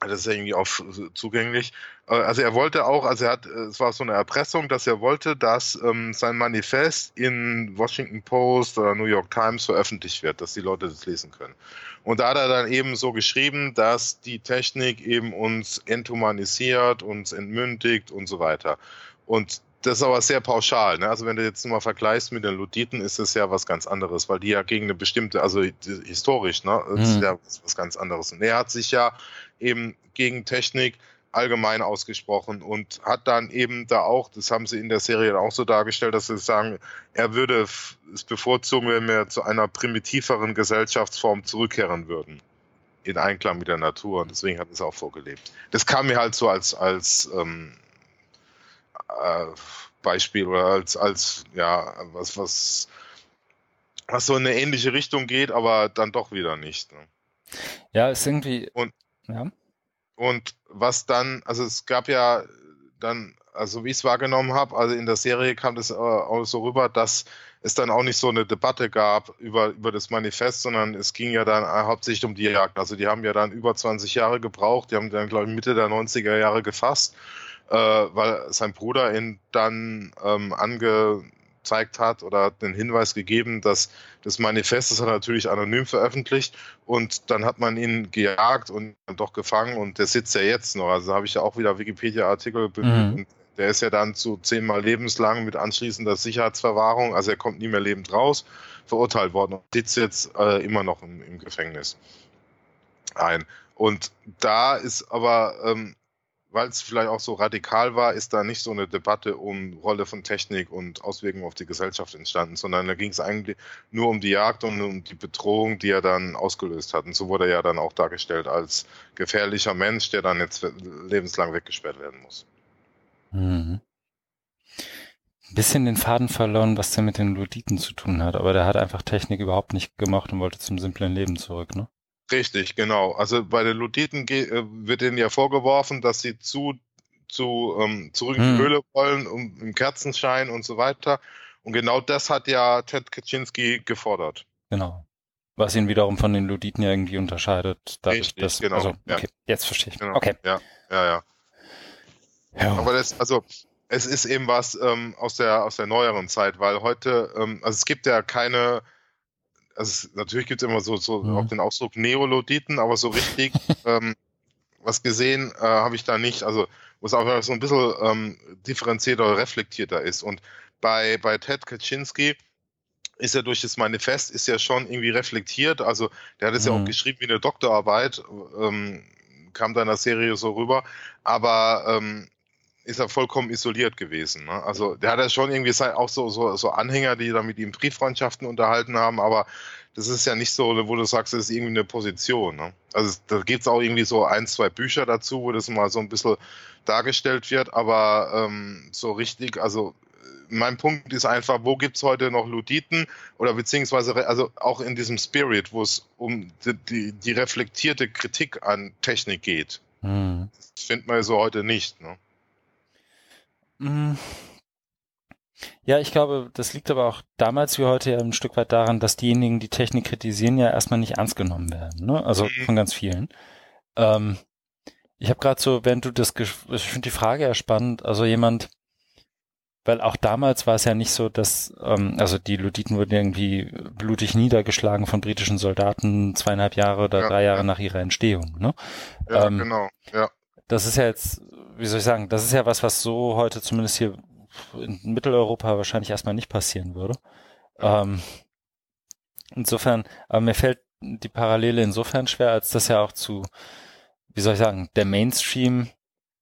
das ist ja irgendwie auch zugänglich. Äh, also er wollte auch, also er hat, äh, es war so eine Erpressung, dass er wollte, dass ähm, sein Manifest in Washington Post oder New York Times veröffentlicht wird, dass die Leute das lesen können. Und da hat er dann eben so geschrieben, dass die Technik eben uns enthumanisiert, uns entmündigt und so weiter. Und das ist aber sehr pauschal. Ne? Also wenn du jetzt mal vergleichst mit den Luditen, ist es ja was ganz anderes, weil die ja gegen eine bestimmte, also historisch, ne, das mhm. ist ja was, was ganz anderes. Und er hat sich ja eben gegen Technik allgemein ausgesprochen und hat dann eben da auch, das haben sie in der Serie auch so dargestellt, dass sie sagen, er würde es bevorzugen, wenn wir zu einer primitiveren Gesellschaftsform zurückkehren würden. In Einklang mit der Natur und deswegen hat es auch vorgelebt. Das kam mir halt so als, als ähm, äh, Beispiel oder als, als ja, was, was, was so in eine ähnliche Richtung geht, aber dann doch wieder nicht. Ne? Ja, ist irgendwie. Und, ja. und was dann, also es gab ja dann, also wie ich es wahrgenommen habe, also in der Serie kam das äh, auch so rüber, dass es dann auch nicht so eine Debatte gab über, über das Manifest, sondern es ging ja dann hauptsächlich um die Jagd. Also die haben ja dann über 20 Jahre gebraucht, die haben dann, glaube ich, Mitte der 90er Jahre gefasst äh, weil sein Bruder ihn dann ähm, angezeigt hat oder hat den Hinweis gegeben, dass das Manifest, er natürlich anonym veröffentlicht und dann hat man ihn gejagt und doch gefangen und der sitzt ja jetzt noch. Also habe ich ja auch wieder Wikipedia-Artikel mhm. und der ist ja dann zu zehnmal lebenslang mit anschließender Sicherheitsverwahrung, also er kommt nie mehr lebend raus, verurteilt worden und sitzt jetzt äh, immer noch im, im Gefängnis ein. Und da ist aber ähm, weil es vielleicht auch so radikal war, ist da nicht so eine Debatte um Rolle von Technik und Auswirkungen auf die Gesellschaft entstanden, sondern da ging es eigentlich nur um die Jagd und um die Bedrohung, die er dann ausgelöst hat. Und so wurde er ja dann auch dargestellt als gefährlicher Mensch, der dann jetzt lebenslang weggesperrt werden muss. Mhm. Ein bisschen den Faden verloren, was der mit den Luditen zu tun hat, aber der hat einfach Technik überhaupt nicht gemocht und wollte zum simplen Leben zurück, ne? Richtig, genau. Also bei den Luditen äh, wird ihnen ja vorgeworfen, dass sie zu, zu ähm, zurück in die hm. Höhle wollen, um, im Kerzenschein und so weiter. Und genau das hat ja Ted Kaczynski gefordert. Genau. Was ihn wiederum von den Luditen ja irgendwie unterscheidet. Richtig, dass, genau. Also, okay, ja. jetzt verstehe ich. Genau. Okay. Ja, ja, ja. ja. Aber das, also, es ist eben was ähm, aus der aus der neueren Zeit, weil heute, ähm, also es gibt ja keine also natürlich gibt es immer so, so mhm. auch den Ausdruck Neoloditen, aber so richtig ähm, was gesehen äh, habe ich da nicht. Also es auch so ein bisschen ähm, differenzierter oder reflektierter ist. Und bei, bei Ted Kaczynski ist er durch das Manifest, ist ja schon irgendwie reflektiert. Also der hat es mhm. ja auch mhm. geschrieben wie eine Doktorarbeit, ähm, kam da in der Serie so rüber. Aber ähm, ist er vollkommen isoliert gewesen. Ne? Also der hat ja schon irgendwie auch so, so, so Anhänger, die da mit ihm Brieffreundschaften unterhalten haben, aber das ist ja nicht so, wo du sagst, das ist irgendwie eine Position. Ne? Also da gibt es auch irgendwie so ein, zwei Bücher dazu, wo das mal so ein bisschen dargestellt wird, aber ähm, so richtig, also mein Punkt ist einfach, wo gibt es heute noch Luditen oder beziehungsweise also auch in diesem Spirit, wo es um die, die, die, reflektierte Kritik an Technik geht. Hm. Das findet man so heute nicht. Ne? Mhm. Ja, ich glaube, das liegt aber auch damals wie heute ja ein Stück weit daran, dass diejenigen, die Technik kritisieren, ja erstmal nicht ernst genommen werden. Ne? Also mhm. von ganz vielen. Ähm, ich habe gerade so, wenn du das, ich finde die Frage ja spannend, also jemand, weil auch damals war es ja nicht so, dass, ähm, also die Luditen wurden irgendwie blutig niedergeschlagen von britischen Soldaten zweieinhalb Jahre oder ja, drei Jahre ja. nach ihrer Entstehung. Ne? Ja, ähm, genau, ja. Das ist ja jetzt wie soll ich sagen, das ist ja was, was so heute zumindest hier in Mitteleuropa wahrscheinlich erstmal nicht passieren würde. Ähm, insofern, aber mir fällt die Parallele insofern schwer, als das ja auch zu, wie soll ich sagen, der Mainstream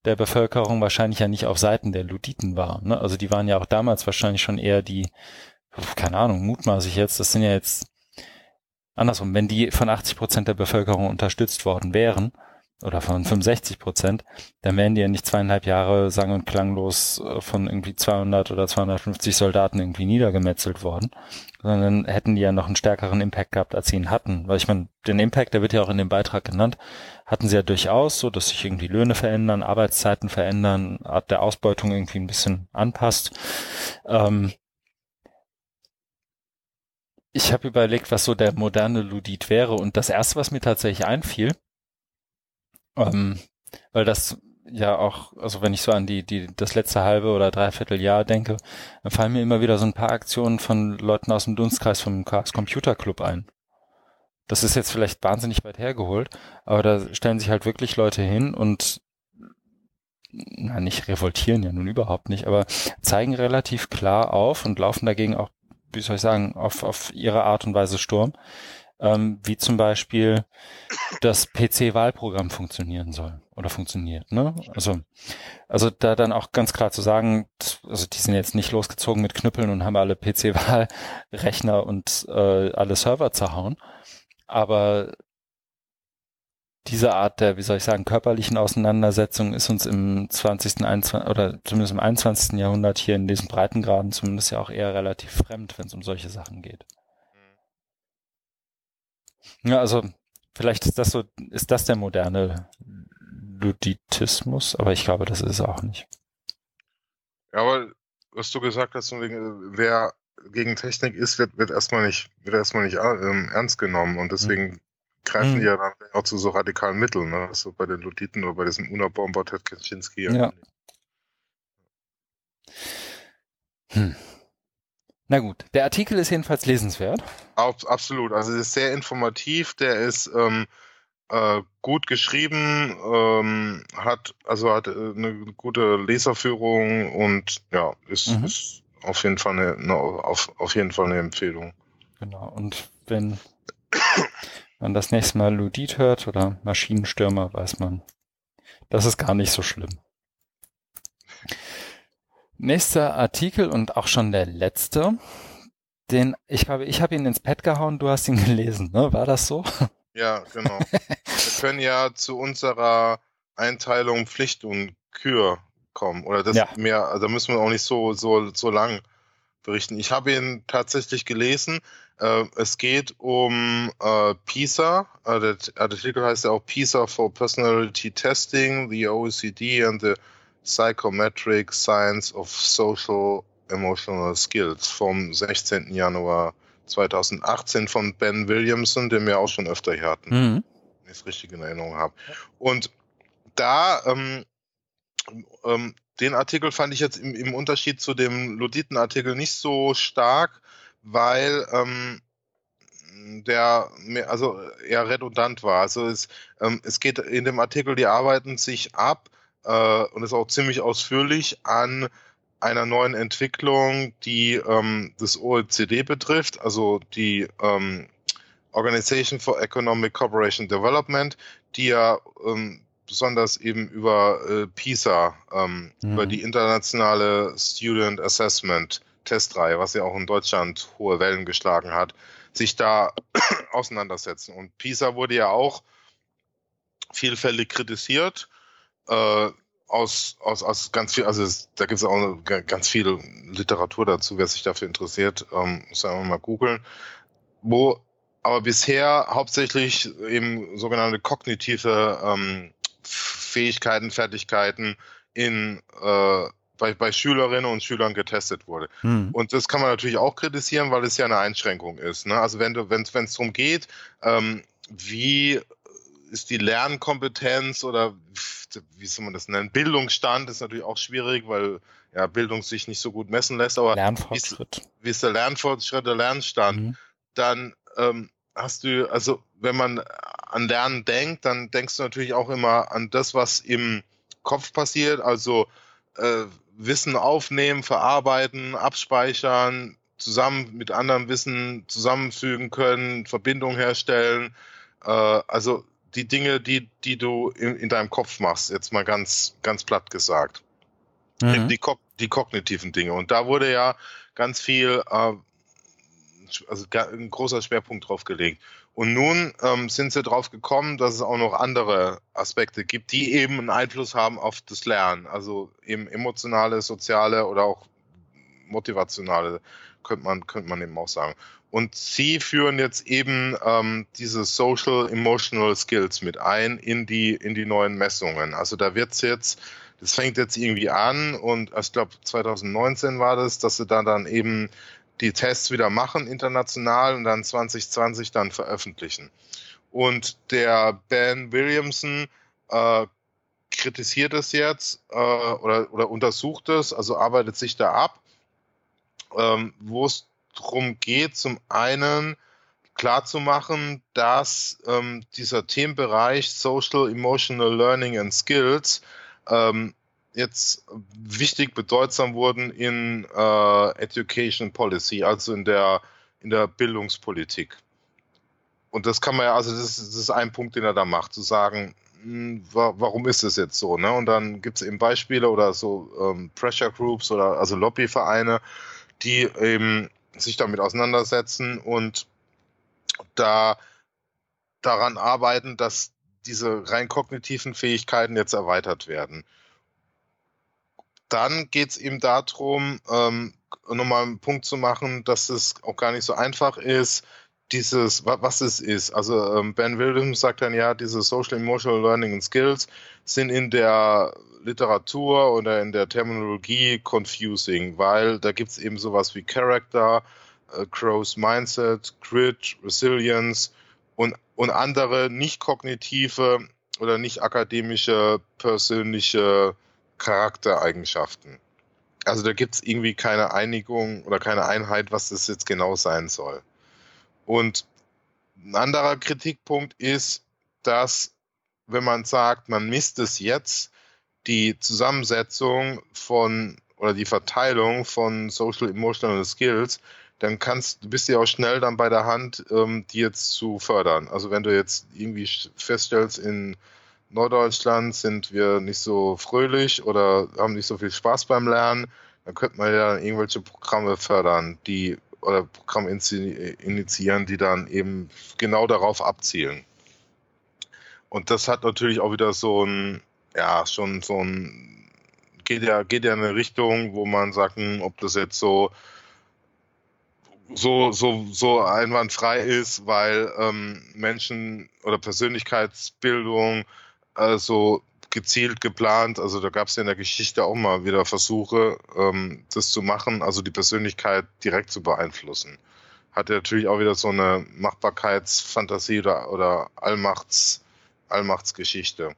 der Bevölkerung wahrscheinlich ja nicht auf Seiten der Luditen war. Ne? Also die waren ja auch damals wahrscheinlich schon eher die, keine Ahnung, mutmaße ich jetzt, das sind ja jetzt andersrum, wenn die von 80 Prozent der Bevölkerung unterstützt worden wären, oder von 65 Prozent, dann wären die ja nicht zweieinhalb Jahre sang- und klanglos äh, von irgendwie 200 oder 250 Soldaten irgendwie niedergemetzelt worden, sondern hätten die ja noch einen stärkeren Impact gehabt, als sie ihn hatten. Weil ich meine, den Impact, der wird ja auch in dem Beitrag genannt, hatten sie ja durchaus, so dass sich irgendwie Löhne verändern, Arbeitszeiten verändern, Art der Ausbeutung irgendwie ein bisschen anpasst. Ähm, ich habe überlegt, was so der moderne Ludit wäre und das erste, was mir tatsächlich einfiel, ähm, weil das ja auch, also wenn ich so an die, die, das letzte halbe oder dreiviertel Jahr denke, dann fallen mir immer wieder so ein paar Aktionen von Leuten aus dem Dunstkreis vom Chaos Computer Club ein. Das ist jetzt vielleicht wahnsinnig weit hergeholt, aber da stellen sich halt wirklich Leute hin und na, nicht revoltieren ja nun überhaupt nicht, aber zeigen relativ klar auf und laufen dagegen auch, wie soll ich sagen, auf, auf ihre Art und Weise Sturm, ähm, wie zum Beispiel das PC-Wahlprogramm funktionieren soll oder funktioniert. Ne? Also, also da dann auch ganz klar zu sagen, also die sind jetzt nicht losgezogen mit Knüppeln und haben alle PC-Wahlrechner und äh, alle Server zerhauen, aber diese Art der, wie soll ich sagen, körperlichen Auseinandersetzung ist uns im 20., 21, oder zumindest im 21. Jahrhundert hier in diesen Breitengraden zumindest ja auch eher relativ fremd, wenn es um solche Sachen geht. Ja, also vielleicht ist das so, ist das der moderne Luditismus, aber ich glaube, das ist es auch nicht. Ja, aber was du gesagt hast, wer gegen Technik ist, wird, wird erstmal nicht, wird erstmal nicht ähm, ernst genommen und deswegen mhm. greifen die ja dann auch zu so radikalen Mitteln, ne? So bei den Luditen oder bei diesem Unabomber Ted Kaczynski. Ja. Hm. Na gut, der Artikel ist jedenfalls lesenswert. Absolut, also ist sehr informativ, der ist ähm, äh, gut geschrieben, ähm, hat also hat äh, eine gute Leserführung und ja, ist, mhm. ist auf jeden Fall eine, eine, auf, auf jeden Fall eine Empfehlung. Genau, und wenn man das nächste Mal Ludit hört oder Maschinenstürmer, weiß man, das ist gar nicht so schlimm. Nächster Artikel und auch schon der letzte. Den, ich glaube, ich habe ihn ins Pad gehauen, du hast ihn gelesen, ne? War das so? Ja, genau. Wir können ja zu unserer Einteilung Pflicht und Kür kommen. Oder das ja. mehr, also da müssen wir auch nicht so, so, so lang berichten. Ich habe ihn tatsächlich gelesen. Äh, es geht um äh, PISA. Äh, der Artikel heißt ja auch PISA for Personality Testing, the OECD and the Psychometric Science of Social Emotional Skills vom 16. Januar 2018 von Ben Williamson, den wir auch schon öfter hier hatten, mhm. wenn ich es richtig in Erinnerung habe. Und da, ähm, ähm, den Artikel fand ich jetzt im, im Unterschied zu dem Luditen-Artikel nicht so stark, weil ähm, der mehr, also eher redundant war. Also es, ähm, es geht in dem Artikel, die arbeiten sich ab äh, und ist auch ziemlich ausführlich an einer neuen Entwicklung, die ähm, das OECD betrifft, also die ähm, Organization for Economic Cooperation Development, die ja ähm, besonders eben über äh, PISA, ähm, mhm. über die internationale Student Assessment Testreihe, was ja auch in Deutschland hohe Wellen geschlagen hat, sich da auseinandersetzen. Und PISA wurde ja auch vielfältig kritisiert äh, aus, aus, aus ganz viel, also es, da gibt es auch ganz viel Literatur dazu, wer sich dafür interessiert, ähm, muss einfach mal googeln. Wo aber bisher hauptsächlich eben sogenannte kognitive ähm, Fähigkeiten, Fertigkeiten in äh, bei, bei Schülerinnen und Schülern getestet wurde. Hm. Und das kann man natürlich auch kritisieren, weil es ja eine Einschränkung ist. Ne? Also wenn du, wenn es darum geht, ähm, wie ist die Lernkompetenz oder wie soll man das nennen? Bildungsstand ist natürlich auch schwierig, weil ja Bildung sich nicht so gut messen lässt, aber Lernfortschritt. Wie, ist, wie ist der Lernfortschritt, der Lernstand? Mhm. Dann ähm, hast du, also wenn man an Lernen denkt, dann denkst du natürlich auch immer an das, was im Kopf passiert, also äh, Wissen aufnehmen, verarbeiten, abspeichern, zusammen mit anderem Wissen zusammenfügen können, Verbindungen herstellen. Äh, also die Dinge, die, die du in, in deinem Kopf machst, jetzt mal ganz, ganz platt gesagt. Mhm. Die, die kognitiven Dinge. Und da wurde ja ganz viel, äh, also ein großer Schwerpunkt drauf gelegt. Und nun ähm, sind sie drauf gekommen, dass es auch noch andere Aspekte gibt, die eben einen Einfluss haben auf das Lernen. Also eben emotionale, soziale oder auch motivationale, könnte man, könnte man eben auch sagen. Und sie führen jetzt eben ähm, diese Social Emotional Skills mit ein in die, in die neuen Messungen. Also da wird es jetzt, das fängt jetzt irgendwie an und ich glaube 2019 war das, dass sie da dann eben die Tests wieder machen international und dann 2020 dann veröffentlichen. Und der Ben Williamson äh, kritisiert es jetzt äh, oder, oder untersucht es, also arbeitet sich da ab, ähm, wo es darum geht, zum einen klarzumachen, dass ähm, dieser Themenbereich Social Emotional Learning and Skills ähm, jetzt wichtig bedeutsam wurden in äh, Education Policy, also in der, in der Bildungspolitik. Und das kann man ja, also das ist, das ist ein Punkt, den er da macht, zu sagen, hm, wa warum ist es jetzt so? Ne? Und dann gibt es eben Beispiele oder so ähm, Pressure Groups oder also Lobbyvereine, die eben sich damit auseinandersetzen und da daran arbeiten, dass diese rein kognitiven Fähigkeiten jetzt erweitert werden dann geht es ihm darum, ähm, nochmal einen Punkt zu machen, dass es auch gar nicht so einfach ist, dieses, was es ist. Also ähm, Ben Williams sagt dann ja, diese Social Emotional Learning and Skills sind in der Literatur oder in der Terminologie confusing, weil da gibt es eben sowas wie Character, äh, Crow's Mindset, Grit, Resilience und, und andere nicht kognitive oder nicht akademische persönliche Charaktereigenschaften. Also da gibt es irgendwie keine Einigung oder keine Einheit, was das jetzt genau sein soll. Und ein anderer Kritikpunkt ist, dass wenn man sagt, man misst es jetzt, die Zusammensetzung von oder die Verteilung von Social Emotional Skills, dann kannst du bist ja auch schnell dann bei der Hand, ähm, die jetzt zu fördern. Also wenn du jetzt irgendwie feststellst, in Norddeutschland sind wir nicht so fröhlich oder haben nicht so viel Spaß beim Lernen, dann könnte man ja irgendwelche Programme fördern, die oder Programme initiieren, die dann eben genau darauf abzielen. Und das hat natürlich auch wieder so ein, ja, schon so ein, geht ja, geht ja in eine Richtung, wo man sagt, hm, ob das jetzt so so, so, so einwandfrei ist, weil ähm, Menschen oder Persönlichkeitsbildung also gezielt geplant. Also da gab es ja in der Geschichte auch mal wieder Versuche, ähm, das zu machen, also die Persönlichkeit direkt zu beeinflussen. Hat ja natürlich auch wieder so eine Machbarkeitsfantasie oder, oder Allmachts, Allmachtsgeschichte.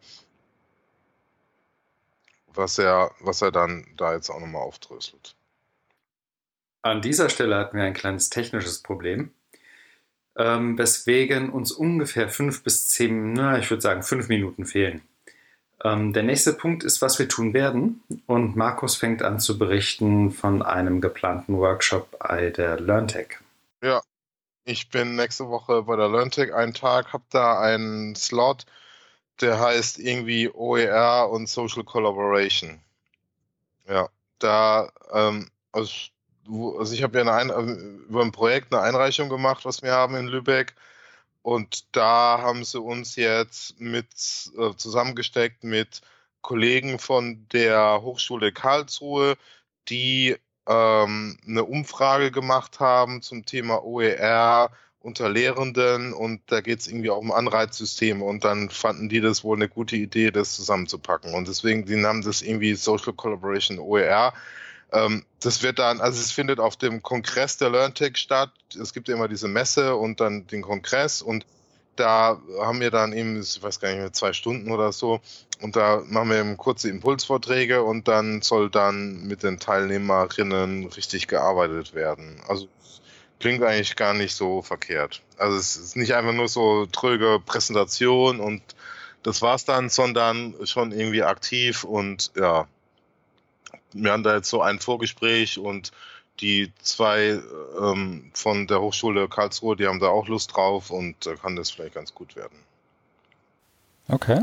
Was er, was er dann da jetzt auch nochmal aufdröselt. An dieser Stelle hatten wir ein kleines technisches Problem ähm, weswegen uns ungefähr fünf bis zehn, na, ich würde sagen fünf Minuten fehlen. Ähm, der nächste Punkt ist, was wir tun werden. Und Markus fängt an zu berichten von einem geplanten Workshop bei der LearnTech. Ja, ich bin nächste Woche bei der LearnTech einen Tag, habe da einen Slot, der heißt irgendwie OER und Social Collaboration. Ja, da, ähm, also also ich habe ja eine Ein über ein Projekt eine Einreichung gemacht, was wir haben in Lübeck. Und da haben sie uns jetzt mit äh, zusammengesteckt mit Kollegen von der Hochschule Karlsruhe, die ähm, eine Umfrage gemacht haben zum Thema OER unter Lehrenden und da geht es irgendwie auch um Anreizsysteme und dann fanden die das wohl eine gute Idee, das zusammenzupacken. Und deswegen, die haben das irgendwie Social Collaboration OER ähm, das wird dann, also es findet auf dem Kongress der LearnTech statt. Es gibt ja immer diese Messe und dann den Kongress und da haben wir dann eben, ich weiß gar nicht mehr, zwei Stunden oder so. Und da machen wir eben kurze Impulsvorträge und dann soll dann mit den Teilnehmerinnen richtig gearbeitet werden. Also klingt eigentlich gar nicht so verkehrt. Also es ist nicht einfach nur so tröge Präsentation und das war's dann, sondern schon irgendwie aktiv und ja, wir haben da jetzt so ein Vorgespräch und die zwei ähm, von der Hochschule Karlsruhe, die haben da auch Lust drauf und da kann das vielleicht ganz gut werden. Okay.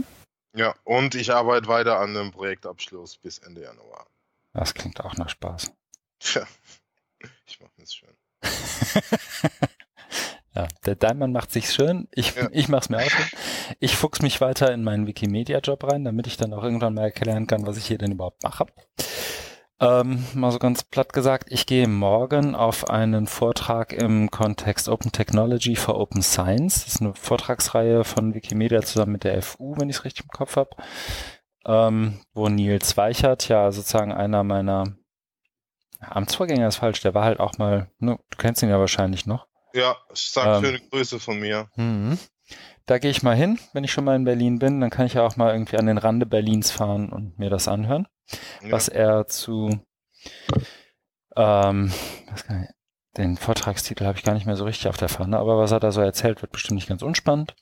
Ja, und ich arbeite weiter an einem Projektabschluss bis Ende Januar. Das klingt auch nach Spaß. Tja, ich mache es schön. ja, der Daimann macht sich schön. Ich, ja. ich mache es mir auch schön. Ich fuchs mich weiter in meinen Wikimedia-Job rein, damit ich dann auch irgendwann mal erklären kann, was ich hier denn überhaupt mache. Ähm, mal so ganz platt gesagt, ich gehe morgen auf einen Vortrag im Kontext Open Technology for Open Science. Das ist eine Vortragsreihe von Wikimedia zusammen mit der FU, wenn ich es richtig im Kopf habe. Ähm, wo Nils Weichert, ja sozusagen einer meiner Amtsvorgänger ist falsch, der war halt auch mal, ne, du kennst ihn ja wahrscheinlich noch. Ja, sag ähm, schöne Grüße von mir. Mhm. Da gehe ich mal hin, wenn ich schon mal in Berlin bin, dann kann ich ja auch mal irgendwie an den Rande Berlins fahren und mir das anhören, ja. was er zu ähm, was kann ich, den Vortragstitel habe ich gar nicht mehr so richtig auf der Fahne, aber was er da so erzählt, wird bestimmt nicht ganz unspannend.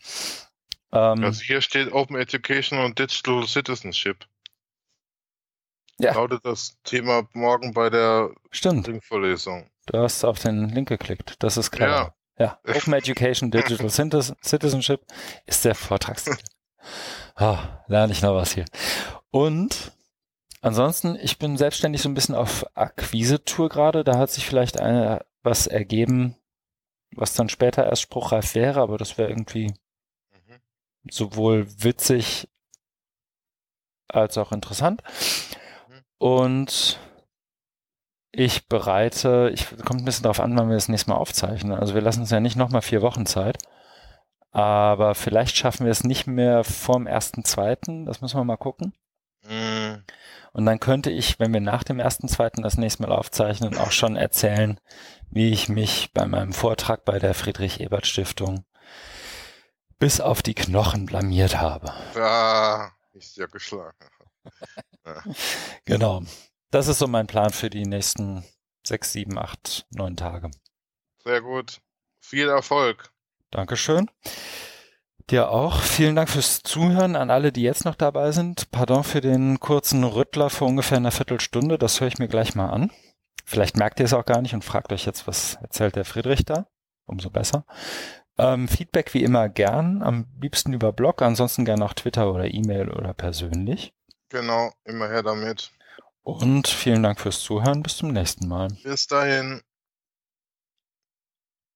Ähm, also hier steht Open Education und Digital Citizenship. Ja. Lautet das Thema morgen bei der Stimmt. Du hast auf den Link geklickt, das ist klar. Ja. Ja, Open Education Digital Citizenship ist der Vortragstitel. Oh, lerne ich noch was hier. Und ansonsten, ich bin selbstständig so ein bisschen auf Akquise-Tour gerade. Da hat sich vielleicht eine, was ergeben, was dann später erst spruchreif wäre, aber das wäre irgendwie mhm. sowohl witzig als auch interessant. Mhm. Und ich bereite, ich kommt ein bisschen darauf an, wann wir das nächste Mal aufzeichnen. Also wir lassen uns ja nicht nochmal vier Wochen Zeit. Aber vielleicht schaffen wir es nicht mehr vorm ersten, zweiten. Das müssen wir mal gucken. Mm. Und dann könnte ich, wenn wir nach dem ersten, zweiten das nächste Mal aufzeichnen, auch schon erzählen, wie ich mich bei meinem Vortrag bei der Friedrich-Ebert-Stiftung bis auf die Knochen blamiert habe. Ja, ist ja geschlagen. Genau. Das ist so mein Plan für die nächsten sechs, sieben, acht, neun Tage. Sehr gut. Viel Erfolg. Dankeschön. Dir auch. Vielen Dank fürs Zuhören an alle, die jetzt noch dabei sind. Pardon für den kurzen Rüttler vor ungefähr einer Viertelstunde. Das höre ich mir gleich mal an. Vielleicht merkt ihr es auch gar nicht und fragt euch jetzt, was erzählt der Friedrich da? Umso besser. Ähm, Feedback wie immer gern, am liebsten über Blog, ansonsten gern auch Twitter oder E-Mail oder persönlich. Genau, immer her damit. Und vielen Dank fürs Zuhören. Bis zum nächsten Mal. Bis dahin.